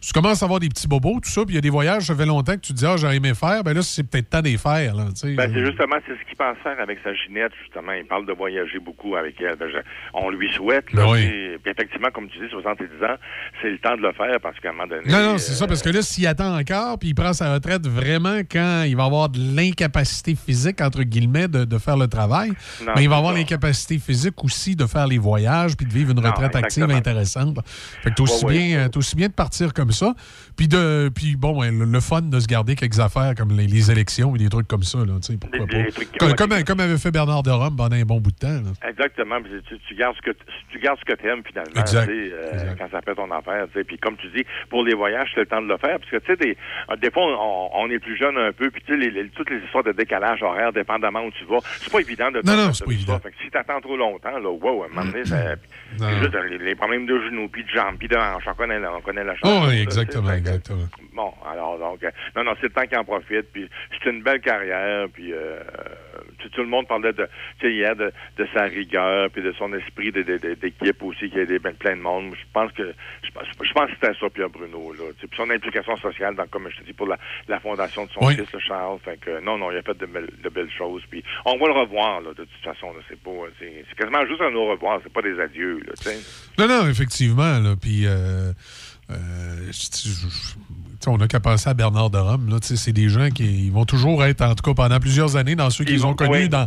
tu commences à avoir des petits bobos, tout ça, puis il y a des voyages, ça fait longtemps que tu te dis, ah, j'aurais aimé faire, ben là, c'est peut-être temps d'y faire. Là, tu sais.
Ben, c'est justement, c'est ce qu'il pense faire avec sa Ginette, justement. Il parle de voyager beaucoup avec elle. Ben, je- on lui souhaite. Là,
Ben oui.
puis- effectivement, comme tu dis, 70 ans, c'est le temps de le faire parce qu'à un moment donné...
Non, non, c'est
euh,
ça, parce que là, s'il attend encore, puis il prend sa retraite vraiment quand il va avoir de l'incapacité physique, entre guillemets, de, de faire le travail,
Non,
mais il va avoir l'incapacité physique aussi de faire les voyages, puis de vivre une
Non,
retraite active
exactement.
intéressante. Fait que t'es aussi,
Ouais, ouais.
bien, euh, aussi bien de partir comme ça, ça puis de, puis bon, ouais, le, le fun de se garder quelques affaires comme les, les élections et des trucs comme ça, là, tu sais, pourquoi
Des-
pas.
des trucs-
comme, comme, comme avait fait Bernard de Rome pendant un bon bout de temps. là.
Exactement. Puis Tu, tu gardes ce que tu gardes ce que t'aimes finalement.
Exact.
euh, Quand ça fait ton affaire. tu sais. Puis comme tu dis, pour les voyages, c'est le temps de le faire. Parce que tu sais, des, euh, des fois, on, on est plus jeune un peu. Puis tu sais, toutes les histoires de décalage horaire, dépendamment où tu vas, c'est pas évident de
Non, non, c'est pas évident.
Fait que si t'attends trop longtemps, là, wow, à un moment donné, ça, juste, euh, les, les problèmes de genoux, puis de jambes, puis de hanches, on connaît, la- on connaît la chose.
Oh, oui, exactement, exactement.
Bon, alors donc, euh, non, non, c'est le temps qu'il en profite. Puis c'est une belle carrière. Puis euh, tout, tout le monde parlait de, tu sais, hier de, de sa rigueur, puis de son esprit d'équipe aussi, qui a des, ben, plein de monde. Je pense que, je pense, je pense que c'était ça, Pierre Bruno, là. Puis son implication sociale, dans, comme je te dis, pour la, la fondation de son
Oui.
fils, le Charles. Fait que, non, non, il a fait de belles, de belles choses. Puis, on va le revoir, là, de toute façon, là. C'est pas, c'est c'est quasiment juste un au revoir, c'est pas des adieux, là, tu sais.
Non, non, effectivement. Là, puis, euh, euh, je- je- je- tu sais, on n'a qu'à penser à Bernard de Rome. C'est des gens qui ils vont toujours être, en tout cas pendant plusieurs années, dans ceux qu'ils ont connus
oui.
dans,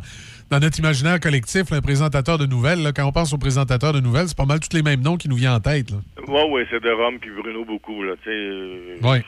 dans notre imaginaire collectif, le présentateur de nouvelles. là. quand on pense au présentateur de nouvelles, c'est pas mal tous les mêmes noms qui nous viennent en tête. Là.
Ouais, ouais, c'est de Rome puis Bruno beaucoup, là, euh,
Ouais.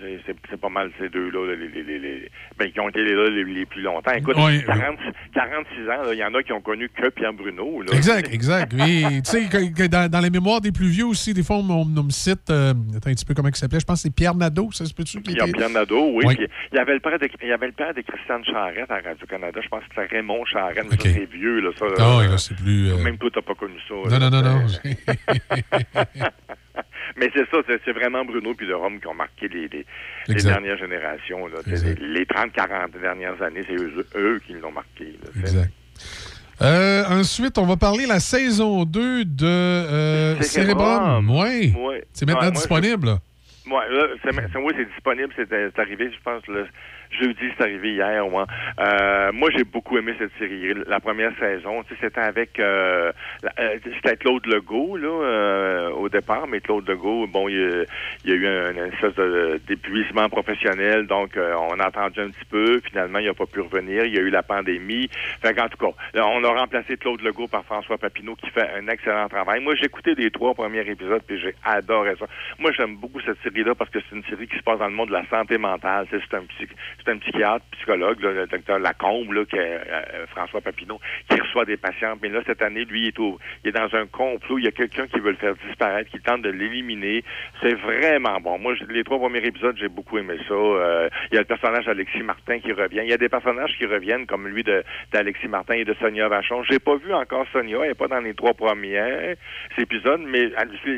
C'est- pas mal ces deux-là, là, les, les, les, ben, qui ont été là les, plus longtemps. Écoute,
Ouais.
40 46 ans, il y en a qui ont connu que Pierre Bruno. Là.
Exact, exact. Et tu sais, dans, dans les mémoires des plus vieux aussi, des fois, on, on me cite, euh, attends un petit peu comment il s'appelait, je pense que c'est Pierre Nadeau, ça se peut-tu?
Pierre Nadeau, oui.
Oui.
Puis il y avait le père de, il y avait le père de Christiane Charette à Radio-Canada. Je pense que c'était Raymond Charette, mais ça, c'est vieux, là. Ça,
Ah oui,
euh,
là, c'est plus. euh,
Même toi, t'as pas connu ça.
Non,
là.
non, non, non.
Mais c'est ça, c'est vraiment Bruno puis de Rome qui ont marqué les, les, les
Exact.
dernières générations. Là. Les, les 30-40 dernières années, c'est eux, eux qui l'ont marqué. là.
Exact. Euh, ensuite, on va parler la saison 2 de euh, Cérébrum. Oui.
Ouais.
C'est maintenant
Ouais, moi,
disponible. là.
Ouais, oui, c'est disponible. C'est, c'est arrivé, je pense, le jeudi, c'est arrivé hier. Ouais. Euh, moi, j'ai beaucoup aimé cette série. La première saison, c'était avec... Euh, euh, c'était Claude Legault, là, euh, au départ, mais Claude Legault, bon, il, y a- eu un, une espèce d'épuisement professionnel, donc euh, on a attendu un petit peu. Finalement, il n'a pas pu revenir. Il y a eu la pandémie. Fait qu'en tout cas, là, on a remplacé Claude Legault par François Papineau, qui fait un excellent travail. Moi, j'ai écouté les trois premiers épisodes, puis j'ai adoré ça. Moi, j'aime beaucoup cette série-là parce que c'est une série qui se passe dans le monde de la santé mentale. C'est un, psy- c'est un psychiatre, psychologue, là, le docteur Lacombe, là, qui est, euh, François Papineau, qui reçoit des patients. Mais là, cette année, lui, il est, au- il est dans un complot. Il y a quelqu'un qui veut le faire disparaître, qui tente de l'éliminer. C'est vraiment bon. Moi, les trois premiers épisodes, j'ai beaucoup aimé ça. Euh, il y a le personnage d'Alexis Martin qui revient. Il y a des personnages qui reviennent, comme lui d'Alexis Martin et de Sonia Vachon. J'ai pas vu encore Sonia. Elle n'est pas dans les trois premiers épisodes, mais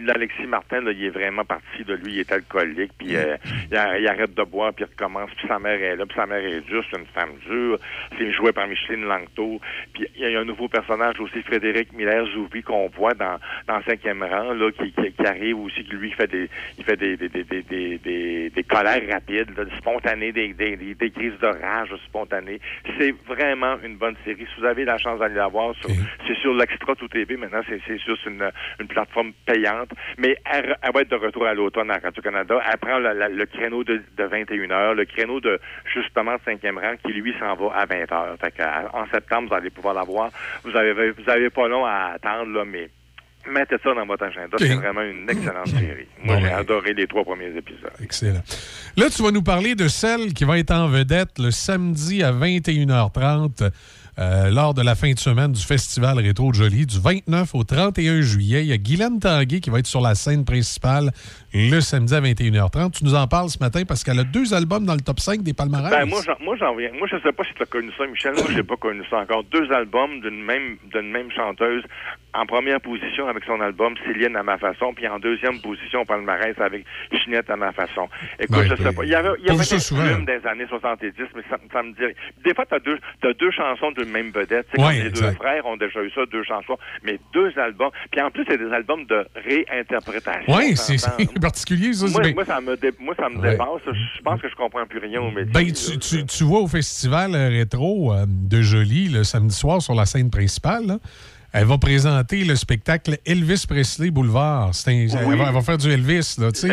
l'Alexis Martin, là, il est vraiment parti de lui. Il est alcoolique, puis euh, il, a- il arrête de boire, puis il recommence. Puis sa mère est là, puis sa mère est juste une femme dure. C'est joué par Micheline Langto. Puis il y a un nouveau personnage aussi, Frédéric Miller-Zouvi, qu'on voit dans, dans Cinquième rang, là, qui, qui, qui arrive aussi, qui lui fait des, il fait des, des, des, des, des, des, colères rapides, là, spontanées, des, des, des, crises de rage spontanées. C'est vraiment une bonne série. Si vous avez la chance d'aller la voir, sur- c'est sur l'Extra Tout TV. Maintenant, c'est c'est juste une, une plateforme payante. Mais elle, elle va être de retour à l'automne à Radio-Canada. Elle prend la- la- le créneau de, de 21h, le créneau de justement cinquième rang qui, lui, s'en va à 20h. Fait que, à- en septembre, vous allez pouvoir la voir. Vous avez, vous avez pas long à attendre, là, mais mettez ça dans votre agenda. C'est vraiment une excellente série. Moi,
Bon,
j'ai adoré les trois premiers épisodes.
Excellent. Là, tu vas nous parler de celle qui va être en vedette le samedi à 21h30 euh, lors de la fin de semaine du Festival Rétro de Jolie du 29 au 31 juillet. Il y a Guylaine Tanguay qui va être sur la scène principale le samedi à 21h30. Tu nous en parles ce matin parce qu'elle a deux albums dans le top 5 des palmarès.
Ben, moi, j'en, moi, j'en viens. Moi, je sais pas si tu as connu ça, Michel. Moi, j'ai pas connu ça encore. Deux albums d'une même, d'une même chanteuse. En première position avec son album Céline à ma façon, puis en deuxième position au palmarès avec Ginette à ma façon. Écoute,
Ben,
je sais pas. Il y avait, il y avait
ça
des années 70, mais ça, ça me dit. Des fois, t'as deux, t'as deux chansons d'une même vedette. C'est
Ouais,
comme les
exact.
deux frères ont déjà eu ça, deux chansons. Mais deux albums. Puis en plus, c'est des albums de réinterprétation.
Oui, c'est particulier, ça?
Moi, moi, ça me, dé- moi, ça me
Ouais.
dépasse. Je pense que je comprends plus rien au métier.
Ben, tu, tu- tu vois au festival euh, rétro euh, de Jolie le samedi soir sur la scène principale, là, elle va présenter le spectacle Elvis Presley Boulevard. Elle, va, elle va faire du Elvis, là, tu sais.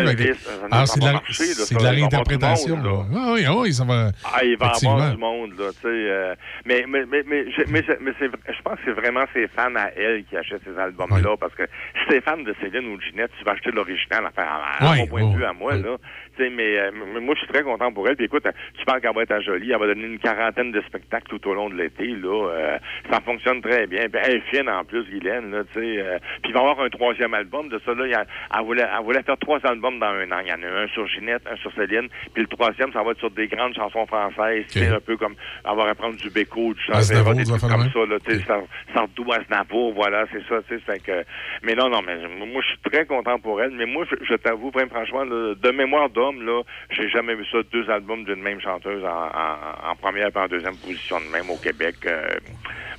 Ah, c'est de la,
marcher, là, ça
de réinterprétation.
monde,
là. Ah oui, ah oui, ça va.
Ah, il va avoir du monde, là, tu sais. euh, mais mais, mais, mais, je- mais, je- mais c'est- je pense que c'est vraiment ses fans à elle qui achètent ces albums-là. Parce que si t'es fan de Céline ou de Ginette, tu vas acheter l'original, enfin, à, à
Ouais,
mon point de vue, à moi, là. Mais, euh, mais moi, je suis très content pour elle. Puis écoute, tu parles qu'elle va être à Jolie. Elle va donner une quarantaine de spectacles tout au long de l'été, là. Euh, ça fonctionne très bien. Puis elle est fine, en plus, Guylaine, là, tu sais. euh, puis il va y avoir un troisième album de ça, là. a- elle, voulait, elle voulait faire trois albums dans un an. Il y en a un sur Ginette, un sur Céline, puis le troisième, ça va être sur des grandes chansons françaises, sais, un peu comme avoir à prendre du Béco, du
Aznavour,
Chanvel, des trucs comme ça, là, tu sais, Sar- Sardou, Aznavour, voilà, c'est ça, tu sais, fait que... Mais non, non, mais moi, je suis très content pour elle, mais moi, je, je t'avoue, vraiment, franchement, là, de mémoire d'homme, là, j'ai jamais vu ça, deux albums d'une même chanteuse en, en- en première et en deuxième position de même au Québec. euh,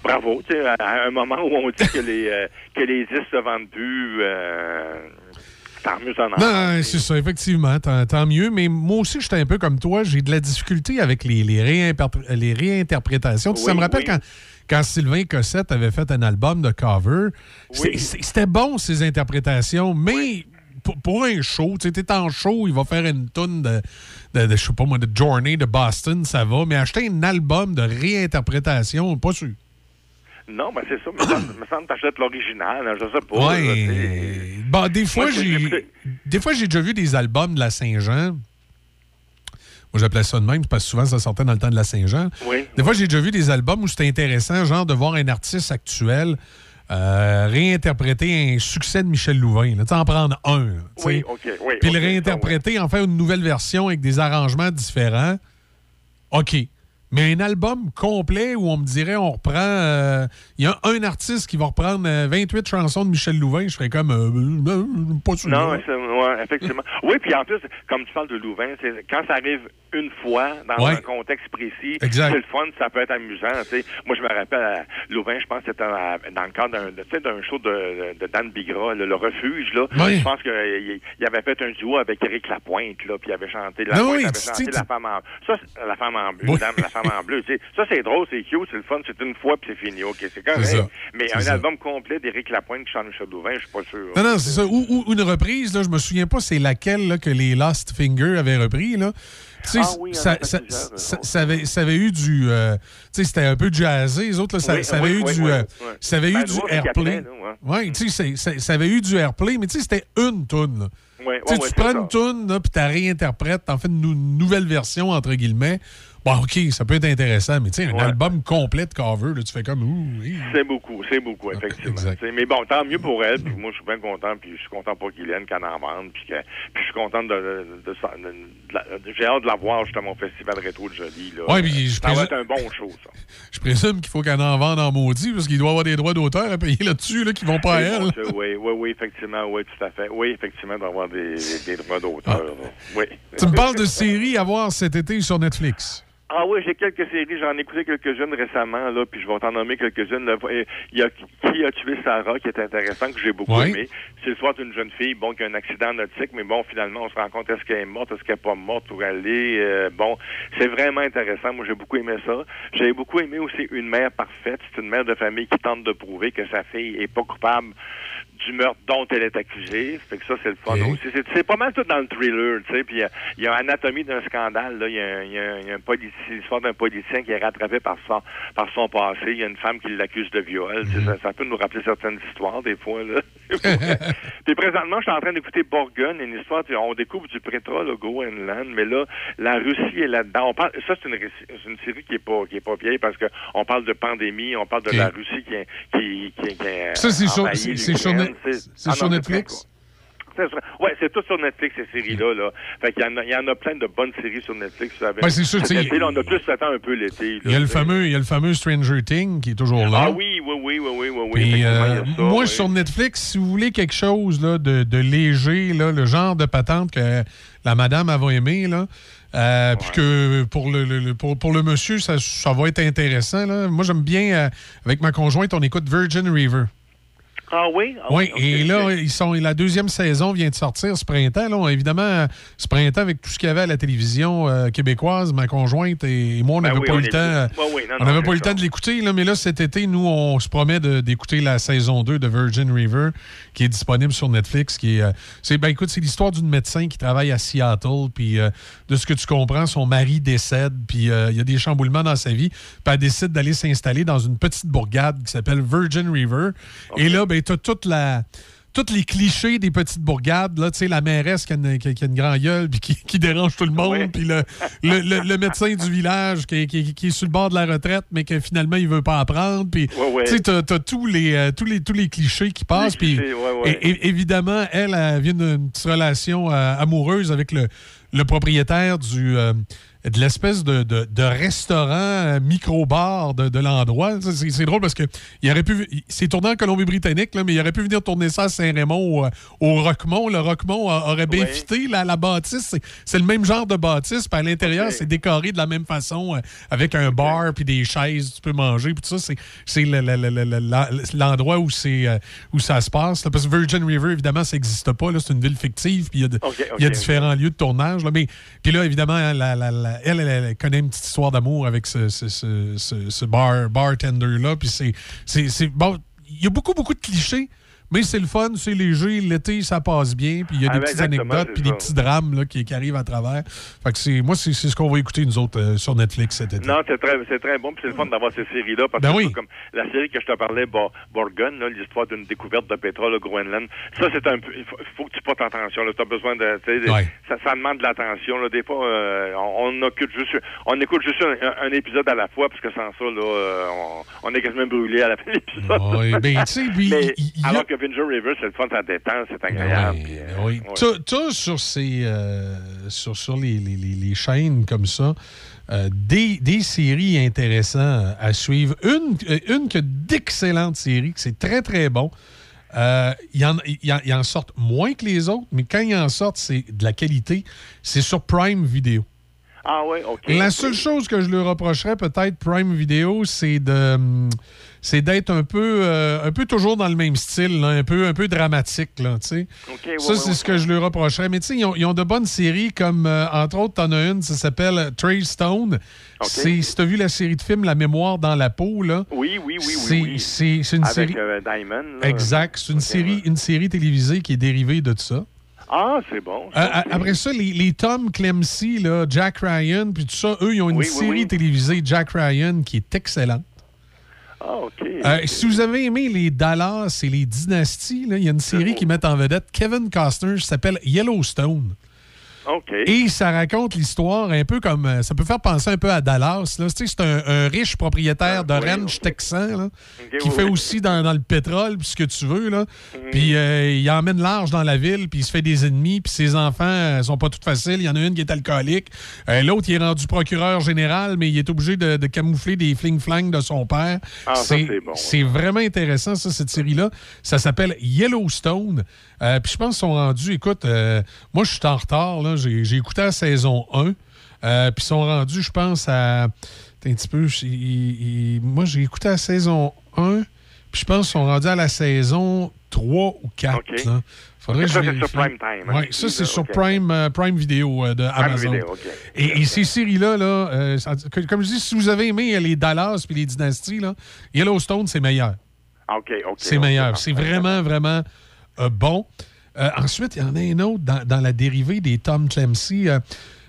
bravo, tu sais, à, à un moment où on dit que les, euh, que les disques se vendent plus, euh, tant mieux ça en
Non, c'est ça, effectivement, tant, tant mieux. Mais moi aussi, j'étais un peu comme toi. J'ai de la difficulté avec les, les, les réinterprétations. Ça me rappelle
oui.
quand, quand Sylvain Cossette avait fait un album de cover. C'était bon, ces interprétations, mais pour, pour un show, tu sais, t'es en show, il va faire une tonne de, de, de, je sais pas moi, de Journey de Boston, ça va. Mais acheter un album de réinterprétation, pas sûr.
Non, ben c'est ça, mais ça me semble que t'achètes l'original, hein, je sais pas.
Ouais. Bon, des fois,
j'ai
des fois j'ai déjà vu des albums de la Saint-Jean. Moi, j'appelais ça de même, parce que souvent, ça sortait dans le temps de la Saint-Jean.
Oui.
Des fois, j'ai déjà vu des albums où c'était intéressant, genre de voir un artiste actuel euh, réinterpréter un succès de Michel Louvain. Tu en prendre un.
Oui, OK, oui.
Puis le
ça,
réinterpréter, en faire une nouvelle version avec des arrangements différents. OK. Mais un album complet où on me dirait on reprend. euh, Il y a un artiste qui va reprendre euh, 28 chansons de Michel Louvain. Je serais comme. euh, euh, euh, pas sûr.
Non, ouais, effectivement. Oui, puis en plus, comme tu parles de Louvain, c'est quand ça arrive une fois dans
Ouais.
un contexte précis, c'est le fun, ça peut être amusant. Moi, je me rappelle, à Louvain, je pense que c'était dans, le cadre d'un, show de, de Dan Bigra, le, le Refuge. Là.
Oui.
Je pense qu'il il avait fait un duo avec Éric Lapointe, là, puis il avait chanté La
Ah
Pointe
oui,
avait chanté La femme en ça, la femme en
Oui.
La en bleu. tu. Ça, c'est drôle, c'est cute, c'est le fun, c'est une fois, puis c'est fini. OK, c'est correct. Mais un
ça.
album complet d'Éric Lapointe qui chante Michel Louvain, je suis pas sûr.
Non, non, c'est ça. Ou, ou une reprise, là, je me souviens pas c'est laquelle là, que les Lost Finger avaient repris. Là. Tu
Ah oui, en a
ça, avait, ça avait eu du. euh, tu sais, c'était un peu jazzé. Les autres, là, ça,
Oui,
avait
oui,
eu
oui,
du. euh. Ça avait
Ben,
eu du airplay. Oui, tu sais, ça avait eu du airplay, mais tu sais, c'était une toune. Tu tu prends une toune, puis tu la réinterprètes, t'en fais une, nou- nouvelle version, entre guillemets. Bon, OK, ça peut être intéressant, mais tu sais, un album complet de cover, là, tu fais comme. Ouh.
C'est beaucoup, c'est beaucoup, effectivement. Mais bon, tant mieux pour elle, puis moi, je suis bien content, puis je suis content pour Guylaine qu'elle en vende, puis, je suis content de, J'ai hâte de la voir, justement, au Festival Rétro de Jolie. Là.
Ouais, puis je
ça va
présume-
être un bon show, ça.
Je présume qu'il faut qu'elle en vende en maudit, parce qu'il doit avoir des droits d'auteur à payer là-dessus, là, qui vont pas à elle.
Oui, oui, oui, effectivement, oui, tout à fait. Oui, effectivement, d'avoir des, des droits d'auteur. Oui.
Ah. Tu me parles de séries à voir cet été sur Netflix.
Ah oui, j'ai quelques séries, j'en ai écouté quelques-unes récemment, là, puis je vais t'en nommer quelques-unes. Il y a Qui a tué Sarah, qui est intéressant, que j'ai beaucoup aimé. C'est l'histoire d'une jeune fille, bon, qui a un accident nautique, mais bon, finalement, on se rend compte, est-ce qu'elle est morte, est-ce qu'elle n'est pas morte, où elle est. euh, bon, c'est vraiment intéressant. Moi, j'ai beaucoup aimé ça. J'ai beaucoup aimé aussi Une mère parfaite. C'est une mère de famille qui tente de prouver que sa fille est pas coupable du meurtre dont elle est accusée. Fait que ça, c'est le fun aussi. C'est, pas mal tout dans le thriller, tu sais. Puis il y a- a Anatomie d'un scandale. Là, il y a, y a y l'histoire d'un politicien qui est rattrapé par son, par son passé. Il y a une femme qui l'accuse de viol. Sais, Ça, ça peut nous rappeler certaines histoires des fois. Là. Puis présentement, je suis en train d'écouter Borgun, une histoire. On découvre du Prétra, le Groenland, mais là, la Russie est là-dedans. On parle, ça, c'est une, série qui est pas qui est pas vieille parce que on parle de pandémie, on parle de la Russie qui est- qui qui, qui a
Ça, c'est sur- C'est- c'est
Ah
sur Netflix?
Ouais, c'est tout sur Netflix, ces séries-là. Là. Fait qu'il y en, a, il y en a plein de bonnes séries sur Netflix.
Ben, c'est sûr,
Cet
tu sais,
été, là, on a plus temps un peu l'été.
Il y a le fameux, il y a le fameux Stranger Thing qui est toujours là.
Ah oui, oui, oui, oui, oui, oui.
euh,
ça,
moi,
oui.
sur Netflix, si vous voulez quelque chose là, de, de léger, là, le genre de patente que la madame va aimer, là, euh, puis que pour le, le- le- pour, pour le monsieur, ça, ça va être intéressant. Là. Moi, j'aime bien, euh, avec ma conjointe, on écoute Virgin River.
Ah oui? Ah
Oui,
ok,
et là, ils sont, la deuxième saison vient de sortir ce printemps. Là, évidemment, ce printemps, avec tout ce qu'il y avait à la télévision euh, québécoise, ma conjointe et moi, on
Ben
n'avait
oui,
pas
on
eu le temps.
oui, non,
on
non,
pas eu le temps de l'écouter, mais là, cet été, nous, on se promet d'écouter la saison 2 de Virgin River, qui est disponible sur Netflix. Qui est, euh, c'est, ben, écoute, c'est l'histoire d'une médecin qui travaille à Seattle, puis euh, de ce que tu comprends, son mari décède, puis il y a des chamboulements dans sa vie, puis elle décide d'aller s'installer dans une petite bourgade qui s'appelle Virgin River. Et là, ben, tu as toute la tous les clichés des petites bourgades, là, tu sais, la mairesse qui a une, qui a- qui a une grande gueule puis qui, qui dérange tout le monde, puis le, le, le- le médecin du village qui, est- qui est- sur le bord de la retraite, mais que finalement, il veut pas apprendre. Puis, tu sais, t'as, t'as tous, les, euh, tous, les, tous les clichés qui passent. Puis, évidemment, elle, elle vient d'une petite relation euh, amoureuse avec le, le propriétaire du... euh, de l'espèce de, de, de restaurant euh, micro-bar de, de l'endroit. C'est, drôle parce que il aurait pu. C'est tourné en Colombie-Britannique, là, mais il aurait pu venir tourner ça à Saint-Raymond, au, au Roquemont. Le Roquemont a- aurait bien
Ouais.
fité la, la bâtisse. C'est, c'est le même genre de bâtisse. Puis à l'intérieur, c'est décoré de la même façon, euh, avec un bar puis des chaises, tu peux manger. Puis tout ça, c'est, l'endroit où, c'est, euh, où ça se passe. là. Parce que Virgin River, évidemment, ça n'existe pas. là. C'est une ville fictive. Puis il y a, de- y différents lieux de tournage. Là. Mais, puis là, évidemment, hein, la- la- la- elle, elle, connaît une petite histoire d'amour avec ce, bar, bartender-là. Puis c'est- bon, il y a beaucoup, beaucoup de clichés. Mais c'est le fun, c'est léger, l'été, ça passe bien, puis il y a
Ah,
des petites anecdotes, puis des petits drames là, qui, qui arrivent à travers. Fait que c'est, moi, c'est, c'est ce qu'on va écouter, nous autres, euh, sur Netflix cet été.
Non, c'est très, c'est très bon, puis c'est le fun d'avoir ces séries-là, parce
Ben
que
oui.
comme la série que je te parlais, Bo- Borgun, là, l'histoire d'une découverte de pétrole au Groenland, ça, c'est un peu, il faut, que tu portes attention, là, t'as besoin de, tu
Ouais.
ça, ça demande de l'attention, là, des fois, euh, on, on occupe juste, on écoute juste un, un épisode à la fois, parce que sans ça, là, euh, on, on est quasiment brûlé à la fin de l'épisode.
Oui, ben, tu
Mais alors que Vinger River, c'est le fun, ça détend, c'est agréable. euh,
Oui.
ouais.
T'as- T'as sur, ces, euh, sur, sur les, les- les- les chaînes comme ça euh, des, des séries intéressantes à suivre. Une, euh, une que d'excellentes séries, que c'est très, très bon. Euh, Il y en, il en- en sortent moins que les autres, mais quand ils en sortent, c'est de la qualité. C'est sur Prime Video.
Ah ouais, ok.
La seule chose que je lui reprocherais peut-être Prime Video, c'est de hum, c'est d'être un peu euh, un peu toujours dans le même style, là, un peu un peu dramatique là, tu sais.
ouais,
ça c'est
ouais,
ce que je lui reprocherais. Mais tu sais, ils ont, ils ont de bonnes séries comme euh, entre autres, t'en as une, ça s'appelle Trey Stone. C'est si t'as vu la série de films La mémoire dans la peau là.
Oui, oui, oui,
C'est
oui.
c'est c'est une
Avec
série
euh, Diamond. là.
exact, c'est une série une série télévisée qui est dérivée de ça.
Ah, c'est bon.
Euh, après ça, les, les Tom Clancy, là, Jack Ryan, puis tout ça, eux, ils ont une
Oui, oui,
série
oui.
télévisée, Jack Ryan, qui est excellente.
Ah, OK.
Euh, si vous avez aimé les Dallas et les Dynasties, il y a une série qui met en vedette Kevin Costner, qui s'appelle Yellowstone. Et ça raconte l'histoire un peu comme. euh, Ça peut faire penser un peu à Dallas. là. Tu sais, C'est un, un riche propriétaire de ranch texan là, qui
oui,
fait
oui.
aussi dans, dans le pétrole, puis ce que tu veux. Là. Puis euh, il emmène large dans la ville, puis il se fait des ennemis, puis ses enfants euh, sont pas toutes faciles. Il y en a une qui est alcoolique. Euh, L'autre, il est rendu procureur général, mais il est obligé de, de camoufler des fling-flang de son père.
Ah, ça, c'est bon.
c'est vraiment intéressant, ça, cette série-là. Ça s'appelle Yellowstone. Puis je pense qu'ils sont rendus, écoute, moi, je suis en retard. là. J'ai j'ai écouté la saison 1. Euh, puis ils sont rendus, je pense, à. Un petit peu. moi, j'ai écouté la saison 1. Puis je pense qu'ils sont rendus à la saison 3 ou 4.
OK.
là. Faudrait que
Ça, c'est sur. Prime Time, hein,
Ouais, ça, c'est sur. Prime, euh, Prime Video euh, de Amazon.
Video, OK.
Et, et ces séries-là, là, euh, comme je dis, si vous avez aimé les Dallas puis les Dynasties, là, Yellowstone, c'est meilleur.
Ah, OK, OK.
C'est meilleur. C'est vraiment, vraiment euh, bon. Euh, ensuite, il y en a un autre dans, dans la dérivée des Tom Clancy. Euh,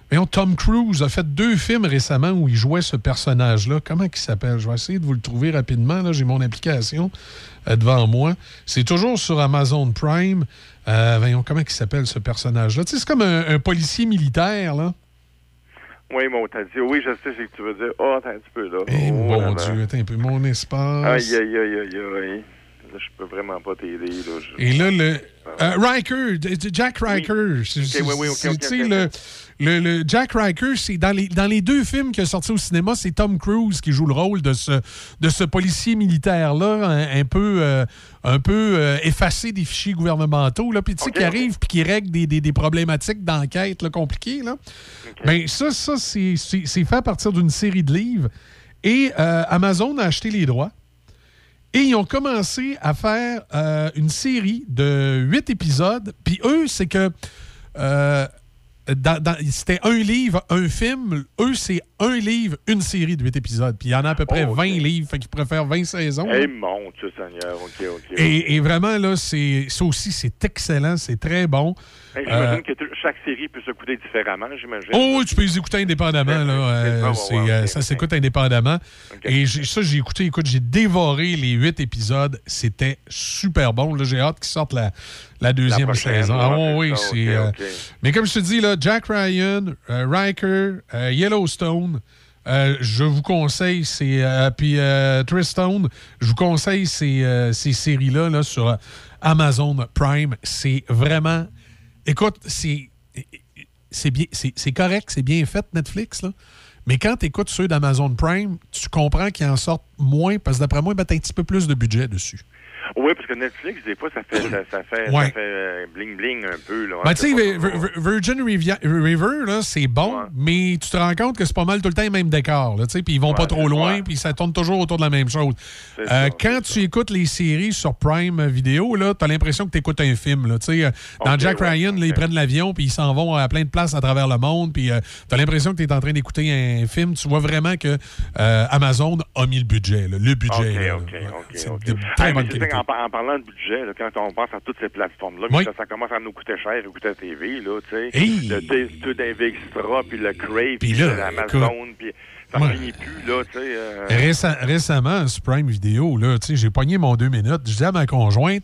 voyons, Tom Cruise a fait deux films récemment où il jouait ce personnage-là. Comment il s'appelle? Je vais essayer de vous le trouver rapidement. Là, J'ai mon application euh, devant moi. C'est toujours sur Amazon Prime. Voyons, comment il s'appelle ce personnage-là? Tu sais, c'est comme un, un policier militaire, là.
Oui, mon t'as dit. Oui, je sais ce que tu veux dire. Oh, attends un petit peu, là.
Eh,
Oh,
mon. Dieu, attends un peu. Mon espace.
Aïe, aïe, aïe, aïe, aïe. Là, je peux vraiment pas t'aider. Je-
Et là, le. euh, Riker, Jack Riker.
oui, oui,
le, le, le Jack Riker, c'est dans les, dans les deux films qui sont sortis au cinéma, c'est Tom Cruise qui joue le rôle de ce, de ce policier militaire-là, un, un peu, euh, un peu euh, effacé des fichiers gouvernementaux, là, puis tu sais, qui arrive puis qui règle des, des, des problématiques d'enquête compliquées. Là. Ben, ça, ça c'est fait à partir d'une série de livres. Et euh, Amazon a acheté les droits. Et ils ont commencé à faire euh, une série de huit épisodes. Puis eux, c'est que euh, dans- dans- c'était un livre, un film. Eux, c'est un livre, une série de huit épisodes. Puis il y en a à peu près
Oh, ok.
20 livres. Fait qu'ils préfèrent 20 saisons.
Eh
là.
mon Dieu Seigneur, OK, OK.
Et, et vraiment, là, c'est ça aussi, c'est excellent, c'est très bon.
Eh, J'imagine
Euh,
que chaque série peut se coûter différemment, j'imagine.
Oh oui, tu peux les écouter indépendamment. Là, euh, c'est, euh, ça s'écoute indépendamment. Et j'ai- ça, j'ai écouté, écoute, j'ai dévoré les huit épisodes. C'était super bon. Là, j'ai hâte qu'ils sortent la, la deuxième saison. Ah oui,
c'est
euh. Mais comme je te dis, là, Jack Ryan, euh, Riker, euh, Yellowstone. euh, je vous conseille ces euh, puis euh, Tristone, je vous conseille ces, ces séries-là là, sur Amazon Prime. C'est vraiment Écoute, c'est c'est bien, c'est correct, c'est bien fait Netflix là. Mais quand tu écoutes ceux d'Amazon Prime, tu comprends qu'ils en sortent moins parce que d'après moi, ben, tu as un petit peu plus de budget dessus.
Oui, parce que Netflix, des fois, ça fait, ça, ça fait,
Ouais.
ça fait euh, bling-bling un peu. Là,
Ben, tu sais, Virgin Rivia- River, là, c'est bon, mais tu te rends compte que c'est pas mal tout le temps les mêmes décors, là, puis ils vont pas trop loin, puis ça tourne toujours autour de la même chose. Euh, quand tu écoutes les séries sur Prime Vidéo, là, t'as l'impression que tu écoutes un film, là, tu sais. euh, Dans Jack Ryan, là, ils prennent l'avion, puis ils s'en vont à plein de places à travers le monde, puis euh, t'as l'impression que tu es en train d'écouter un film. Tu vois vraiment que Amazon a mis le budget, là, le budget.
OK,
là,
OK,
là.
OK,
C'est de très bonne qualité.
En, par- en parlant de budget, là, quand on pense à toutes ces plateformes-là,
Oui.
ça, ça commence à nous coûter cher, écouter la TV, là, tu sais.
Hey!
Le t- tout d'un extra, puis le Crave,
Puis
l'Amazon, puis ça
Ouais.
finit plus, là, tu sais. euh,
Récem- récemment, sur Prime Vidéo, là, tu sais, j'ai pogné mon deux minutes. Je dis à ma conjointe,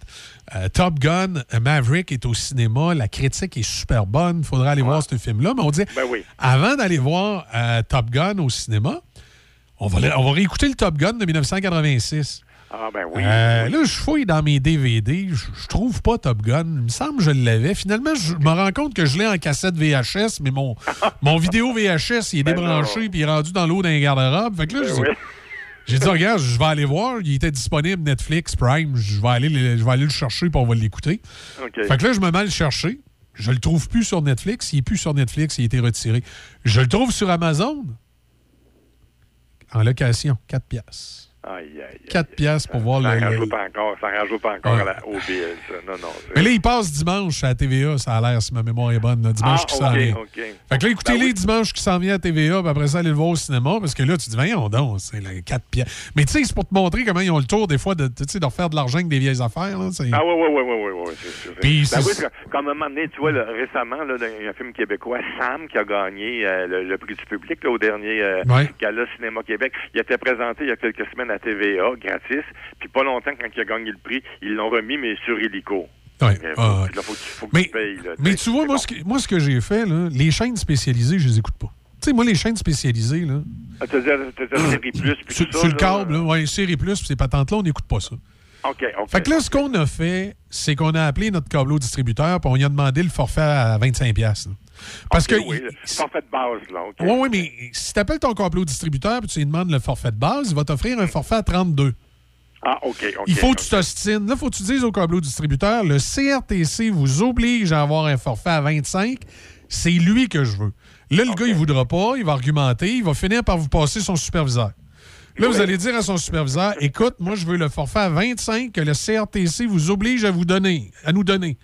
euh, Top Gun, Maverick est au cinéma, la critique est super bonne, il faudrait aller voir ce film-là. Mais on dit,
Ben oui.
avant d'aller voir euh, Top Gun au cinéma, on va, aller- on va réécouter le Top Gun de 1986.
Ah, ben oui.
Euh, Là, je fouille dans mes DVD, je, trouve pas Top Gun. Il me semble que je l'avais. Finalement, je me rends compte que je l'ai en cassette VHS, mais mon, mon vidéo VHS, il est
Ben
débranché puis il est rendu dans l'eau d'un garde-robe. Fait que là,
Ben
je
oui.
j'ai dit, regarde, je vais aller voir. Il était disponible Netflix, Prime. Je vais aller, le- je vais aller le chercher puis on va l'écouter. Fait que là, je me mets à le chercher. Je le trouve plus sur Netflix. Il est plus sur Netflix. Il a été retiré. Je le trouve sur Amazon. En location, 4 piastres.
Aïe, aïe, aïe.
4 piastres pour voir
Ça
le...
rajoute
le-
pas encore, ça rajoute pas encore
Ouais.
à la OBS. Non, non.
Mais là, il passe dimanche à TVA, ça a l'air, si ma mémoire est bonne. là, dimanche
Ah,
qui s'en vient. Fait que là, écoutez-les dimanche qui s'en vient à TVA, puis après ça, allez le voir au cinéma, parce que là, tu dis, voyons donc, c'est les 4 piastres. Mais tu sais, c'est pour te montrer comment ils ont le tour, des fois, de, refaire de l'argent avec des vieilles affaires. Là,
Ah oui, oui, oui, oui, oui, oui, c'est sûr.
Puis
Ben oui, comme à un moment donné, tu vois, là, récemment, là, il y a un film québécois, Sam, qui a gagné euh, le, le prix du public là, au dernier euh,
Ouais.
Gala Cinéma Québec. Il a été présenté il y a quelques semaines à TVA, gratis. Puis pas longtemps, quand il a gagné le prix, ils l'ont remis, mais sur Illico.
Ouais.
Euh,
Ah,
là, faut faut
mais,
tu payes. là,
mais tu vois, moi, ce que, moi, ce que j'ai fait, là, les chaînes spécialisées, je les écoute pas. Tu sais, moi, les chaînes spécialisées, là,
Ah, Série Plus, puis
sur,
tout ça,
sur le câble, là, ouais, série plus, puis ces patentes-là, on n'écoute pas ça.
OK, OK.
Fait que là, ce qu'on a fait, c'est qu'on a appelé notre câbleau distributeur, puis on lui a demandé le forfait à 25$. Parce que.
oui, le forfait de base, là.
Oui, oui, mais si tu appelles ton câbleau distributeur puis tu lui demandes le forfait de base, il va t'offrir un forfait à 32.
Ah, OK,
il faut que tu t'ostines. Là, il faut que tu dises au câbleau distributeur, le CRTC vous oblige à avoir un forfait à 25. C'est lui que je veux. Là, le gars, il voudra pas, il va argumenter, il va finir par vous passer son superviseur. Là, vous allez dire à son superviseur, écoute, moi, je veux le forfait à 25 que le CRTC vous oblige à vous donner, à nous donner.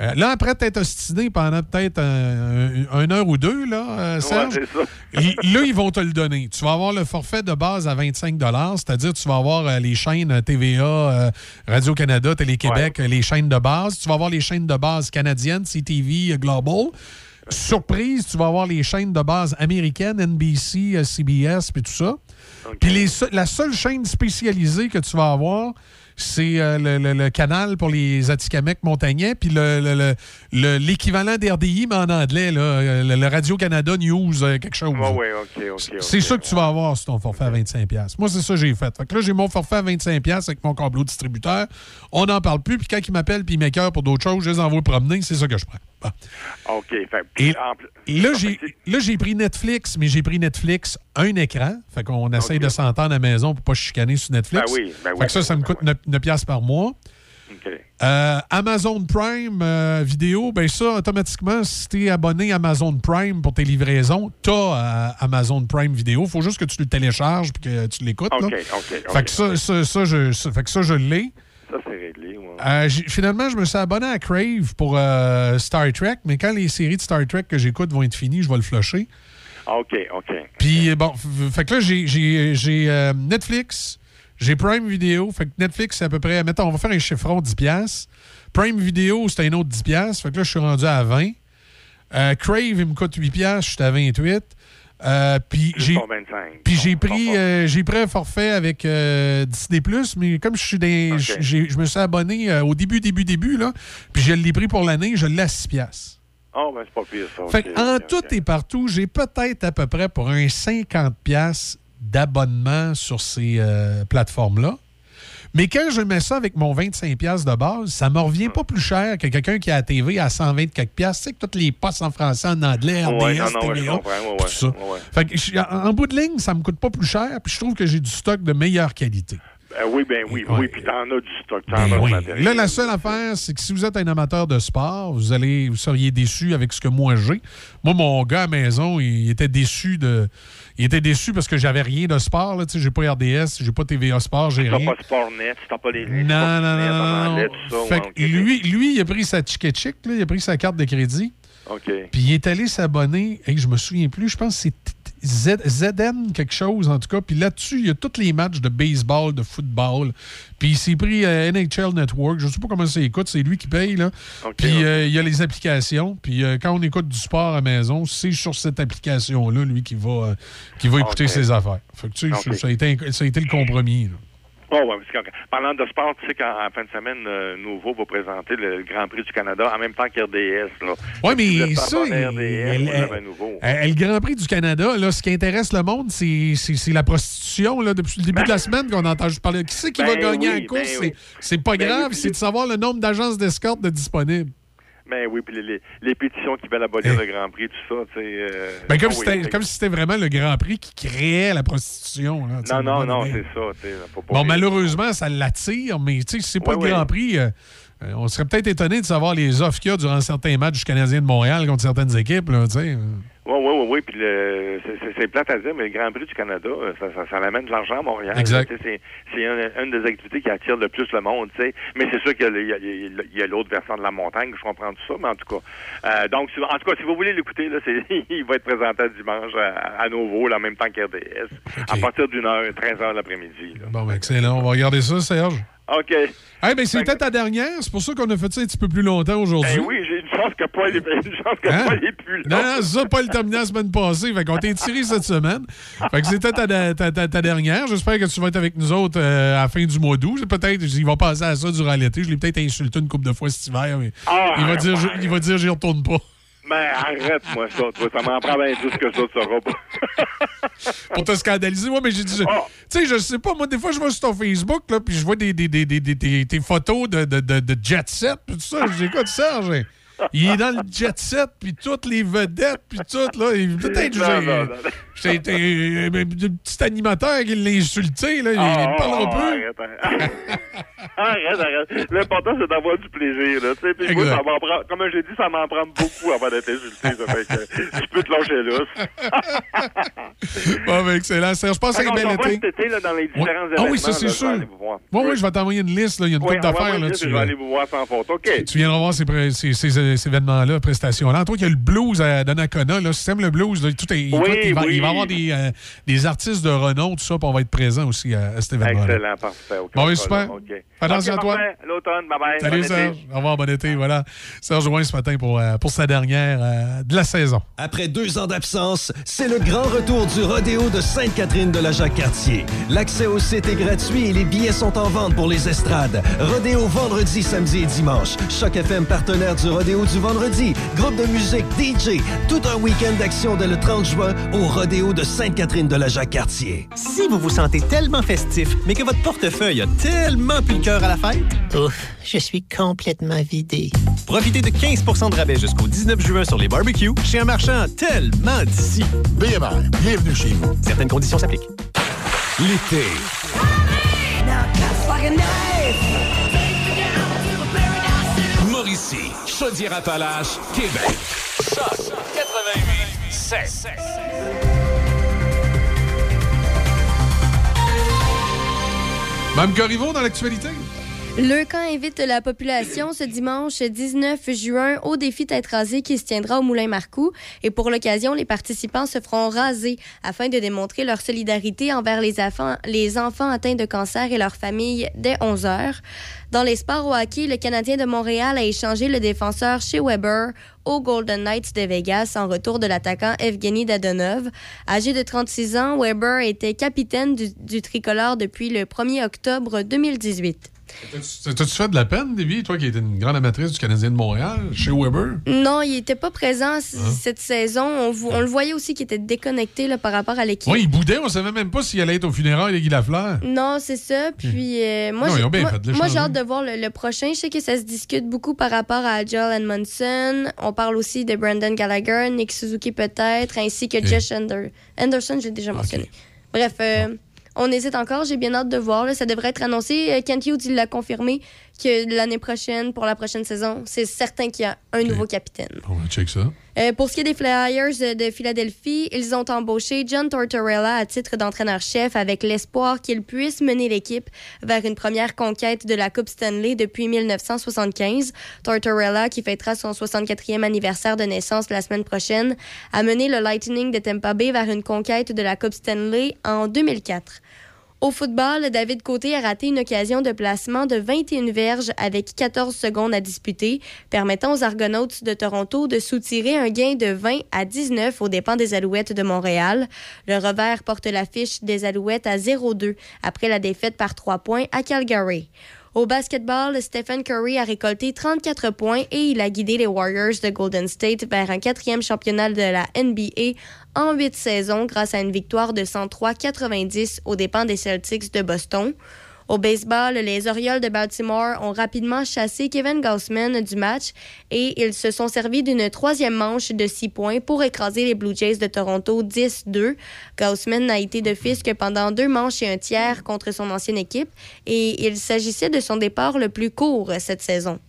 Euh, là, après t'être ostiné pendant peut-être un, un- une heure ou deux, là, euh, Serge,
ça.
là, ils vont te le donner. Tu vas avoir le forfait de base à 25 c'est-à-dire tu vas avoir euh, les chaînes euh, TVA, euh, Radio-Canada, Télé-Québec, euh, les chaînes de base. Tu vas avoir les chaînes de base canadiennes, CTV, euh, Global. Surprise, tu vas avoir les chaînes de base américaines, NBC, euh, CBS, puis tout ça. Puis les la seule chaîne spécialisée que tu vas avoir, c'est euh, le, le- le canal pour les Atikamekw montagnais, puis le- le- le- le- l'équivalent d'RDI, mais en anglais, là, euh, le, Radio-Canada News, euh, quelque chose.
OK, OK.
C'est ça que tu vas avoir sur ton forfait à 25$. Moi, c'est ça que j'ai fait. Fait que là, j'ai mon forfait à 25$ avec mon câbleau distributeur. On n'en parle plus. Puis quand ils m'appellent puis ils m'écœurent pour d'autres choses, je les envoie promener. C'est ça que je prends. Bon.
OK. Fait,
Et là, j'ai, pris Netflix, mais j'ai pris Netflix un écran. Fait qu'on essaye de s'entendre à la maison pour pas chicaner sur Netflix.
Ben oui, ben
fait
oui,
que ça, ça me coûte 9, piastres par mois. Euh, Amazon Prime euh, vidéo, ben ça, automatiquement, si tu es abonné à Amazon Prime pour tes livraisons, tu as Amazon Prime vidéo. faut juste que tu le télécharges et que tu l'écoutes.
OK, OK.
Fait que ça, ça, ça, je, ça- fait que ça, je l'ai.
Ça, c'est réglé. ouais.
Euh, finalement, je me suis abonné à Crave pour euh, Star Trek, mais quand les séries de Star Trek que j'écoute vont être finies, je vais le flusher.
Ah, OK, OK.
Puis, bon, f- fait que là, j'ai- euh, Netflix, j'ai Prime Video. Fait que Netflix, c'est à peu près, mettons, on va faire un chiffron 10$. piastres. Prime Video, c'est un autre 10$. piastres. Fait que là, je suis rendu à 20$. Euh, Crave, il me coûte 8$, piastres, je suis à 28$. Euh, puis j'ai
Son 25.
puis j'ai pris euh, j'ai pris un forfait avec euh, Disney Plus mais comme je suis des je me suis abonné au début début début là puis je l'ai pris pour l'année je l'ai à 6 piastres.
Ah, ben, c'est pas pire, ça.
Fait en tout et partout, j'ai peut-être à peu près pour un 50$ piastres d'abonnement sur ces euh, plateformes-là. Mais quand je mets ça avec mon 25$ piastres de base, ça me revient pas plus cher que quelqu'un qui a la TV à 120 quelques piastres. Tu sais que toutes les postes en français, en anglais, RDS,
Ouais, non, ouais,
TVA, tout ça. Fait que je- en, en bout de ligne, ça me coûte pas plus cher, puis je trouve que j'ai du stock de meilleure qualité.
Ben oui, ben oui, oui, puis t'en as du stock, t'en
Ben
as
oui.
matériel.
Là, la seule affaire, c'est que si vous êtes un amateur de sport, vous allez, vous seriez déçu avec ce que moi j'ai. Moi, mon gars à la maison, il était déçu de, il était déçu parce que j'avais rien de sport. Là, tu sais, j'ai pas RDS, j'ai pas TVA Sport, j'ai rien.
pas Sportnet, t'as pas les
Non, non, non, non, lui, lui, il a pris sa ticket chic, là, il a pris sa carte de crédit.
OK.
Puis il est allé s'abonner, et je me souviens plus, je pense que c'est Z- ZN quelque chose en tout cas. Puis là-dessus, il y a tous les matchs de baseball, de football. Puis il s'est pris euh, NHL Network. Je sais pas comment ça écoute, c'est lui qui paye. Là. puis euh, il y a les applications. Puis euh, quand on écoute du sport à la maison, c'est sur cette application-là, lui, qui va, qui va écouter ses affaires. Fait que, tu sais, ça, a été, un- ça a été le compromis. là.
Oh, ouais, parlant de sport, tu sais qu'en en fin de semaine, euh, Nouveau va présenter le Grand Prix du Canada en même temps qu'RDS.
Oui, mais ça,
RDS,
elle- elle- le Grand Prix du Canada, là, ce qui intéresse le monde, c'est la prostitution. Là, depuis le début de la semaine qu'on entend juste parler. Qui c'est qui va
Ben
gagner
oui,
la course?
ben
C'est-
oui.
C'est pas
Ben
grave,
oui,
c'est de savoir le nombre d'agences d'escorte de disponibles.
Ben oui, puis les, les, les pétitions qui veulent abolir le Grand Prix, tout ça, tu sais. euh,
Ben, comme
ah
si
oui,
comme si c'était vraiment le Grand Prix qui créait la prostitution. là,
Non, non, non, c'est ça, pas
Bon, malheureusement, ça l'attire, mais tu sais, c'est pas
Ouais,
le Grand
ouais.
Prix, euh, euh, on serait peut-être étonné de savoir les offres qu'il y a durant certains matchs du Canadien de Montréal contre certaines équipes. Là, tu sais.
Oui, oui, oui, oui. Puis le, c'est- plate à dire, mais le Grand Prix du Canada, euh, ça, ça, ça amène de l'argent à Montréal.
Exact.
C'est c'est une, une des activités qui attire le plus le monde, tu sais. Mais c'est sûr qu'il y a le- il y a, l'autre versant de la montagne, je comprends tout ça, mais en tout cas. euh, donc, en tout cas, si vous voulez l'écouter, là, c'est, il va être présenté dimanche à, à nouveau, là, en même temps qu'RDS, à partir d'une heure, 13 heures l'après-midi. là.
Bon, ben, excellent. On va regarder ça, Serge?
OK.
Eh ben, c'était ta dernière. C'est pour ça qu'on a fait ça un petit peu plus longtemps aujourd'hui.
Ben oui, j'ai une chance que Paul est, une chance que
Hein?
Paul est plus là.
Non, non, c'est ça, pas le terminé la semaine passée. Fait qu'on t'a tiré cette semaine. Fait que c'était ta, ta- ta- ta dernière. J'espère que tu vas être avec nous autres euh, à la fin du mois d'août. Peut-être, il va passer à ça durant l'été. Je l'ai peut-être insulté une couple de fois cet hiver, mais
Ah,
il va dire,
ouais.
il va dire, j'y retourne pas.
Mais arrête-moi ça, toi, ça m'en prend bien plus que ça, tu sauras pas.
Pour te scandaliser. Moi, mais j'ai dit,
Ah.
tu sais, je sais pas, moi, des fois, je vais sur ton Facebook, là, puis je vois des, des, des, des, des- des- des photos de, de, de, de jet set, puis tout ça. Je dis, écoute, Serge, il est dans le jet set, puis toutes les vedettes, puis tout, là. Il- Peut-être, Été un un petit animateur qui l'a insulté, là. Il, il me parlera
Ah,
peu.
Arrête, arrête. L'important, c'est d'avoir du plaisir, là. Tu puis moi, ça m'en prend, comme j'ai dit, ça m'en prend beaucoup avant d'être insulté, ça fait que je peux te lâcher là.
Bon, ben, excellent, Serge. Je pense que c'est un
on
bel
s'en va
été.
cet été, là, dans les différents
Ouais.
événements.
Ah oui, ça, c'est sûr.
Je voir.
Oui, oui, je vais t'envoyer une liste, là. Il y a une
Oui,
couple d'affaires, là. tu-
Je vais aller vous voir sans faute. OK.
Tu viendras voir ces, pré- ces, ces- ces événements-là, prestations-là. Entre autres, il y a le blues à Donnacona. Là. Si t'aimes le blues, là, tout est,
oui.
Avoir des, euh, des artistes de renom, tout ça, puis on va être présent aussi à, à cet événement-là.
Excellent, parfait. OK,
Bon, super. attention à toi.
L'automne, bye-bye.
Salut
Bon été.
Serge. Au revoir, bon été. Voilà. Serge Rouen ce matin pour, euh, pour sa dernière euh, de la saison.
Après deux ans d'absence, c'est le grand retour du rodéo de Sainte-Catherine de la Jacques-Cartier. L'accès au site est gratuit et les billets sont en vente pour les estrades. Rodéo vendredi, samedi et dimanche. Choc FM partenaire du rodéo du vendredi. Groupe de musique, DJ. Tout un week-end d'action dès le 30 juin au rodéo de Sainte-Catherine de la Jacques-Cartier.
Si vous vous sentez tellement festif, mais que votre portefeuille a tellement plus le cœur à la fête,
Ouf, je suis complètement vidé.
profitez de 15% de rabais jusqu'au 19 juin sur les barbecues chez un marchand tellement d'ici. BMR, bienvenue chez vous. Certaines conditions s'appliquent.
L'été. Mauricie, Chaudière-Appalaches, Québec. Choc 88 7.
Mme Corriveau dans l'actualité?
Le camp invite la population ce dimanche 19 juin au défi tête rasée qui se tiendra au Moulin Marcoux. Et pour l'occasion, les participants se feront raser afin de démontrer leur solidarité envers les enfants, les enfants atteints de cancer et leurs familles dès 11 heures. Dans les sports au hockey, le Canadien de Montréal a échangé le défenseur chez Weber aux Golden Knights de Vegas en retour de l'attaquant Evgeny Dadonov. Âgé de 36 ans, Weber était capitaine du, du tricolore depuis le 1er octobre 2018.
T'as-tu fait de la peine, Davy, toi qui étais une grande amatrice du Canadien de Montréal, chez Weber?
Non, il était pas présent c- cette saison. On, le voyait aussi qu'il était déconnecté là, par rapport à l'équipe.
Oui, il boudait, on savait même pas s'il allait être au funérailles de Guy Lafleur.
Non, c'est ça. Puis euh, moi, j'ai- moi, hâte de voir le, le prochain. Je sais que ça se discute beaucoup par rapport à Joel Edmondson. On parle aussi de Brandon Gallagher, Nick Suzuki peut-être, ainsi que Josh Ander- Anderson, j'ai déjà mentionné. Bref, euh, on hésite encore. J'ai bien hâte de voir. Ça devrait être annoncé. Kent Hughes, il l'a confirmé que l'année prochaine, pour la prochaine saison, c'est certain qu'il y a un nouveau capitaine.
On va check ça.
Euh, pour ce qui est des Flyers euh, de Philadelphie, ils ont embauché John Tortorella à titre d'entraîneur-chef avec l'espoir qu'il puisse mener l'équipe vers une première conquête de la Coupe Stanley depuis 1975. Tortorella, qui fêtera son 64e anniversaire de naissance la semaine prochaine, a mené le Lightning de Tampa Bay vers une conquête de la Coupe Stanley en 2004. Au football, David Côté a raté une occasion de placement de 21 verges avec 14 secondes à disputer, permettant aux Argonauts de Toronto de soutirer un gain de 20 à 19 aux dépens des Alouettes de Montréal. Le revers porte l'affiche des Alouettes à 0-2 après la défaite par 3 points à Calgary. Au basketball, Stephen Curry a récolté 34 points et il a guidé les Warriors de Golden State vers un quatrième championnat de la NBA en huit saisons grâce à une victoire de 103-90 aux dépens des Celtics de Boston. Au baseball, les Orioles de Baltimore ont rapidement chassé Kevin Gaussman du match et ils se sont servis d'une troisième manche de six points pour écraser les Blue Jays de Toronto 10-2. Gaussman n'a été de que pendant deux manches et un tiers contre son ancienne équipe et il s'agissait de son départ le plus court cette saison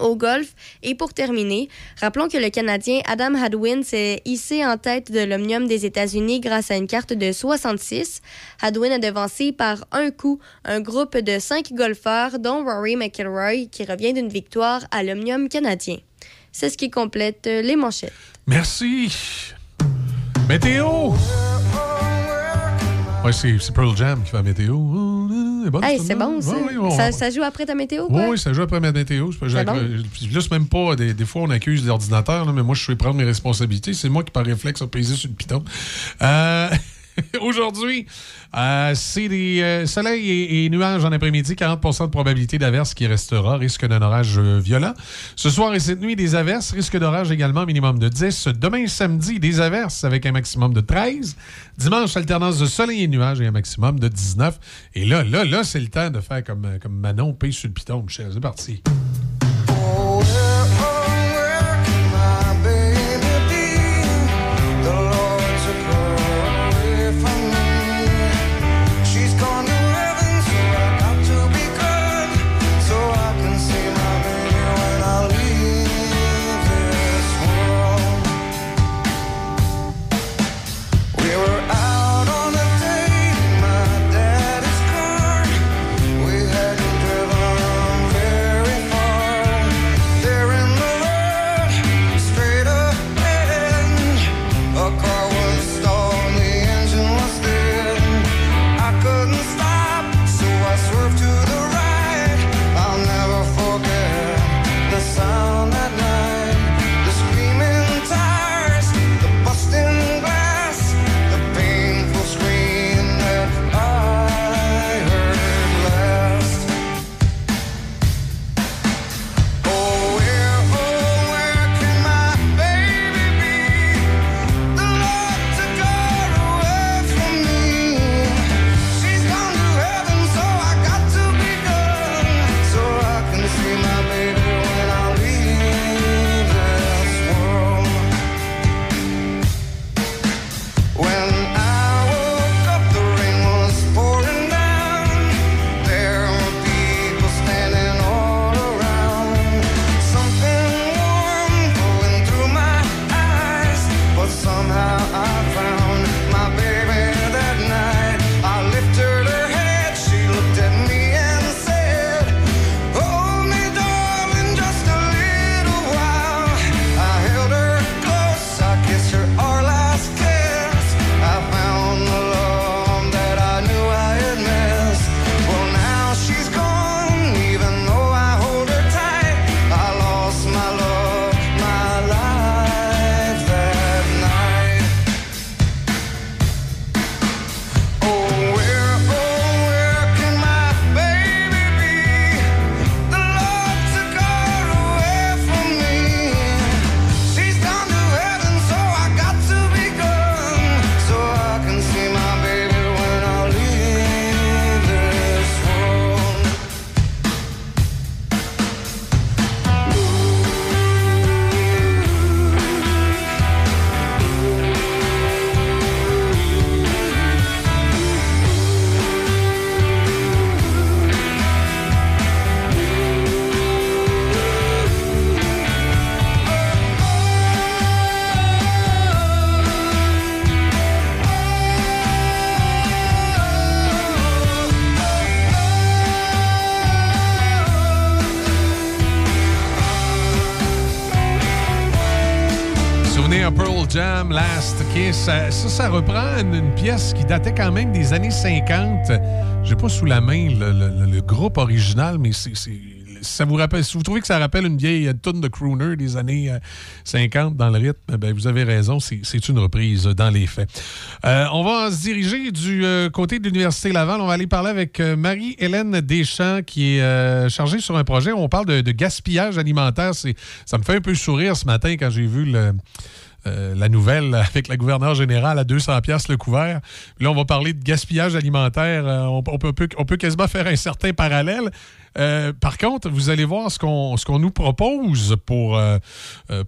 au golf. Et pour terminer, rappelons que le Canadien Adam Hadwin s'est hissé en tête de l'Omnium des États-Unis grâce à une carte de 66. Hadwin a devancé par un coup un groupe de cinq golfeurs, dont Rory McIlroy, qui revient d'une victoire à l'Omnium canadien. C'est ce qui complète les manchettes.
Merci. Météo! Ouais, c'est Pearl Jam qui fait la météo. Est bonne,
Hey,
cette
c'est bon, ça.
Ouais,
ça. ça joue après ta météo,
Oui,
quoi?
oui, ça joue après ma météo. Pas- j'ai-
C'est bon?
euh, Là, c'est même pas. Des, des fois, on accuse l'ordinateur, là, mais moi, je suis prendre mes responsabilités. C'est moi qui, par réflexe, a pesé sur le piton. Euh, Aujourd'hui, euh, c'est des euh, soleil et, et nuages en après-midi, 40 de probabilité d'averse qui restera, risque d'un orage euh, violent. Ce soir et cette nuit, des averses, risque d'orage également, minimum de 10. Demain, samedi, des averses avec un maximum de 13. Dimanche, alternance de soleil et nuages et un maximum de 19. Et là, là, là, c'est le temps de faire comme, euh, comme Manon, paye sur le piton, Michel. C'est parti. Ça, ça, reprend une, pièce qui datait quand même des années 50. J'ai pas sous la main le, groupe original, mais c'est... ça vous rappelle, si vous trouvez que ça rappelle une vieille tonne de crooner des années euh, 50 dans le rythme, ben vous avez raison, c'est une reprise euh, dans les faits. Euh, on va se diriger du euh, côté de l'Université Laval. On va aller parler avec euh, Marie-Hélène Deschamps, qui est euh, chargée sur un projet. où On parle de, gaspillage alimentaire. Ça me fait un peu sourire ce matin quand j'ai vu le. Euh, la nouvelle avec la gouverneure générale à 200 pièces le couvert. Là, on va parler de gaspillage alimentaire. Euh, on, on peut, on quasiment faire un certain parallèle. Euh, par contre, vous allez voir ce qu'on nous propose pour, euh,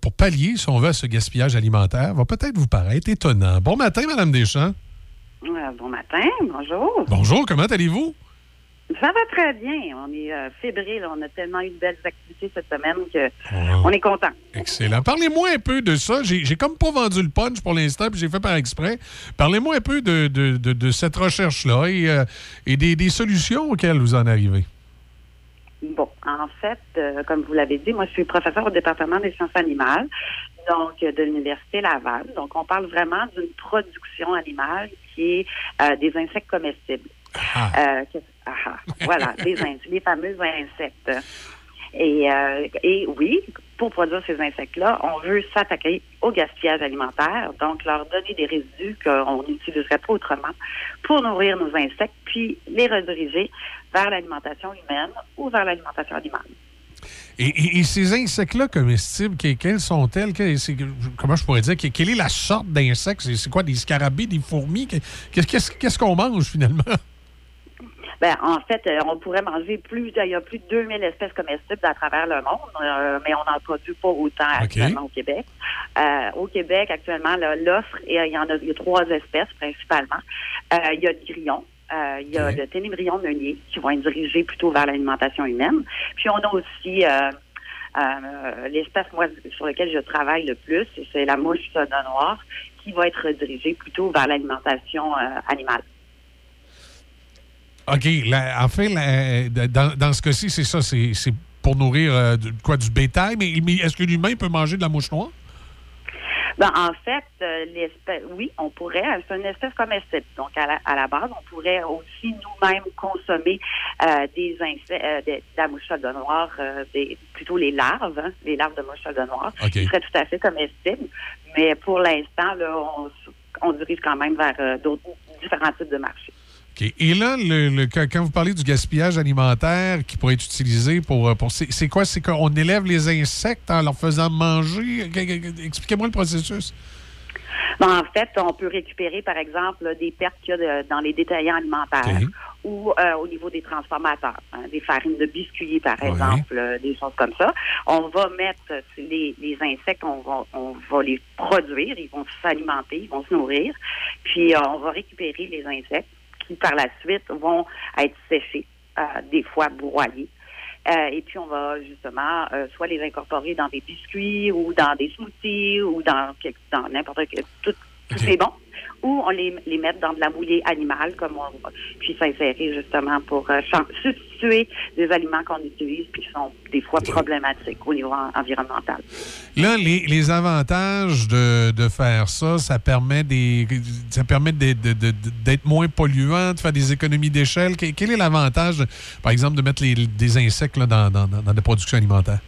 pour pallier, si on veut, à ce gaspillage alimentaire. Va peut-être vous paraître étonnant. Bon matin, Madame Deschamps.
Bon matin, bonjour.
Bonjour, comment allez-vous?
Ça va très bien. On est euh, fébrile. On a tellement eu de belles activités cette semaine que on est content.
Excellent. Parlez-moi un peu de ça. J'ai comme pas vendu le punch pour l'instant, puis j'ai fait par exprès. Parlez-moi un peu de, de- de- de cette recherche-là et, euh, et des, des solutions auxquelles vous en arrivez.
Bon, en fait, euh, comme vous l'avez dit, moi, je suis professeur au département des sciences animales, donc euh, de l'Université Laval. Donc, on parle vraiment d'une production animale qui est des insectes comestibles. Euh, que- ah, ah, voilà, les fameux insectes. Et, euh, et oui, pour produire ces insectes-là, on veut s'attaquer au gaspillage alimentaire, donc leur donner des résidus qu'on n'utiliserait pas autrement pour nourrir nos insectes, puis les rediriger vers l'alimentation humaine ou vers l'alimentation animale.
Et, et- et ces insectes-là comestibles, que- quelles sont-elles? Que- comment je pourrais dire? Que- Quelle est la sorte d'insectes? C'est quoi, des scarabées, des fourmis? Que- Qu'est-ce qu'est-ce- qu'est-ce qu'on mange finalement?
Ben, en fait, euh, on pourrait manger plus, il y a plus de 2000 espèces comestibles à travers le monde, euh, mais on n'en produit pas autant actuellement au Québec. Euh, au Québec, actuellement, l'offre, il y en a, il y a trois espèces principalement. Euh, il y a le grillon, euh, il y a le ténébrion meunier qui vont être dirigés plutôt vers l'alimentation humaine. Puis on a aussi euh, euh, l'espèce moi sur laquelle je travaille le plus, c'est la mouche de noir qui va être dirigée plutôt vers l'alimentation euh, animale.
OK. la- en fait, la- dans, dans ce cas-ci, c'est ça. C'est pour nourrir euh, du- quoi, du bétail. Mais, mais est-ce que l'humain peut manger de la mouche noire?
Ben, en fait, euh, l'espèce, oui, on pourrait, c'est une espèce comestible. Donc, à la, à la base, on pourrait aussi nous-mêmes consommer euh, des insectes, euh, de, de la mouche de noir, euh, des, plutôt les larves, hein, les larves de mouche de noir,
OK.
qui seraient tout à fait comestibles. Mais pour l'instant, là, on, on dirige quand même vers euh, d'autres différents types de marchés.
OK. Et là, le, le- quand, vous parlez du gaspillage alimentaire qui pourrait être utilisé pour. euh, pour c'est c'est quoi? C'est qu'on élève les insectes en leur faisant manger? Que- que- que- Expliquez-moi le processus.
Ben, en fait, on peut récupérer, par exemple, des pertes qu'il y a de- dans les détaillants alimentaires ou euh, au niveau des transformateurs, hein, des farines de biscuits, par exemple, euh, des choses comme ça. On va mettre les, les insectes, on va, on va les produire, ils vont s'alimenter, ils vont se nourrir, puis euh, on va récupérer les insectes qui, par la suite, vont être séchés, euh, des fois broyés. Euh, et puis, on va justement euh, soit les incorporer dans des biscuits ou dans des smoothies ou dans, dans n'importe quel. Tout, tout c'est bon. Ou on les, les met dans de la moulée animale, comme on puis s'insérer justement pour euh, substituer des aliments qu'on utilise puis qui sont des fois problématiques au niveau en- environnemental.
Là, les, les avantages de, de faire ça, ça permet des, ça permet d'être moins polluant, de faire des économies d'échelle. Que- Quel est l'avantage, par exemple, de mettre les- des insectes là, dans, dans, dans la production alimentaire?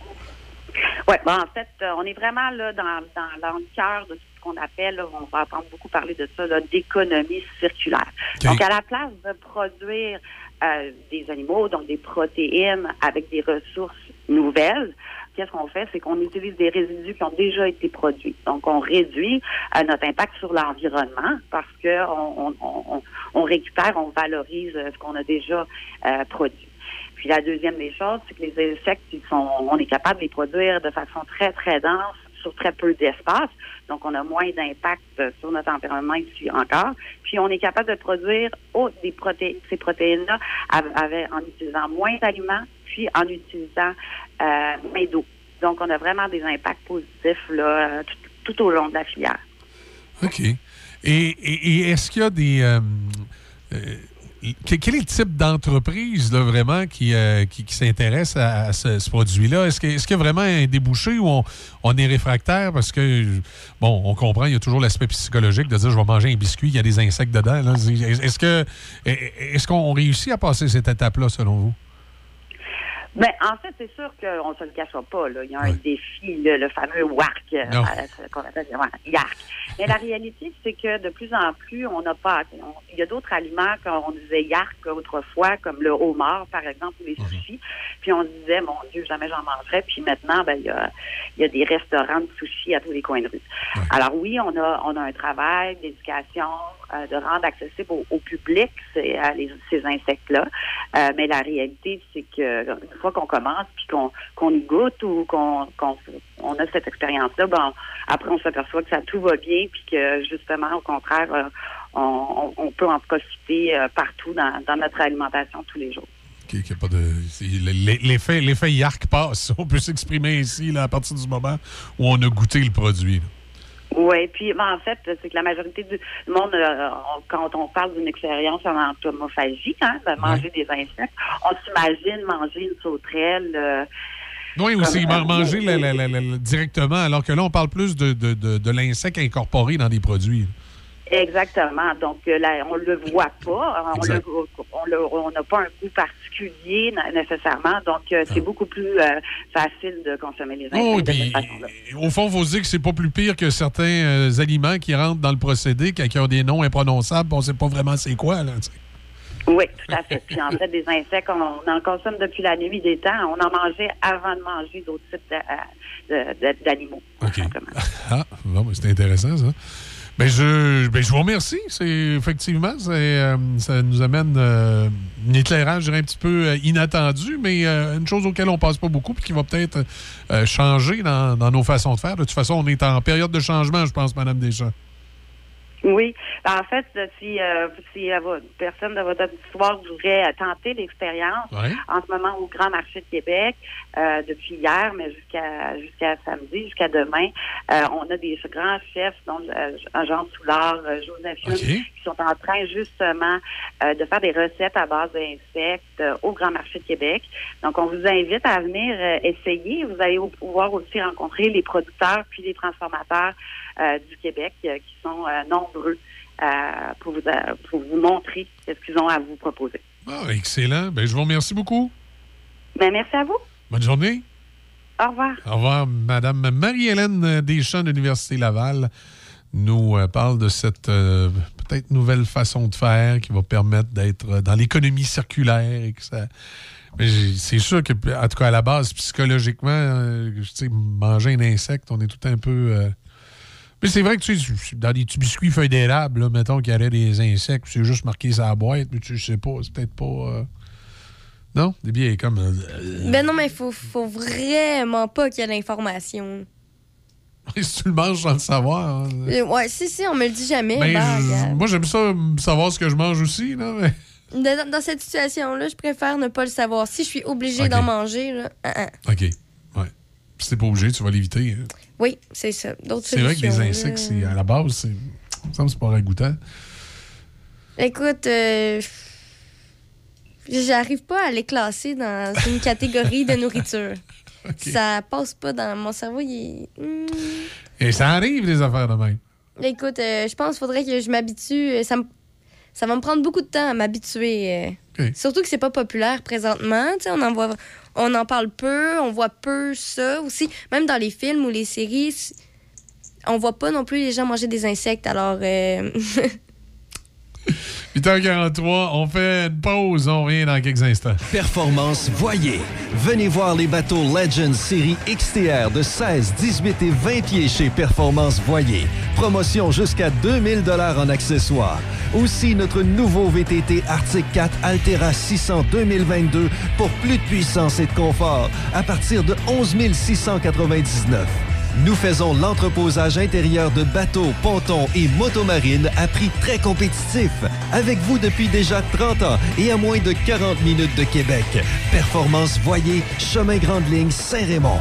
Oui, ben, en fait, euh, on est vraiment là dans, dans, dans le cœur de ce qu'on appelle, là, on va entendre beaucoup parler de ça, d'économie circulaire. Donc, à la place de produire euh, des animaux, donc des protéines avec des ressources nouvelles, qu'est-ce qu'on fait? C'est qu'on utilise des résidus qui ont déjà été produits. Donc, on réduit euh, notre impact sur l'environnement parce que on, on, on, on récupère, on valorise euh, ce qu'on a déjà euh, produit. Puis la deuxième des choses, c'est que les insectes, ils sont, on est capable de les produire de façon très, très dense sur très peu d'espace. Donc, on a moins d'impact sur notre environnement ici encore. Puis, on est capable de produire des ces protéines-là en utilisant moins d'aliments, puis en utilisant euh, moins d'eau. Donc, on a vraiment des impacts positifs là, tout, au long de la filière.
OK. Et, est-ce qu'il y a des. euh, euh, quel est le type d'entreprise vraiment qui, euh, qui, qui s'intéresse à, ce, produit-là? Est-ce qu'il y a vraiment un débouché ou on, est réfractaire? Parce que, bon, on comprend, il y a toujours l'aspect psychologique de dire je vais manger un biscuit, il y a des insectes dedans. Est-ce est-ce qu'on réussit à passer cette étape-là, selon vous?
Ben, en fait, c'est sûr qu'on ne se le cachera pas. Là. Il y a un défi, là, le fameux WARC, euh, euh, qu'on appelle YARC. Mais la réalité, c'est que de plus en plus, on n'a pas. on- Il y a d'autres aliments qu'on disait YARC autrefois, comme le homard, par exemple, ou les sushis. Puis on disait, mon Dieu, jamais j'en mangerais. Puis maintenant, ben, il y a, il y a des restaurants de sushis à tous les coins de rue. Alors oui, on a, on a un travail d'éducation, euh, de rendre accessible au, au public ces, ces insectes-là. Euh, mais la réalité, c'est que fois qu'on commence puis qu'on goûte ou qu'on on a cette expérience-là, ben, après on s'aperçoit que ça tout va bien puis que justement, au contraire, euh, on, on- peut en profiter euh, partout dans, dans notre alimentation tous les jours.
a pas L'effet, l'effet Yark passe. On peut s'exprimer ici là, à partir du moment où on a goûté le produit.
Oui, puis ben, en fait, c'est que la majorité du monde, euh, on- quand on parle d'une expérience en entomophagie, hein, de manger des insectes, on s'imagine manger une sauterelle. euh,
Oui, aussi, man- manger la- la- directement, alors que là, on parle plus de, de, de, de l'insecte incorporé dans des produits.
Exactement. Donc euh, là, on le voit pas. On n'a pas un goût particulier nécessairement. Donc euh,
Ah.
c'est beaucoup plus euh, facile de consommer les insectes
Oh,
de cette façon-là.
au fond, se dire que c'est pas plus pire que certains euh, aliments qui rentrent dans le procédé, qui ont des noms imprononçables, on ne sait pas vraiment c'est quoi. Là.
Oui, tout à fait. Puis en fait, des insectes, on, on en consomme depuis la nuit des temps. On en mangeait avant de manger d'autres types d'animaux.
Ah, bon, ben, c'est intéressant, ça. Ben, je, ben, je vous remercie. C'est, effectivement, euh, ça nous amène euh, un éclairage, un petit peu euh, inattendu, mais euh, une chose auquel on passe pas beaucoup puis qui va peut-être euh, changer dans, dans nos façons de faire. De toute façon, on est en période de changement, je pense, Mme Deschamps.
Oui. En fait, si, euh, si euh, personne de votre auditoire voudrait tenter l'expérience,
Ouais.
en ce moment au Grand Marché de Québec, euh, depuis hier, mais jusqu'à jusqu'à samedi, jusqu'à demain, euh, on a des grands chefs, dont euh, Jean Soulard, euh, Joseph Hume, qui sont en train justement euh, de faire des recettes à base d'insectes euh, au Grand Marché de Québec. Donc, on vous invite à venir euh, essayer. Vous allez pouvoir aussi rencontrer les producteurs puis les transformateurs du Québec euh, qui sont euh, nombreux euh, pour, vous, euh, pour vous montrer ce qu'ils ont à vous proposer.
Ah, excellent. Ben, je vous remercie beaucoup.
Ben, merci à vous.
Bonne journée.
Au revoir.
Au revoir, Madame Marie-Hélène Deschamps de l'Université Laval nous euh, parle de cette euh, peut-être nouvelle façon de faire qui va permettre d'être euh, dans l'économie circulaire et que ça. C'est sûr que, en tout cas, à la base, psychologiquement, euh, tu sais, manger un insecte, on est tout un peu. euh, Mais c'est vrai que tu sais, dans des petits biscuits feuilles d'érable, là, mettons qu'il y aurait des insectes, c'est juste marqué la boîte, mais tu sais pas, c'est peut-être pas. euh, Non? Des billets comme. euh,
Ben non, mais il faut, faut vraiment pas qu'il y ait l'information.
si tu le manges sans le savoir. hein.
Euh, Ouais, si, si, on me le dit jamais.
Ben,
regarde.
moi, j'aime ça savoir ce que je mange aussi. Là, mais...
Dans, dans cette situation-là, je préfère ne pas le savoir. Si je suis obligée
Ok.
d'en manger, là, ah.
OK. Ouais. Si t'es pas obligé, tu vas l'éviter. hein.
Oui, c'est ça. D'autres
C'est vrai que les
solutions,
insectes,
là.
c'est- à la base, c'est. Ça me semble c'est pas ragoûtant.
Écoute, euh, j'arrive pas à les classer dans une catégorie de nourriture. Ça passe pas dans mon cerveau. Il. Hmm.
Et ça arrive, les affaires de même.
Écoute, euh, je pense qu'il faudrait que je m'habitue. euh, Ça, ça va me prendre beaucoup de temps à m'habituer. euh. Surtout que c'est pas populaire présentement. Tu sais, on en voit, on en parle peu, on voit peu ça aussi. Même dans les films ou les séries, on voit pas non plus les gens manger des insectes. Alors, euh,
8h43, on fait une pause, on revient dans quelques instants.
Performance Voyer. Venez voir les bateaux Legends série XTR de 16, 18 et 20 pieds chez Performance Voyer. Promotion jusqu'à 2000 dollars en accessoires. Aussi notre nouveau VTT Arctic 4 Altera 600 2022 pour plus de puissance et de confort à partir de 11 699. Nous faisons l'entreposage intérieur de bateaux, pontons et motomarines à prix très compétitif. Avec vous depuis déjà 30 ans et à moins de 40 minutes de Québec. Performance Voyer, chemin Grande Ligne, Saint-Raymond.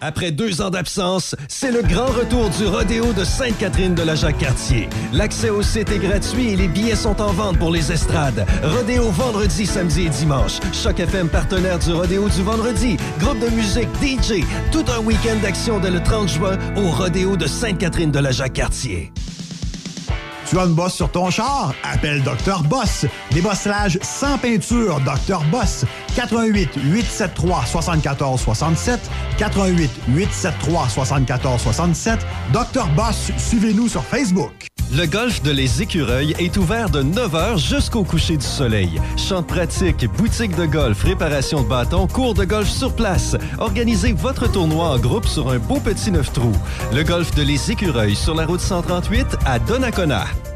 Après deux ans d'absence, c'est le grand retour du rodéo de Sainte-Catherine de la Jacques-Cartier. L'accès au site est gratuit et les billets sont en vente pour les estrades. Rodéo vendredi, samedi et dimanche. Choc FM partenaire du rodéo du vendredi. Groupe de musique, DJ. Tout un week-end d'action dès le 30 juin au rodéo de Sainte-Catherine de la Jacques-Cartier.
Tu as une bosse sur ton char? Appelle Dr. Boss. Débosselage sans peinture, Dr. Boss. 88 873 74 67 88 873 74 67 Dr. Boss, suivez-nous sur Facebook.
Le golf de Les Écureuils est ouvert de 9h jusqu'au coucher du soleil. Champs de pratique, boutique de golf, réparation de bâtons, cours de golf sur place. Organisez votre tournoi en groupe sur un beau petit neuf trous. Le golf de Les Écureuils sur la route 138 à Donnacona.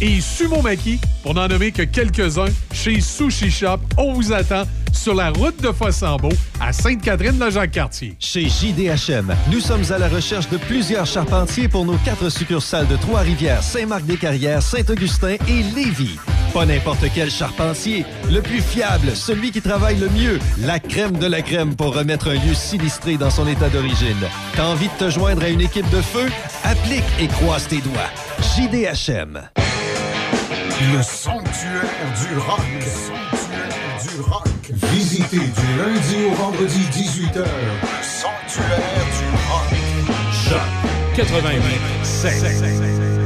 et sumo maki, pour n'en nommer que quelques-uns, chez Sushi Shop. On vous attend sur la route de Fossambeau à Sainte-Catherine-la-Jacques-Cartier.
Chez JDHM, nous sommes à la recherche de plusieurs charpentiers pour nos quatre succursales de Trois-Rivières, Saint-Marc-des-Carrières, Saint-Augustin et Lévis. Pas n'importe quel charpentier, le plus fiable, celui qui travaille le mieux, la crème de la crème pour remettre un lieu sinistré dans son état d'origine. T'as envie de te joindre à une équipe de feu? Applique et croise tes doigts. JDHM.
Le sanctuaire du rock. Le sanctuaire du rock. Visitez du lundi au vendredi 18h. Le sanctuaire du rock.
Choc 87.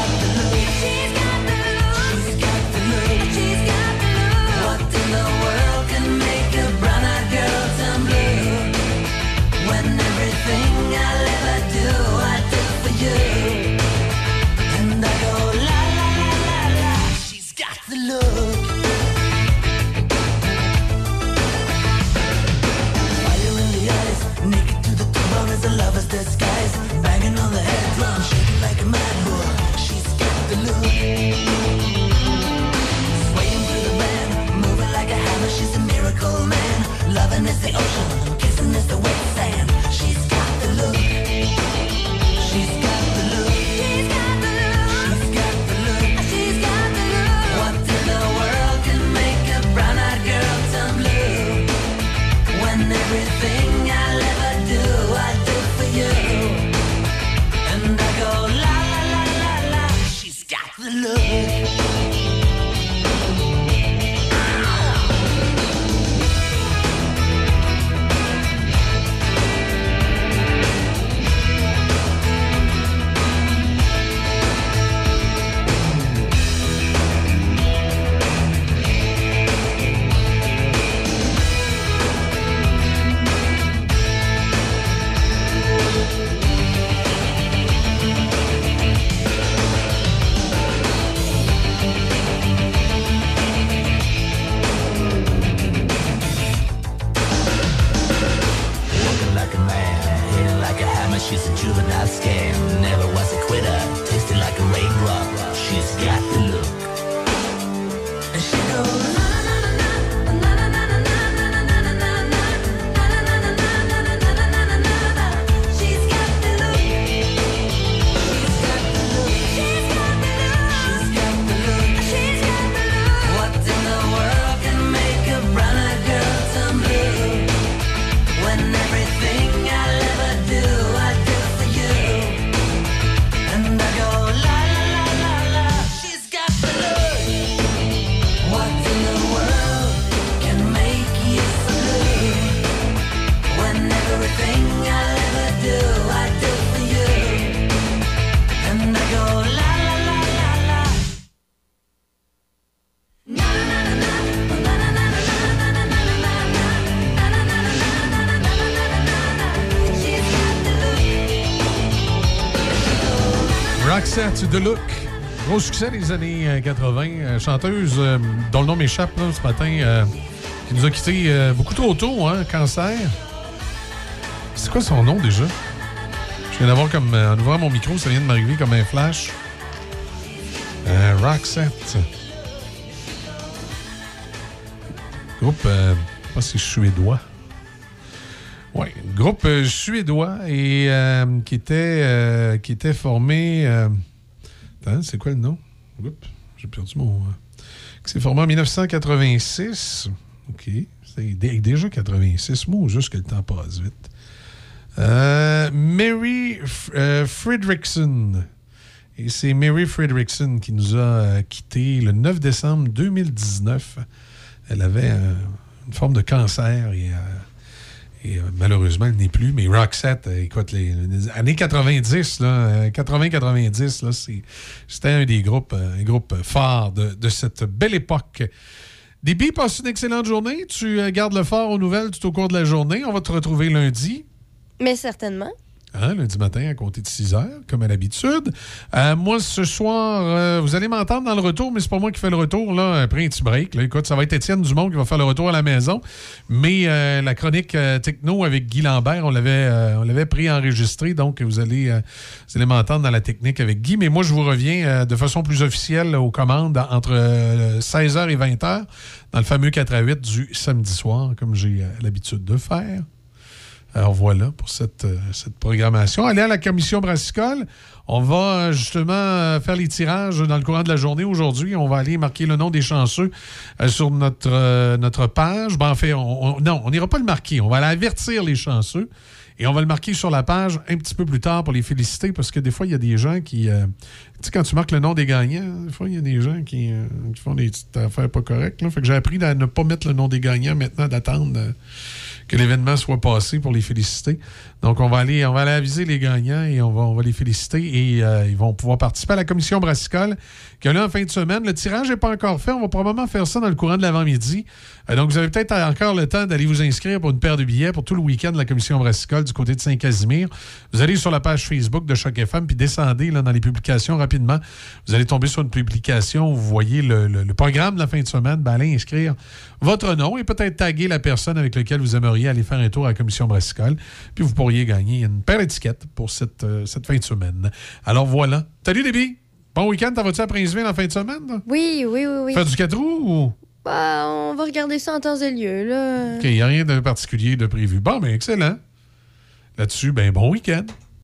Loving is the ocean, kissing is the wet sand.
Roxette de Look. Gros succès des années euh, 80. euh, chanteuse euh, dont le nom m'échappe ce matin, euh, qui nous a quittés euh, beaucoup trop tôt, hein, cancer. C'est quoi son nom déjà? Je viens d'avoir comme. euh, en ouvrant mon micro, ça vient de m'arriver comme un flash. Euh, Roxette. Groupe, euh, je pas si c'est suédois. Oui, groupe euh, suédois et euh, qui, était, euh, qui était formé. C'est quoi le nom? Oups, j'ai perdu mon. qui s'est formé en 1986. OK. C'est dé- déjà 86 mots, juste que le temps passe vite. Euh, Mary F- euh, Fredrickson. Et c'est Mary Fredrickson qui nous a euh, quittés le 9 décembre 2019. Elle avait une forme de cancer et, et, euh, malheureusement, elle n'est plus. Mais Roxette, euh, écoute, les, années 90, là, euh, 80-90, là, c'est- c'était un des groupes, euh, un groupe phare de, cette belle époque. Déby, passe une excellente journée. Tu euh, gardes le fort aux nouvelles tout au cours de la journée. On va te retrouver lundi.
Mais certainement.
Hein, lundi matin à compter de 6 heures, comme à l'habitude. Euh, moi, ce soir, euh, vous allez m'entendre dans le retour, mais c'est pas moi qui fais le retour, là, après un petit break. Ça va être Étienne Dumont qui va faire le retour à la maison. Mais euh, la chronique techno avec Guy Lambert, on l'avait, pris-enregistré, donc vous allez, vous allez m'entendre dans la technique avec Guy. Mais moi, je vous reviens de façon plus officielle aux commandes entre euh, 16h et 20h dans le fameux 4 à 8 du samedi soir, comme j'ai l'habitude de faire. Alors voilà pour cette, euh, cette programmation. Allez à la commission brassicole. On va euh, justement euh, faire les tirages dans le courant de la journée aujourd'hui. On va aller marquer le nom des chanceux sur notre, page. Ben, en fait, on- on- non, on n'ira pas le marquer. On va aller avertir les chanceux. Et on va le marquer sur la page un petit peu plus tard pour les féliciter parce que des fois, il y a des gens qui. tu sais, quand tu marques le nom des gagnants, des fois, il y a des gens qui, font des petites affaires pas correctes. Fait que j'ai appris à ne pas mettre le nom des gagnants maintenant, d'attendre. Que l'événement soit passé pour les féliciter. Donc, on va aller, on va aller aviser les gagnants et on va, on va les féliciter et euh, ils vont pouvoir participer à la commission brassicole qui là en fin de semaine. Le tirage n'est pas encore fait. On va probablement faire ça dans le courant de l'avant-midi. Euh, donc, vous avez peut-être encore le temps d'aller vous inscrire pour une paire de billets pour tout le week-end de la commission brassicole du côté de Saint-Casimir. Vous allez sur la page Facebook de Choc FM puis descendez là, dans les publications rapidement. Vous allez tomber sur une publication où vous voyez le, le- programme de la fin de semaine. Ben, allez inscrire votre nom et peut-être taguer la personne avec laquelle vous aimeriez aller faire un tour à la commission brassicole. Puis vous pourriez gagner une paire d'étiquettes pour cette, euh, cette fin de semaine. Alors voilà. Salut, Déby! Bon week-end, t'en vas-tu à Princeville en fin de semaine? là?
Oui, oui, oui, oui.
Faire du 4 roues ou?
Bah, on va regarder ça en temps et lieu, là.
OK, il n'y a rien de particulier de prévu. Bon, ben excellent. Là-dessus, ben bon week-end.